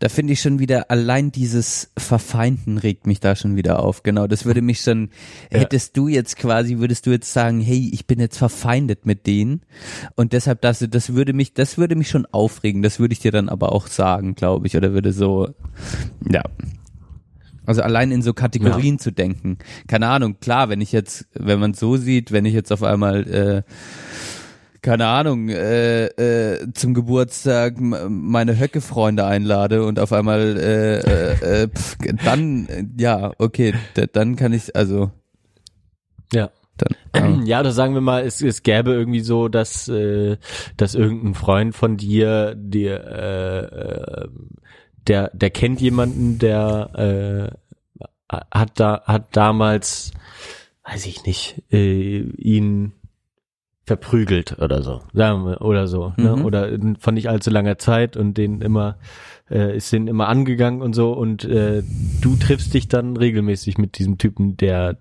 Da finde ich schon wieder, allein dieses Verfeinden regt mich da schon wieder auf. Genau, das würde mich schon, hättest du jetzt quasi, würdest du jetzt sagen, hey, ich bin jetzt verfeindet mit denen und deshalb, das, das würde mich, das würde mich schon aufregen, das würde ich dir dann aber auch sagen, glaube ich, oder würde so, ja. Also allein in so Kategorien zu denken. Keine Ahnung, klar, wenn ich jetzt, wenn man so sieht, wenn ich jetzt auf einmal, äh, keine Ahnung, äh, äh, zum Geburtstag meine Höcke-Freunde einlade und auf einmal, äh, äh, äh, pf, dann, äh, ja, okay, dann kann ich, also, Ja. dann, ähm, Ja, oder sagen wir mal, es, es gäbe irgendwie so, dass, äh, dass irgendein Freund von dir, dir, äh, äh, der, der kennt jemanden, der äh, hat da, hat damals, weiß ich nicht, äh, ihn verprügelt oder so, sagen wir, oder so, ne? Mhm. oder in- von nicht allzu langer Zeit und den immer, äh, ist den immer angegangen und so und äh, du triffst dich dann regelmäßig mit diesem Typen, der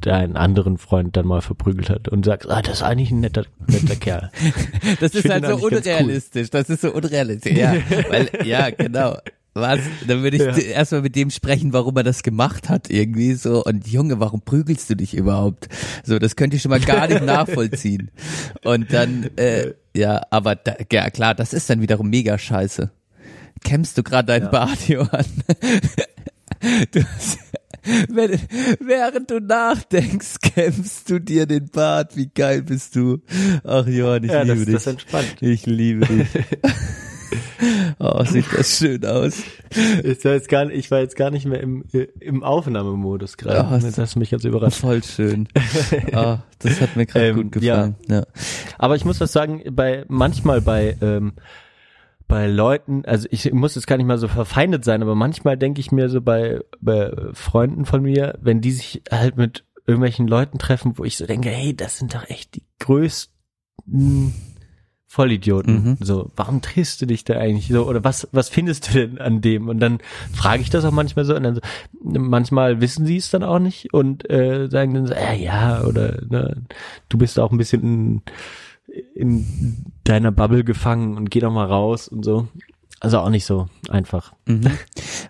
deinen anderen Freund dann mal verprügelt hat und sagst, ah, das ist eigentlich ein netter, netter Kerl. das ist halt so ganz cool. unrealistisch, das ist so unrealistisch, ja, weil, ja, genau. Was? Dann würde ich Ja. erstmal mit dem sprechen, warum er das gemacht hat, irgendwie so. Und Junge, warum prügelst du dich überhaupt? So, das könnte ich schon mal gar nicht nachvollziehen. Und dann, äh, ja, aber da, ja klar, das ist dann wiederum mega scheiße. Kämmst du gerade dein Bart, Johann? Du, hast- wenn, während du nachdenkst, kämmst du dir den Bart. Wie geil bist du? Ach Johann, ich Ja, liebe das, dich. das entspannt. Ich liebe dich. oh, sieht das schön aus. Ich war jetzt gar, ich war jetzt gar nicht mehr im, im Aufnahmemodus gerade. Ja, das hat mich jetzt überrascht. Voll schön. Oh, das hat mir gerade Ähm, gut gefallen. Ja. Aber ich muss das sagen, bei manchmal bei ähm, bei Leuten, also ich muss jetzt gar nicht mal so verfeindet sein, aber manchmal denke ich mir so bei, bei Freunden von mir, wenn die sich halt mit irgendwelchen Leuten treffen, wo ich so denke, hey, das sind doch echt die größten Vollidioten. Mhm. So, warum triffst du dich da eigentlich so? Oder was, was findest du denn an dem? Und dann frage ich das auch manchmal so und dann so, manchmal wissen sie es dann auch nicht und äh, sagen dann so, äh, ja, oder ne, du bist auch ein bisschen in deiner Bubble gefangen und geh doch mal raus und so. Also auch nicht so einfach. Mhm.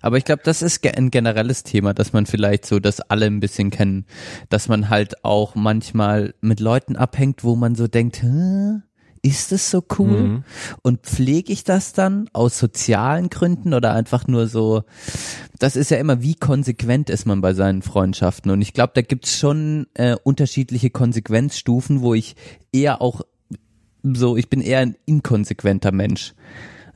Aber ich glaube, das ist ein generelles Thema, dass man vielleicht so das alle ein bisschen kennen, dass man halt auch manchmal mit Leuten abhängt, wo man so denkt, Hä? Ist es so cool? Mhm. Und pflege ich das dann aus sozialen Gründen oder einfach nur so, das ist ja immer, wie konsequent ist man bei seinen Freundschaften. Und ich glaube, da gibt's schon äh, unterschiedliche Konsequenzstufen, wo ich eher auch so, ich bin eher ein inkonsequenter Mensch.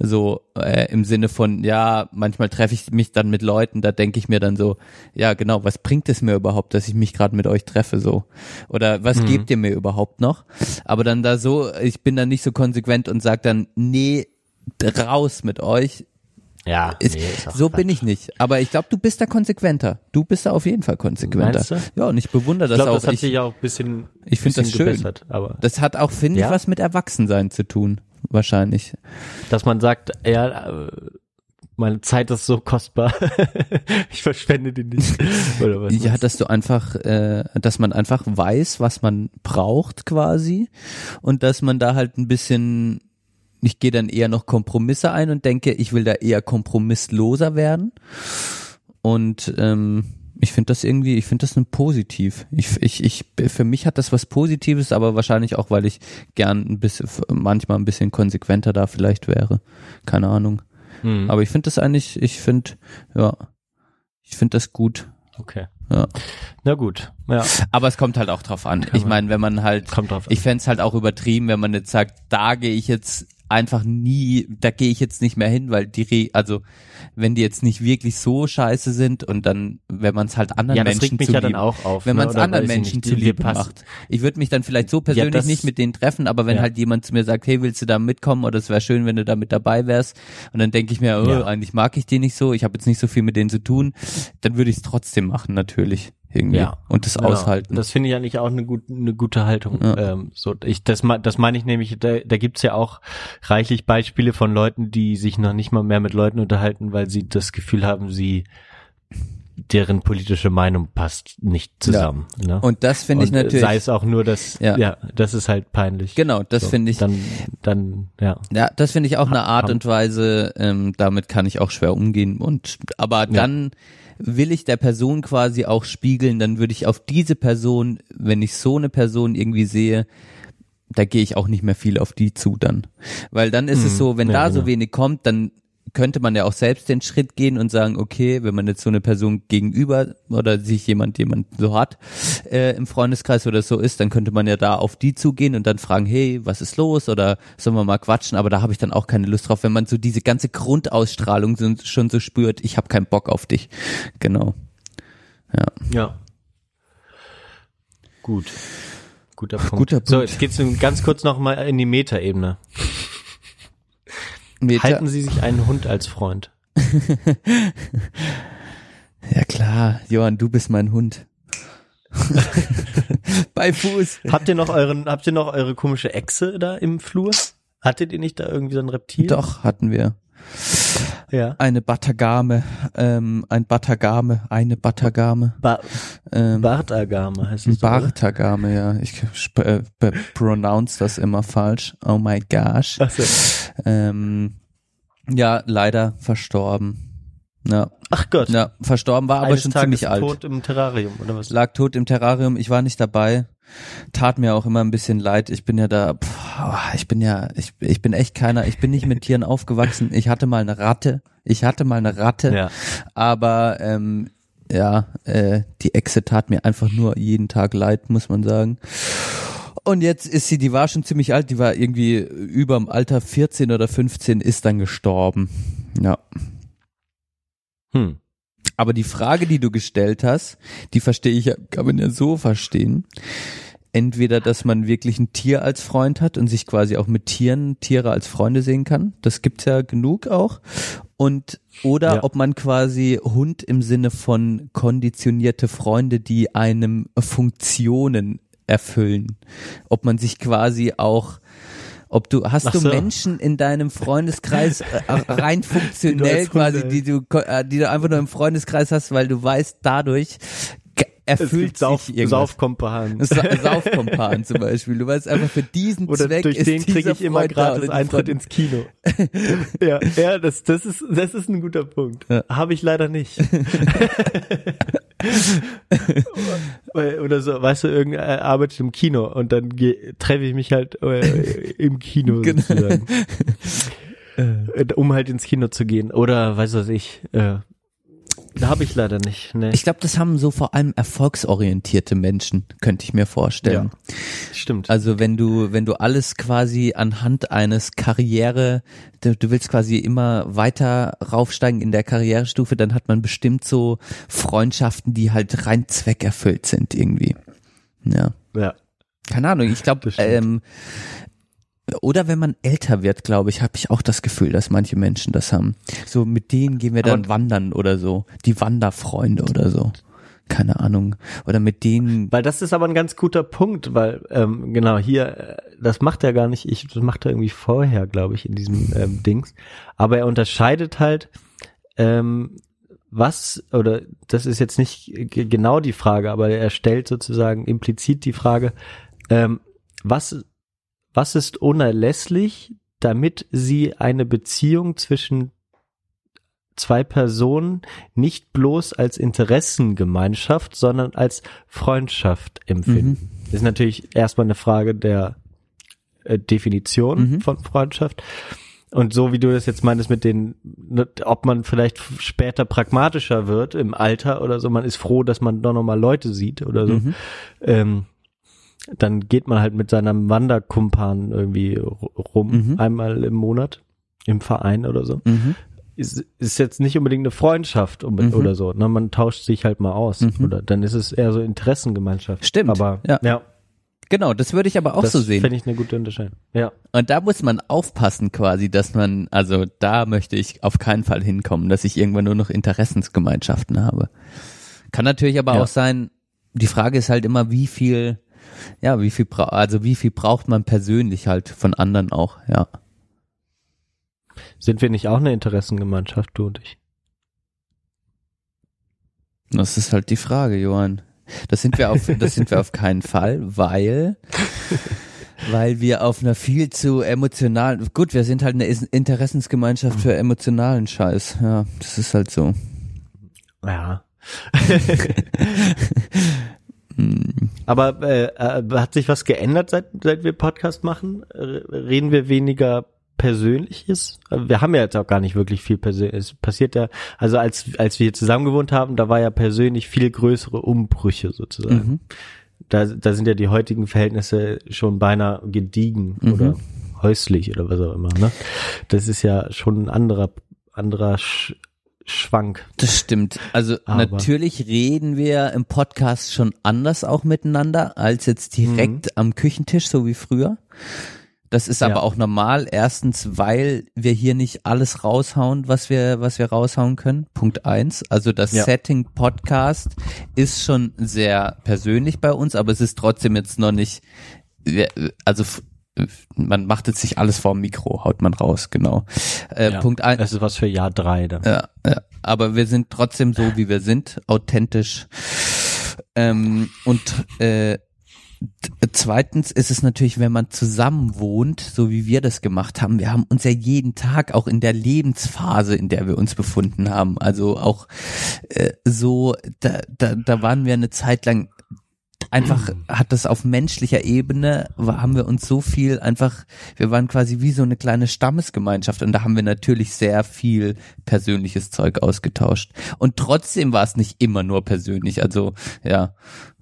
So äh, im Sinne von, ja, manchmal treffe ich mich dann mit Leuten, da denke ich mir dann so, ja genau, was bringt es mir überhaupt, dass ich mich gerade mit euch treffe so? Oder was gebt ihr mir überhaupt noch? Aber dann da so, ich bin dann nicht so konsequent und sag dann, nee, raus mit euch. Ja, Ist, so bin ich nicht. Aber ich glaube, du bist da konsequenter. Du bist da auf jeden Fall konsequenter. Ja, und ich bewundere Ich das glaube, auch. das hat ich, sich auch ein bisschen, ich find das schön. gebessert. Aber das hat auch, finde ich, Ja? was mit Erwachsensein zu tun. Wahrscheinlich. dass man sagt, ja, äh, meine Zeit ist so kostbar, ich verschwende die nicht. Oder was? Ja, dass du einfach, äh, dass man einfach weiß, was man braucht quasi und dass man da halt ein bisschen, ich gehe dann eher noch Kompromisse ein und denke, ich will da eher kompromissloser werden und ähm, ich finde das irgendwie, ich finde das ein positiv. Ich, ich, ich, für mich hat das was Positives, aber wahrscheinlich auch, weil ich gern ein bisschen, manchmal ein bisschen konsequenter da vielleicht wäre. Keine Ahnung. Hm, Aber ich finde das eigentlich, ich finde, ja, ich finde das gut. okay. Ja. Na gut, ja, Aber es kommt halt auch drauf an. Kann ich meine, wenn man halt, kommt drauf an. ich fänd's halt auch übertrieben, wenn man jetzt sagt, da gehe ich jetzt einfach nie, da gehe ich jetzt nicht mehr hin, weil die, Re also wenn die jetzt nicht wirklich so scheiße sind und dann, wenn man es halt anderen Ja, das Menschen mich ja dann auch auf. wenn ne? man es Oder anderen Menschen die- zuliebe macht. Ich würde mich dann vielleicht so persönlich das- nicht mit denen treffen, aber wenn Ja. halt jemand zu mir sagt, hey, willst du da mitkommen oder es wäre schön, wenn du da mit dabei wärst und dann denke ich mir, oh, Ja. eigentlich mag ich die nicht so, ich habe jetzt nicht so viel mit denen zu tun, dann würde ich es trotzdem machen, natürlich. Irgendwie. Ja. Und das Genau. aushalten. Das finde ich eigentlich auch eine, gut, eine gute Haltung. Ja. Ähm, so, ich, das, das meine ich nämlich, da, da gibt's ja auch reichlich Beispiele von Leuten, die sich noch nicht mal mehr mit Leuten unterhalten, weil sie das Gefühl haben, sie deren politische Meinung passt nicht zusammen. Ne? und das finde ich äh, natürlich. Sei es auch nur das, Ja. ja, das ist halt peinlich. Genau, das So, finde ich. Dann, dann, ja. Ja, das finde ich auch eine Art und Weise, ähm, damit kann ich auch schwer umgehen. Und aber dann will ich der Person quasi auch spiegeln, dann würde ich auf diese Person, wenn ich so eine Person irgendwie sehe, da gehe ich auch nicht mehr viel auf die zu dann. Weil dann ist es Mhm. so, wenn Ja, da so genau. wenig kommt, dann könnte man ja auch selbst den Schritt gehen und sagen, okay, wenn man jetzt so eine Person gegenüber oder sich jemand, jemand so hat äh, im Freundeskreis oder so ist, dann könnte man ja da auf die zugehen und dann fragen, hey, was ist los oder sollen wir mal quatschen? Aber da habe ich dann auch keine Lust drauf, wenn man so diese ganze Grundausstrahlung so, schon so spürt, ich habe keinen Bock auf dich. Genau. Ja. Ja. Gut. Guter Punkt. Guter So, Punkt. jetzt geht's ganz kurz noch mal in die Metaebene. Meta- Halten Sie sich einen Hund als Freund? ja klar, Johann, du bist mein Hund. Bei Fuß. Habt ihr noch euren, habt ihr noch eure komische Echse da im Flur? Hattet ihr nicht da irgendwie so ein Reptil? Doch, hatten wir. Ja. Eine Batagame, ähm, ein Batagame, eine Batagame, Ba ähm, Bartagame heißt es. Bartagame, ja. Ich äh, pronounce das immer falsch. Oh my gosh. Ach so. Ähm, ja, leider verstorben. Ja, Ach Gott. ja, verstorben war aber Eines schon Tages ziemlich alt. tot im Terrarium oder was? Lag tot im Terrarium. Ich war nicht dabei. Tat mir auch immer ein bisschen leid. Ich bin ja da, pff, ich bin ja, ich, ich bin echt keiner, ich bin nicht mit Tieren aufgewachsen. Ich hatte mal eine Ratte. Ich hatte mal eine Ratte. Ja. Aber ähm, ja, äh, die Echse tat mir einfach nur jeden Tag leid, muss man sagen. Und jetzt ist sie, die war schon ziemlich alt, die war irgendwie über dem Alter 14 oder 15, ist dann gestorben. Ja. Hm. Aber die Frage, die du gestellt hast, die verstehe ich, ja- kann man ja so verstehen. Entweder, dass man wirklich ein Tier als Freund hat und sich quasi auch mit Tieren, Tiere als Freunde sehen kann. Das gibt's ja genug auch. Und, oder Ja. ob man quasi Hund im Sinne von konditionierte Freunde, die einem Funktionen erfüllen. Ob man sich quasi auch, ob du, hast Ach du so. Menschen in deinem Freundeskreis äh, rein funktionell als quasi, die du, äh, die du einfach nur im Freundeskreis hast, weil du weißt, dadurch erfüllt sich Sauf, irgendwas. Saufkompan. Sa Saufkompan zum Beispiel. Du weißt einfach, für diesen Oder Zweck durch ist den kriege ich immer gratis Eintritt ins Kino. ja, ja, das, das ist, das ist ein guter Punkt. Ja. Habe ich leider nicht. Oder so, weißt du, irgendein arbeitet im Kino und dann treffe ich mich halt äh, im Kino Genau. sozusagen. Äh, um halt ins Kino zu gehen. Oder weiß was ich. Äh, habe ich leider nicht. Ne. Ich glaube, das haben so vor allem erfolgsorientierte Menschen, könnte ich mir vorstellen. Stimmt. Also wenn du, wenn du alles quasi anhand eines Karriere, du, du willst quasi immer weiter raufsteigen in der Karrierestufe, dann hat man bestimmt so Freundschaften, die halt rein zweckerfüllt sind irgendwie. Ja. ja. Keine Ahnung, ich glaube, ähm, oder wenn man älter wird, glaube ich, habe ich auch das Gefühl, dass manche Menschen das haben. So mit denen gehen wir dann Aber- wandern oder so, die Wanderfreunde oder so. Keine Ahnung. Oder mit denen. Weil das ist aber ein ganz guter Punkt, weil ähm, genau hier, äh, das macht er gar nicht, ich, das macht er irgendwie vorher, glaube ich, in diesem ähm, Dings. Aber er unterscheidet halt, ähm, was, oder das ist jetzt nicht genau die Frage, aber er stellt sozusagen implizit die Frage, ähm, was, was ist unerlässlich, damit sie eine Beziehung zwischen zwei Personen nicht bloß als Interessengemeinschaft, sondern als Freundschaft empfinden. Das ist natürlich erstmal eine Frage der äh, Definition Mhm. von Freundschaft. Und so wie du das jetzt meintest mit den, ne, ob man vielleicht später pragmatischer wird im Alter oder so, man ist froh, dass man doch nochmal Leute sieht oder so. Mhm. Ähm, dann geht man halt mit seinem Wanderkumpan irgendwie rum, Mhm. einmal im Monat im Verein oder so. Mhm. Ist, ist jetzt nicht unbedingt eine Freundschaft Mhm. oder so. Ne? Man tauscht sich halt mal aus. Mhm. Oder dann ist es eher so Interessengemeinschaft. Stimmt, Aber ja. ja, Genau, das würde ich aber auch das so sehen. finde ich eine gute Unterscheidung. Ja. Und da muss man aufpassen quasi, dass man, also da möchte ich auf keinen Fall hinkommen, dass ich irgendwann nur noch Interessensgemeinschaften habe. Kann natürlich aber Ja. auch sein, die Frage ist halt immer, wie viel, ja, wie viel, bra also wie viel braucht man persönlich halt von anderen auch, ja. Sind wir nicht auch eine Interessengemeinschaft, du und ich? Das ist halt die Frage, Johann. Das sind wir auf, das sind wir auf keinen Fall, weil, weil wir auf einer viel zu emotionalen, gut, wir sind halt eine Interessensgemeinschaft für emotionalen Scheiß, ja, das ist halt so. Ja. Hm. Aber äh, äh, hat sich was geändert, seit, seit wir Podcast machen? Reden wir weniger Persönliches? Äh, Wir haben ja jetzt auch gar nicht wirklich viel Persönliches. Es passiert ja, also als, als wir hier zusammen gewohnt haben, da war ja persönlich viel größere Umbrüche sozusagen. Mhm. Da, da sind ja die heutigen Verhältnisse schon beinahe gediegen Mhm. oder häuslich oder was auch immer. Ne? Das ist ja schon ein anderer, anderer Schwank. Das stimmt. Also Aber- natürlich reden wir im Podcast schon anders auch miteinander als jetzt direkt am Küchentisch, so wie früher. Das ist aber Ja. auch normal. Erstens, weil wir hier nicht alles raushauen, was wir, was wir raushauen können. Punkt eins. Also das Ja. Setting Podcast ist schon sehr persönlich bei uns, aber es ist trotzdem jetzt noch nicht, also man macht jetzt nicht alles vorm Mikro, haut man raus, genau. Äh, Ja. Punkt eins. Das ist was für Jahr drei dann. Ja, ja, aber wir sind trotzdem so, wie wir sind, authentisch. Ähm, und äh, zweitens ist es natürlich, wenn man zusammen wohnt, so wie wir das gemacht haben, wir haben uns ja jeden Tag auch in der Lebensphase, in der wir uns befunden haben, also auch äh, so, da, da, da waren wir eine Zeit lang einfach hat das auf menschlicher Ebene, haben wir uns so viel einfach, wir waren quasi wie so eine kleine Stammesgemeinschaft und da haben wir natürlich sehr viel persönliches Zeug ausgetauscht. Und trotzdem war es nicht immer nur persönlich, also ja,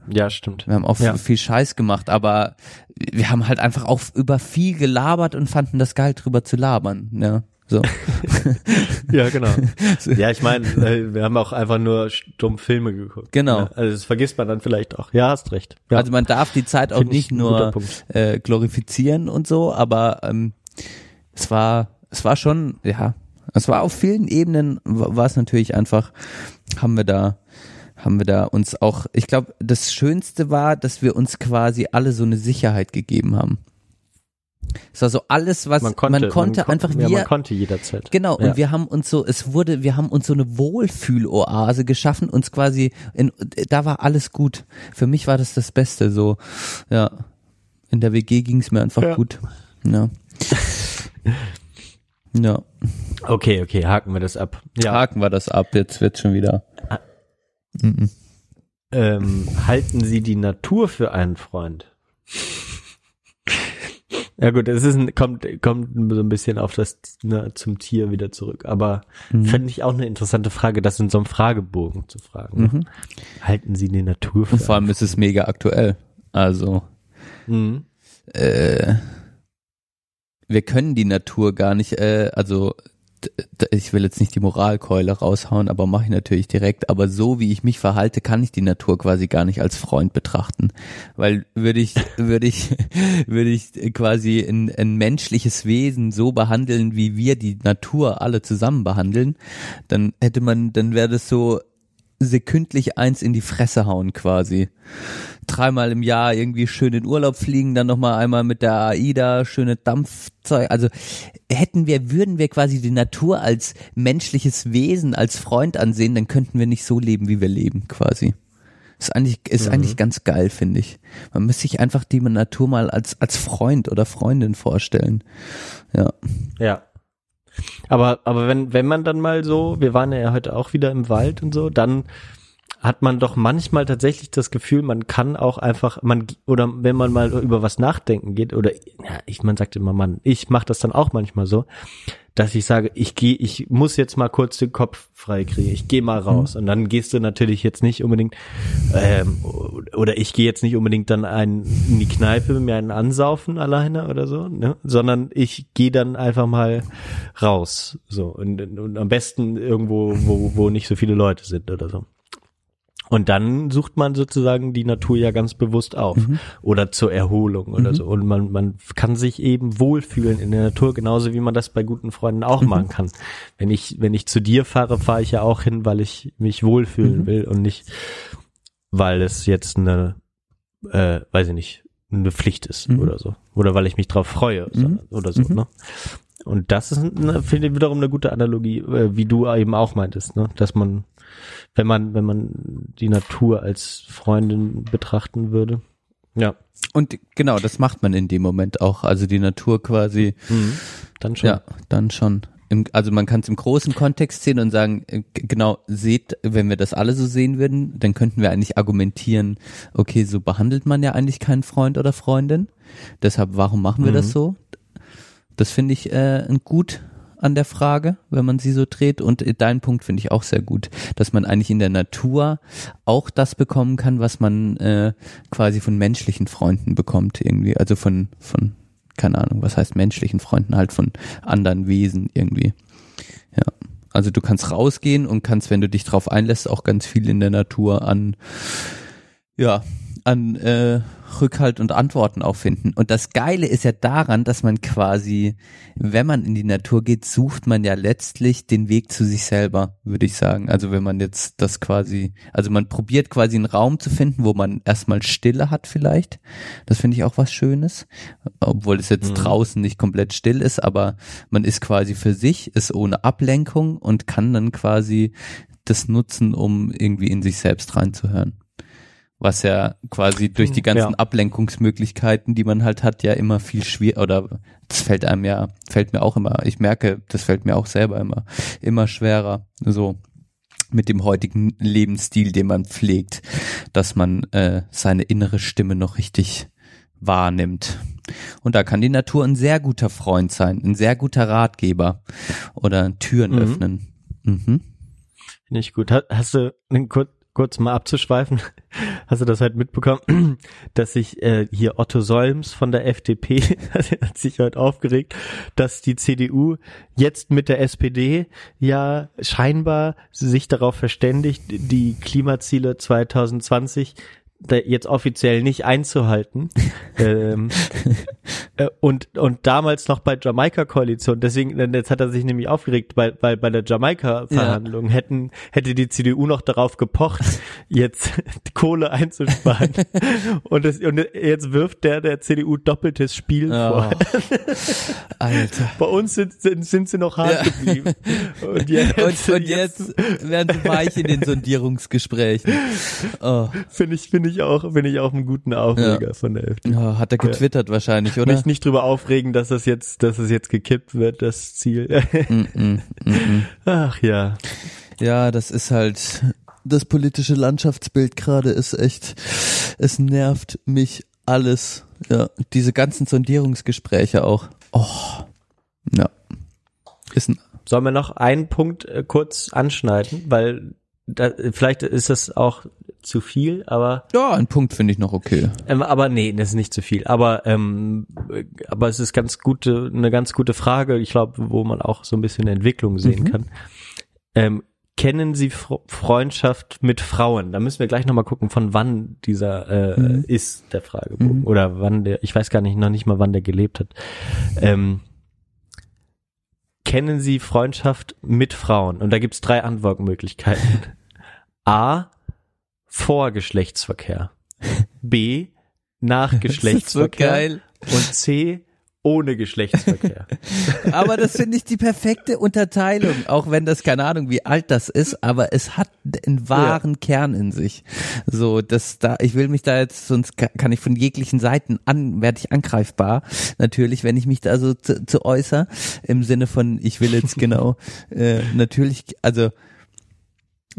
Ja, stimmt. wir haben auch Ja. viel Scheiß gemacht, aber wir haben halt einfach auch über viel gelabert und fanden das geil drüber zu labern, ja. So. Ja, genau. ja, ich meine, äh, wir haben auch einfach nur stumm Filme geguckt. Genau. Ja, also das vergisst man dann vielleicht auch. Ja, hast recht. Ja. Also man darf die Zeit auch Find ich nicht nur äh, glorifizieren und so, aber ähm, es war, es war schon, ja, es war auf vielen Ebenen wa- war es natürlich einfach, haben wir da, haben wir da uns auch, ich glaube, das Schönste war, dass wir uns quasi alle so eine Sicherheit gegeben haben. Es war so alles, was man konnte, man konnte kon- einfach ja, wir man konnte jederzeit. Genau, Ja. und wir haben uns so, es wurde, wir haben uns so eine Wohlfühloase geschaffen, uns quasi, in, da war alles gut. Für mich war das das Beste, so, ja. In der WG ging es mir einfach Ja. gut. Ja. Ja. Okay, okay, haken wir das ab. Ja. Haken wir das ab, jetzt wird schon wieder. Mhm. Ähm, halten Sie die Natur für einen Freund? Ja gut, es ist ein, kommt kommt so ein bisschen auf das ne, zum Tier wieder zurück, aber Mhm. fände ich auch eine interessante Frage, das in so einem Fragebogen zu fragen. ne? Mhm. Halten Sie die Natur für Und vor allem ist es mega aktuell. Also, Mhm. äh, wir können die Natur gar nicht, äh, also ich will jetzt nicht die Moralkeule raushauen, aber mache ich natürlich direkt. Aber so wie ich mich verhalte, kann ich die Natur quasi gar nicht als Freund betrachten, weil würde ich würde ich würde ich quasi ein, ein menschliches Wesen so behandeln, wie wir die Natur alle zusammen behandeln, dann hätte man, dann wäre das so sekündlich eins in die Fresse hauen quasi. Dreimal im Jahr irgendwie schön in Urlaub fliegen, dann nochmal einmal mit der AIDA, schöne Dampfzeug. Also hätten wir, würden wir quasi die Natur als menschliches Wesen, als Freund ansehen, dann könnten wir nicht so leben, wie wir leben quasi. Ist eigentlich, ist eigentlich ganz geil, finde ich. Man müsste sich einfach die Natur mal als, als Freund oder Freundin vorstellen. Ja. Ja. Aber, aber wenn, wenn man dann mal so, wir waren ja heute auch wieder im Wald und so, dann hat man doch manchmal tatsächlich das Gefühl, man kann auch einfach, man, oder wenn man mal über was nachdenken geht, oder, ja, ich, man sagt immer, man, ich mache das dann auch manchmal so, dass ich sage, ich gehe, ich muss jetzt mal kurz den Kopf frei kriegen, ich gehe mal raus. Und dann gehst du natürlich jetzt nicht unbedingt, ähm, oder ich gehe jetzt nicht unbedingt dann ein, in die Kneipe, mir einen ansaufen alleine oder so, ne? sondern ich gehe dann einfach mal raus. So und, und am besten irgendwo, wo, wo nicht so viele Leute sind oder so. Und dann sucht man sozusagen die Natur ja ganz bewusst auf Mhm. oder zur Erholung oder so. Und man, man kann sich eben wohlfühlen in der Natur, genauso wie man das bei guten Freunden auch Mhm. machen kann. Wenn ich, wenn ich zu dir fahre, fahre ich ja auch hin, weil ich mich wohlfühlen Mhm. will und nicht, weil es jetzt eine, äh, weiß ich nicht, eine Pflicht ist Mhm. oder so. Oder weil ich mich drauf freue Mhm. oder so, Mhm. ne? Und das ist, eine- finde ich, wiederum eine gute Analogie, äh, wie du eben auch meintest, ne? Dass man, wenn man, wenn man die Natur als Freundin betrachten würde. Ja. Und genau, das macht man in dem Moment auch. Also die Natur quasi, Dann schon. ja, dann schon. Im, also man kann es im großen Kontext sehen und sagen, äh, genau, seht, wenn wir das alle so sehen würden, dann könnten wir eigentlich argumentieren, okay, so behandelt man ja eigentlich keinen Freund oder Freundin. Deshalb, warum machen wir das so? Das finde ich äh, gut an der Frage, wenn man sie so dreht. Und äh, dein Punkt finde ich auch sehr gut, dass man eigentlich in der Natur auch das bekommen kann, was man äh, quasi von menschlichen Freunden bekommt irgendwie. Also von, von, keine Ahnung, was heißt menschlichen Freunden, halt von anderen Wesen irgendwie. Ja. Also du kannst rausgehen und kannst, wenn du dich drauf einlässt, auch ganz viel in der Natur an, ja, an äh, Rückhalt und Antworten auch finden. Und das Geile ist ja daran, dass man quasi, wenn man in die Natur geht, sucht man ja letztlich den Weg zu sich selber, würde ich sagen. Also wenn man jetzt das quasi, also man probiert quasi einen Raum zu finden, wo man erstmal Stille hat vielleicht. Das finde ich auch was Schönes. Obwohl es jetzt draußen nicht komplett still ist, aber man ist quasi für sich, ist ohne Ablenkung und kann dann quasi das nutzen, um irgendwie in sich selbst reinzuhören was ja quasi durch die ganzen Ja. Ablenkungsmöglichkeiten, die man halt hat, ja immer viel schwer oder das fällt einem ja, fällt mir auch immer, ich merke, das fällt mir auch selber immer, immer schwerer, so mit dem heutigen Lebensstil, den man pflegt, dass man äh, seine innere Stimme noch richtig wahrnimmt. Und da kann die Natur ein sehr guter Freund sein, ein sehr guter Ratgeber oder Türen Mhm. öffnen. Mhm. Finde ich gut. Ha- Hast du, einen kur kurz mal abzuschweifen, hast du das halt mitbekommen, dass sich äh, hier Otto Solms von der FDP hat sich heute aufgeregt, dass die CDU jetzt mit der SPD ja scheinbar sich darauf verständigt, die Klimaziele 2020 da jetzt offiziell nicht einzuhalten. ähm, äh, und, und damals noch bei Jamaika-Koalition, deswegen, jetzt hat er sich nämlich aufgeregt, weil, weil bei der Jamaika-Verhandlung hätten, hätte die CDU noch darauf gepocht, jetzt die Kohle einzusparen. und, das, und jetzt wirft der der CDU doppeltes Spiel vor. Oh, Alter. Bei uns sind, sind, sind sie noch hart Ja. geblieben. Und jetzt, Und, und jetzt werden sie weich in den Sondierungsgesprächen. Oh, finde ich, finde ich auch, finde ich auch einen guten Aufreger von der FDP. oh, hat er getwittert wahrscheinlich, oder? Mich nicht drüber aufregen, dass das jetzt, dass es jetzt gekippt wird, das Ziel. Mm, mm, mm, mm. Ach ja. Ja, das ist halt, das politische Landschaftsbild gerade ist echt, es nervt mich alles. Ja, diese ganzen Sondierungsgespräche auch. Oh, ja. Ist ein, Sollen wir noch einen Punkt äh, kurz anschneiden, weil da, vielleicht ist das auch zu viel, aber ja, ein Punkt finde ich noch okay. ähm, aber nee, das ist nicht zu viel. Aber ähm, äh, aber es ist ganz gute eine ganz gute Frage. Ich glaube, wo man auch so ein bisschen Entwicklung sehen Mhm. kann. Ähm, kennen Sie Fre Freundschaft mit Frauen? Da müssen wir gleich nochmal gucken, von wann dieser äh, Mhm. ist der Fragebogen Mhm. oder wann der. Ich weiß gar nicht noch nicht mal, wann der gelebt hat. Ähm, kennen Sie Freundschaft mit Frauen? Und da gibt's drei Antwortmöglichkeiten. A. Vor Geschlechtsverkehr. B. Nach Geschlechtsverkehr. geil. Und C. Ohne Geschlechtsverkehr. Aber das finde ich die perfekte Unterteilung, auch wenn das keine Ahnung, wie alt das ist, aber es hat einen wahren Kern in sich. So, dass da, ich will mich da jetzt, sonst ka- kann ich von jeglichen Seiten an, werde ich angreifbar. Natürlich, wenn ich mich da so zu, zu äußere, im Sinne von, ich will jetzt genau, äh, natürlich, also,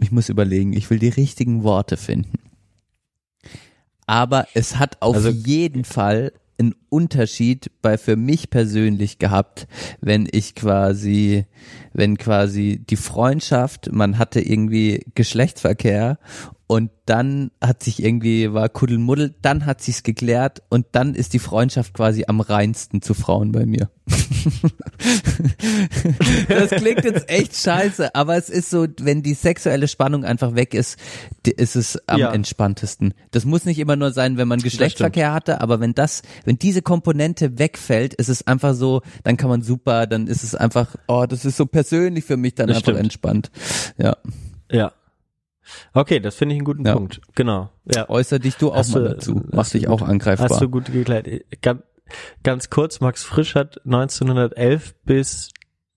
ich muss überlegen, ich will die richtigen Worte finden. Aber es hat auf Also- jeden Fall einen Unterschied bei für mich persönlich gehabt, wenn ich quasi, wenn quasi die Freundschaft, man hatte irgendwie Geschlechtsverkehr und dann hat sich irgendwie, war Kuddelmuddel, dann hat sich's geklärt und dann ist die Freundschaft quasi am reinsten zu Frauen bei mir. das klingt jetzt echt scheiße, aber es ist so, wenn die sexuelle Spannung einfach weg ist, ist es am Ja. entspanntesten. Das muss nicht immer nur sein, wenn man Geschlechtsverkehr hatte, aber wenn das, wenn diese Komponente wegfällt, ist es einfach so, dann kann man super, dann ist es einfach, oh, das ist so persönlich für mich dann Das einfach stimmt. entspannt. Ja, Ja. Okay, das finde ich einen guten Ja. Punkt. Genau. Ja. äußer dich du auch Hast mal du- dazu, machst dich auch angreifbar. Hast du gut geklärt. Ganz, ganz kurz, Max Frisch hat 1911 bis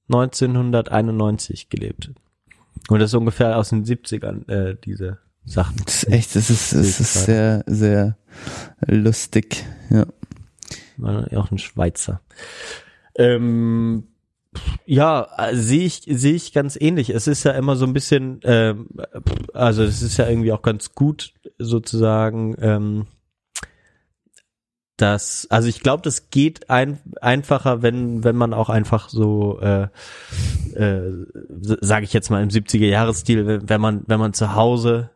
1991 gelebt. Und das ist ungefähr aus den 70ern, äh, diese Sachen. Das ist echt, das ist, das ist sehr, sehr lustig. Ja. War ja auch ein Schweizer. Ähm, ja, sehe ich, sehe ich ganz ähnlich. Es ist ja immer so ein bisschen, ähm, also es ist ja irgendwie auch ganz gut sozusagen, ähm, dass, also ich glaube, das geht ein, einfacher, wenn, wenn man auch einfach so, äh, äh, sage ich jetzt mal im 70er Jahresstil, wenn man, wenn man zu Hause,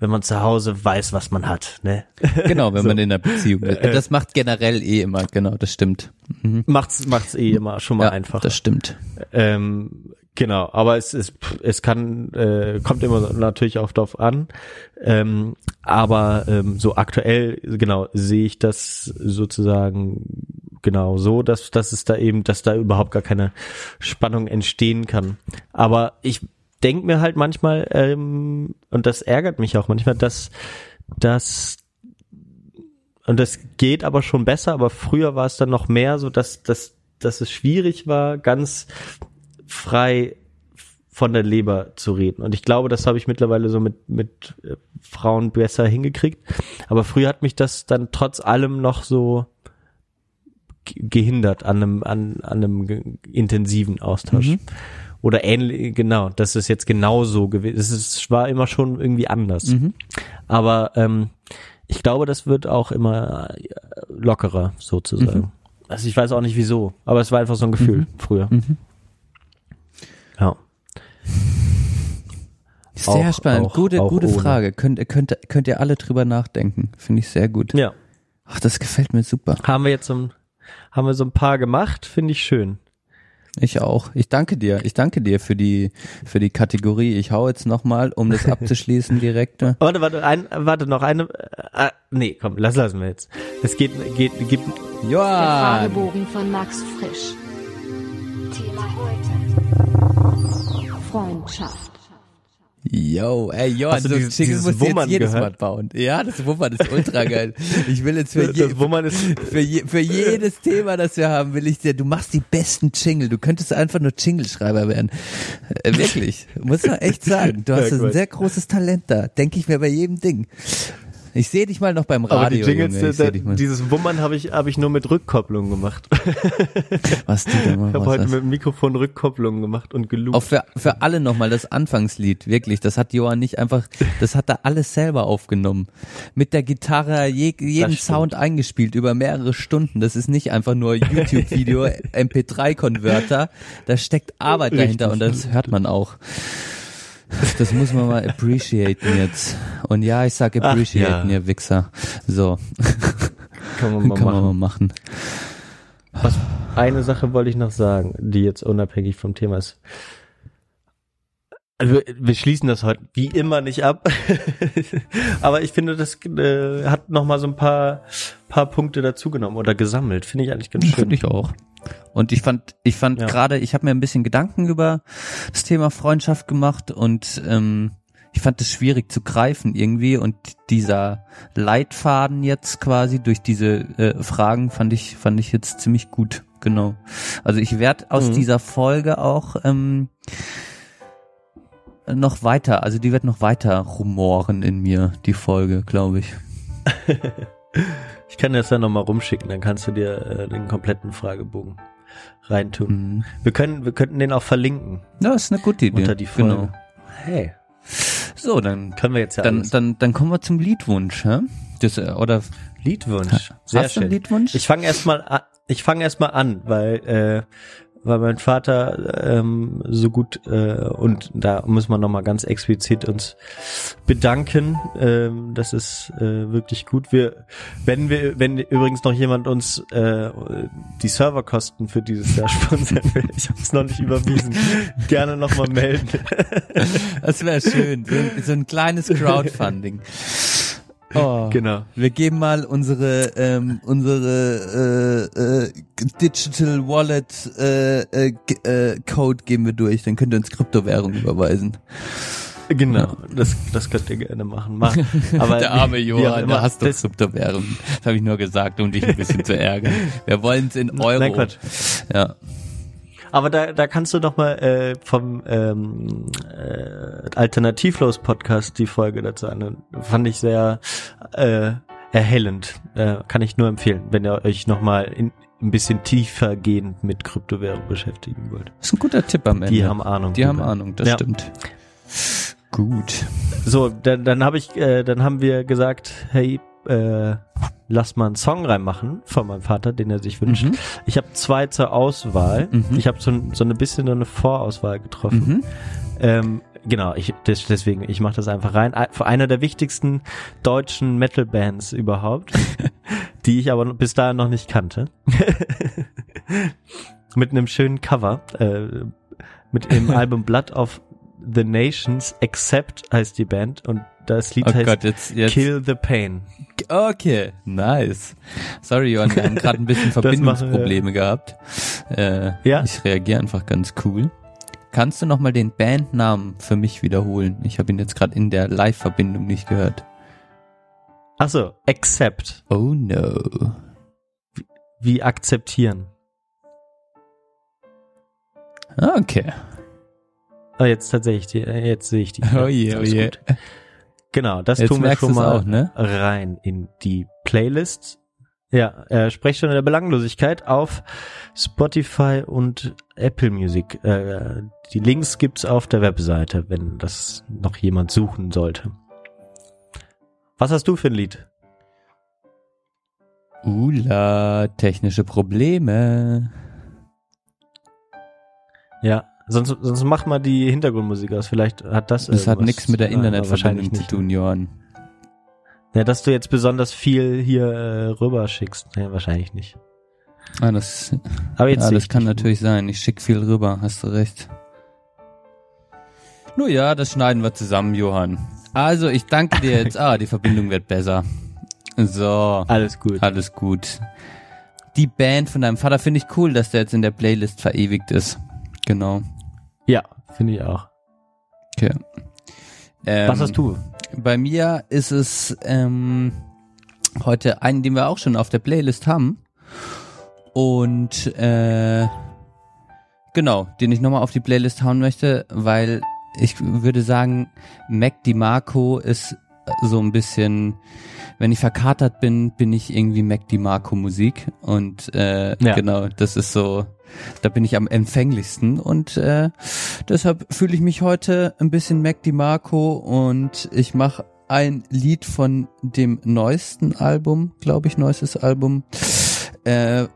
wenn man zu Hause weiß, was man hat, ne? Genau, wenn So. man in einer Beziehung ist. Äh, Das macht generell eh immer, genau, das stimmt. Mhm. Macht's, macht's eh immer schon mal ja, einfacher. Das stimmt. Ähm, genau, aber es ist, es kann, äh, kommt immer natürlich auch drauf an. Ähm, aber ähm, so aktuell, genau, sehe ich das sozusagen genau so, dass, dass es da eben, dass da überhaupt gar keine Spannung entstehen kann. Aber ich denke mir halt manchmal, ähm, und das ärgert mich auch manchmal, dass, dass und das geht aber schon besser, aber früher war es dann noch mehr so, dass, dass, dass es schwierig war, ganz frei von der Leber zu reden. Und ich glaube, das habe ich mittlerweile so mit, mit äh, Frauen besser hingekriegt. Aber früher hat mich das dann trotz allem noch so ge- gehindert an einem, an, an einem intensiven Austausch. Mhm. Oder ähnlich, genau, das ist jetzt genauso gewesen. Es ist, war immer schon irgendwie anders. Mhm. Aber ähm, ich glaube, das wird auch immer äh, lockerer, sozusagen. Mhm. Also ich weiß auch nicht wieso, aber es war einfach so ein Gefühl früher. Mhm. Ja. Sehr Auch- spannend. auch- gute, auch gute ohne. Frage. Könnt, könnt, könnt ihr alle drüber nachdenken. Finde ich sehr gut. Ja. Ach, das gefällt mir super. Haben wir jetzt so ein, haben wir so ein paar gemacht, finde ich schön. Ich auch. Ich danke dir. Ich danke dir für die, für die Kategorie. Ich hau jetzt nochmal, um das abzuschließen direkt. Warte, warte, ein, warte noch eine. Äh, nee, komm, lass lassen wir jetzt. Es geht, geht, gibt. Der Johann! Fragebogen von Max Frisch. Thema heute. Freundschaft. Yo, ey, Johann, Hast du dieses- Jingle dieses musst Wummern jedes Mal gehört? bauen. Ja, das Wummern ist ultra geil. Ich will jetzt für, je, für, je, für jedes Thema, das wir haben, will ich dir, du machst die besten Jingle. Du könntest einfach nur Jingle-Schreiber werden. Äh, wirklich. Muss man echt sagen. Du hast Ja, ein sehr großes Talent da. Denke ich mir bei jedem Ding. Ich sehe dich mal noch beim Aber die Radio, Jingles, Junge. Da, dieses Wummern habe ich, habe ich nur mit Rückkopplung gemacht. Was du da mal Ich habe heute hast. mit dem Mikrofon Rückkopplung gemacht und geloopt. Auch für, für alle nochmal das Anfangslied, wirklich. Das hat Johann nicht einfach, das hat er alles selber aufgenommen. Mit der Gitarre, je, jeden. Sound eingespielt über mehrere Stunden. Das ist nicht einfach nur YouTube-Video, MP3-Konverter. Da steckt Arbeit dahinter und das hört man auch. Das muss man mal appreciaten jetzt. Und ja, ich sag Ach, appreciaten, ja. ihr Wichser. So, Kann man mal kann man machen. mal machen. Was, eine Sache wollte ich noch sagen, die jetzt unabhängig vom Thema ist. Also wir, wir schließen das heute wie immer nicht ab, aber ich finde, das äh, hat noch mal so ein paar paar Punkte dazugenommen oder gesammelt. Finde ich eigentlich ganz schön. Finde ich auch. Und ich fand, ich fand Ja. gerade, ich habe mir ein bisschen Gedanken über das Thema Freundschaft gemacht und ähm, ich fand es schwierig zu greifen irgendwie und dieser Leitfaden jetzt quasi durch diese äh, Fragen fand ich fand ich jetzt ziemlich gut. Genau. Also ich werde aus Mhm. dieser Folge auch ähm, noch weiter, also die wird noch weiter rumoren in mir, die Folge, glaube ich. Ich kann das dann noch mal rumschicken, dann kannst du dir äh, den kompletten Fragebogen reintun. Mhm. Wir können, wir könnten den auch verlinken Ja, ist eine gute Idee. unter die Folge. Genau. Hey, So, dann können wir jetzt ja Dann, alles. dann, dann kommen wir zum Liedwunsch, hä? Das, äh, oder Liedwunsch. Sehr Hast du schön. einen Liedwunsch? Ich fange erstmal an, ich fange erstmal an, weil äh, weil mein Vater ähm, so gut äh, und da muss man noch mal ganz explizit uns bedanken. Ähm, das ist äh, wirklich gut. Wir, wenn wir, wenn übrigens noch jemand uns äh, die Serverkosten für dieses Jahr sponsern will, ich habe es noch nicht überwiesen, gerne noch mal melden. Das wäre schön. So ein, so ein kleines Crowdfunding. Oh. genau. Wir geben mal unsere ähm, unsere äh, äh, Digital Wallet äh, äh, äh, Code geben wir durch, dann könnt ihr uns Kryptowährung überweisen. Genau, das, das könnt ihr gerne machen. machen. Aber der arme Johann, hasst doch das- Kryptowährung. Das habe ich nur gesagt, um dich ein bisschen zu ärgern. Wir wollen es in Euro. Nein, Quatsch. Ja. Aber da, da kannst du noch mal äh, vom ähm, äh, Alternativlos Podcast die Folge dazu anhören. Fand ich sehr äh, erhellend. Äh, kann ich nur empfehlen, wenn ihr euch noch mal in, ein bisschen tiefer gehend mit Kryptowährung beschäftigen wollt. Das ist ein guter Tipp am Ende. Die haben Ahnung. Die haben. Ahnung, das Ja. stimmt. Gut. So, dann, dann habe ich, äh, dann haben wir gesagt, hey, äh, lass mal einen Song reinmachen von meinem Vater, den er sich wünscht. Mhm. Ich habe zwei zur Auswahl. Mhm. Ich habe so, so ein bisschen so eine Vorauswahl getroffen. Mhm. Ähm, genau, ich des, deswegen, ich mache das einfach rein. Ein- Für einer der wichtigsten deutschen Metal-Bands überhaupt, die ich aber bis dahin noch nicht kannte. mit einem schönen Cover, äh, mit dem Album Blood of the Nations Accept heißt die Band und das Lied Oh heißt Gott, jetzt, jetzt. Kill the Pain. Okay, nice. Sorry, Johann, wir haben gerade ein bisschen. Verbindungsprobleme gehabt. Äh, Ja. Ich reagiere einfach ganz cool. Kannst du noch mal den Bandnamen für mich wiederholen? Ich habe ihn jetzt gerade in der Live-Verbindung nicht gehört. Ach so, Accept, Oh no. wie akzeptieren. Ah, Okay. Ah, jetzt tatsächlich, die, äh, jetzt sehe ich die. Oh je, oh je. Genau, das Jetzt tun wir schon mal auch, ne? rein in die Playlist. Ja, äh, Sprechstunde der Belanglosigkeit auf Spotify und Apple Music. Äh, die Links gibt's auf der Webseite, wenn das noch jemand suchen sollte. Was hast du für ein Lied? Ula, technische Probleme. Ja, sonst, sonst mach mal die Hintergrundmusik aus. Vielleicht hat das. Das hat nichts mit der Internetverbindung zu tun, Johann. Ja, dass du jetzt besonders viel hier äh, rüber schickst. Ja, wahrscheinlich nicht. Ah, das, Aber jetzt ja, das kann natürlich sein. Ich schick viel rüber, hast du recht. Nur ja, das schneiden wir zusammen, Johann. Also, ich danke dir jetzt. Ah, die Verbindung wird besser. So, Alles gut. alles gut. Die Band von deinem Vater finde ich cool, dass der jetzt in der Playlist verewigt ist. Genau. Ja, finde ich auch. Okay. Ähm, Was hast du? Bei mir ist es ähm, heute einen, den wir auch schon auf der Playlist haben. Und äh, genau, den ich nochmal auf die Playlist hauen möchte, weil ich würde sagen, Mac DiMarco ist so ein bisschen, wenn ich verkatert bin, bin ich irgendwie Mac DiMarco Musik. Und äh, Ja. genau, das ist so, da bin ich am empfänglichsten und äh, deshalb fühle ich mich heute ein bisschen Mac DiMarco und ich mache ein Lied von dem neuesten Album, glaube ich, neuestes Album. Äh,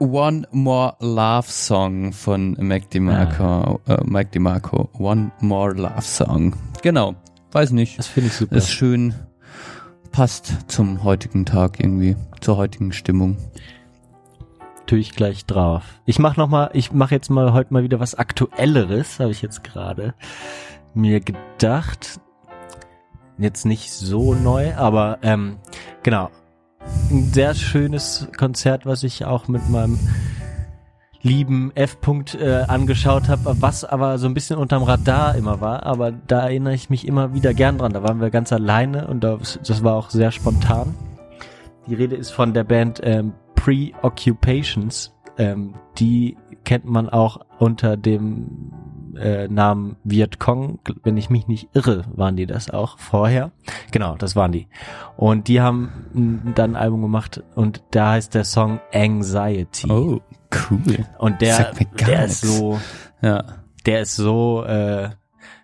One More Love Song von Mac DiMarco. Äh, Mike DiMarco. One More Love Song. Genau. Weiß nicht. Das finde ich super. Ist schön. Passt zum heutigen Tag irgendwie. Zur heutigen Stimmung. tue ich gleich drauf. Ich mach noch mal, ich mache jetzt mal heute mal wieder was Aktuelleres, habe ich jetzt gerade mir gedacht. Jetzt nicht so neu, aber ähm, genau. Ein sehr schönes Konzert, was ich auch mit meinem lieben F. -Punkt, äh, angeschaut habe, was aber so ein bisschen unterm Radar immer war, aber da erinnere ich mich immer wieder gern dran. Da waren wir ganz alleine und das, das war auch sehr spontan. Die Rede ist von der Band ähm, Preoccupations. Ähm, die kennt man auch unter dem äh, Namen Viet Cong. Wenn ich mich nicht irre, waren die das auch vorher. Genau, das waren die. Und die haben dann ein Album gemacht und da heißt der Song Anxiety. Oh, cool. Und der, der ist so, Ja. der ist so, äh,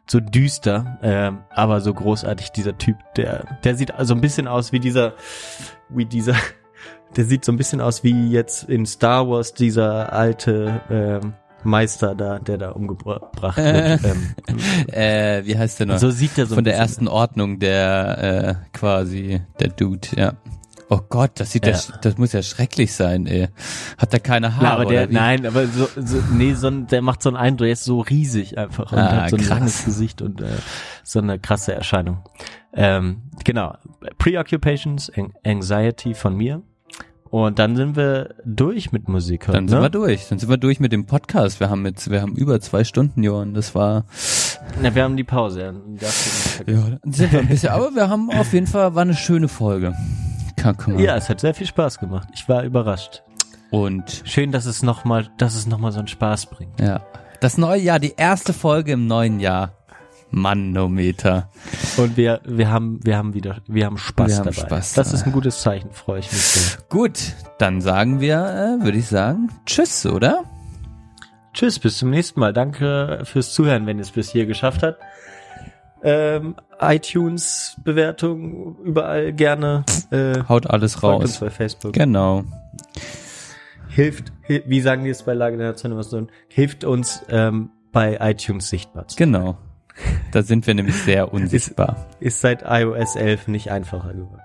so düster, ähm, aber so großartig, dieser Typ, der, der sieht also ein bisschen aus wie dieser, wie dieser, der sieht so ein bisschen aus wie jetzt in Star Wars dieser alte ähm, Meister da, der da umgebracht wird. ähm, Äh, wie heißt der noch? so sieht er so Von der ersten Ordnung, der äh, quasi, der Dude, ja. Oh Gott, das sieht ja. Ja. das muss ja schrecklich sein, ey. Hat der keine Haare? Ja, aber der, nein, aber so, so nee, so ein, der macht so einen Eindruck, der ist so riesig einfach und Ah, hat so ein krass. langes Gesicht und äh, so eine krasse Erscheinung. Ähm, genau, Preoccupations, An- Anxiety von mir. Und dann sind wir durch mit Musik heute. Dann sind ne? wir durch. Dann sind wir durch mit dem Podcast. Wir haben jetzt, wir haben über zwei Stunden, Johann. Das war, Na, wir haben die Pause. ja, sind wir ein bisschen, aber wir haben auf jeden Fall, war eine schöne Folge. Man. Ja, es hat sehr viel Spaß gemacht. Ich war überrascht. Und, Schön, dass es noch mal, dass es noch mal so einen Spaß bringt. ja. Das neue Jahr, die erste Folge im neuen Jahr. Manometer. Und wir, wir haben, wir haben wieder, wir haben Spaß Wir haben dabei. Spaß das ist ein gutes Zeichen, freue ich mich sehr. Gut, dann sagen wir, äh, würde ich sagen, tschüss, oder? Tschüss, bis zum nächsten Mal. Danke fürs Zuhören, wenn ihr es bis hier geschafft habt. Ähm, iTunes Bewertung überall gerne. Äh, Haut alles folgt uns raus. bei Facebook. Genau. Hilft, hi- wie sagen die es bei Lage der Nation, hilft uns ähm, bei iTunes sichtbar zu. Genau. Da sind wir nämlich sehr unsichtbar. Ist seit iOS 11 nicht einfacher geworden.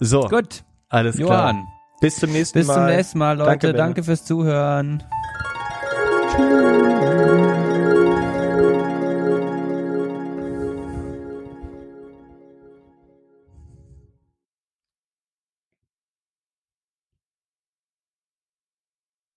So, Gut, alles klar. Johann. Bis zum nächsten Bis Mal. zum nächsten Mal, Leute. Danke, Danke, fürs Zuhören. Tschüss.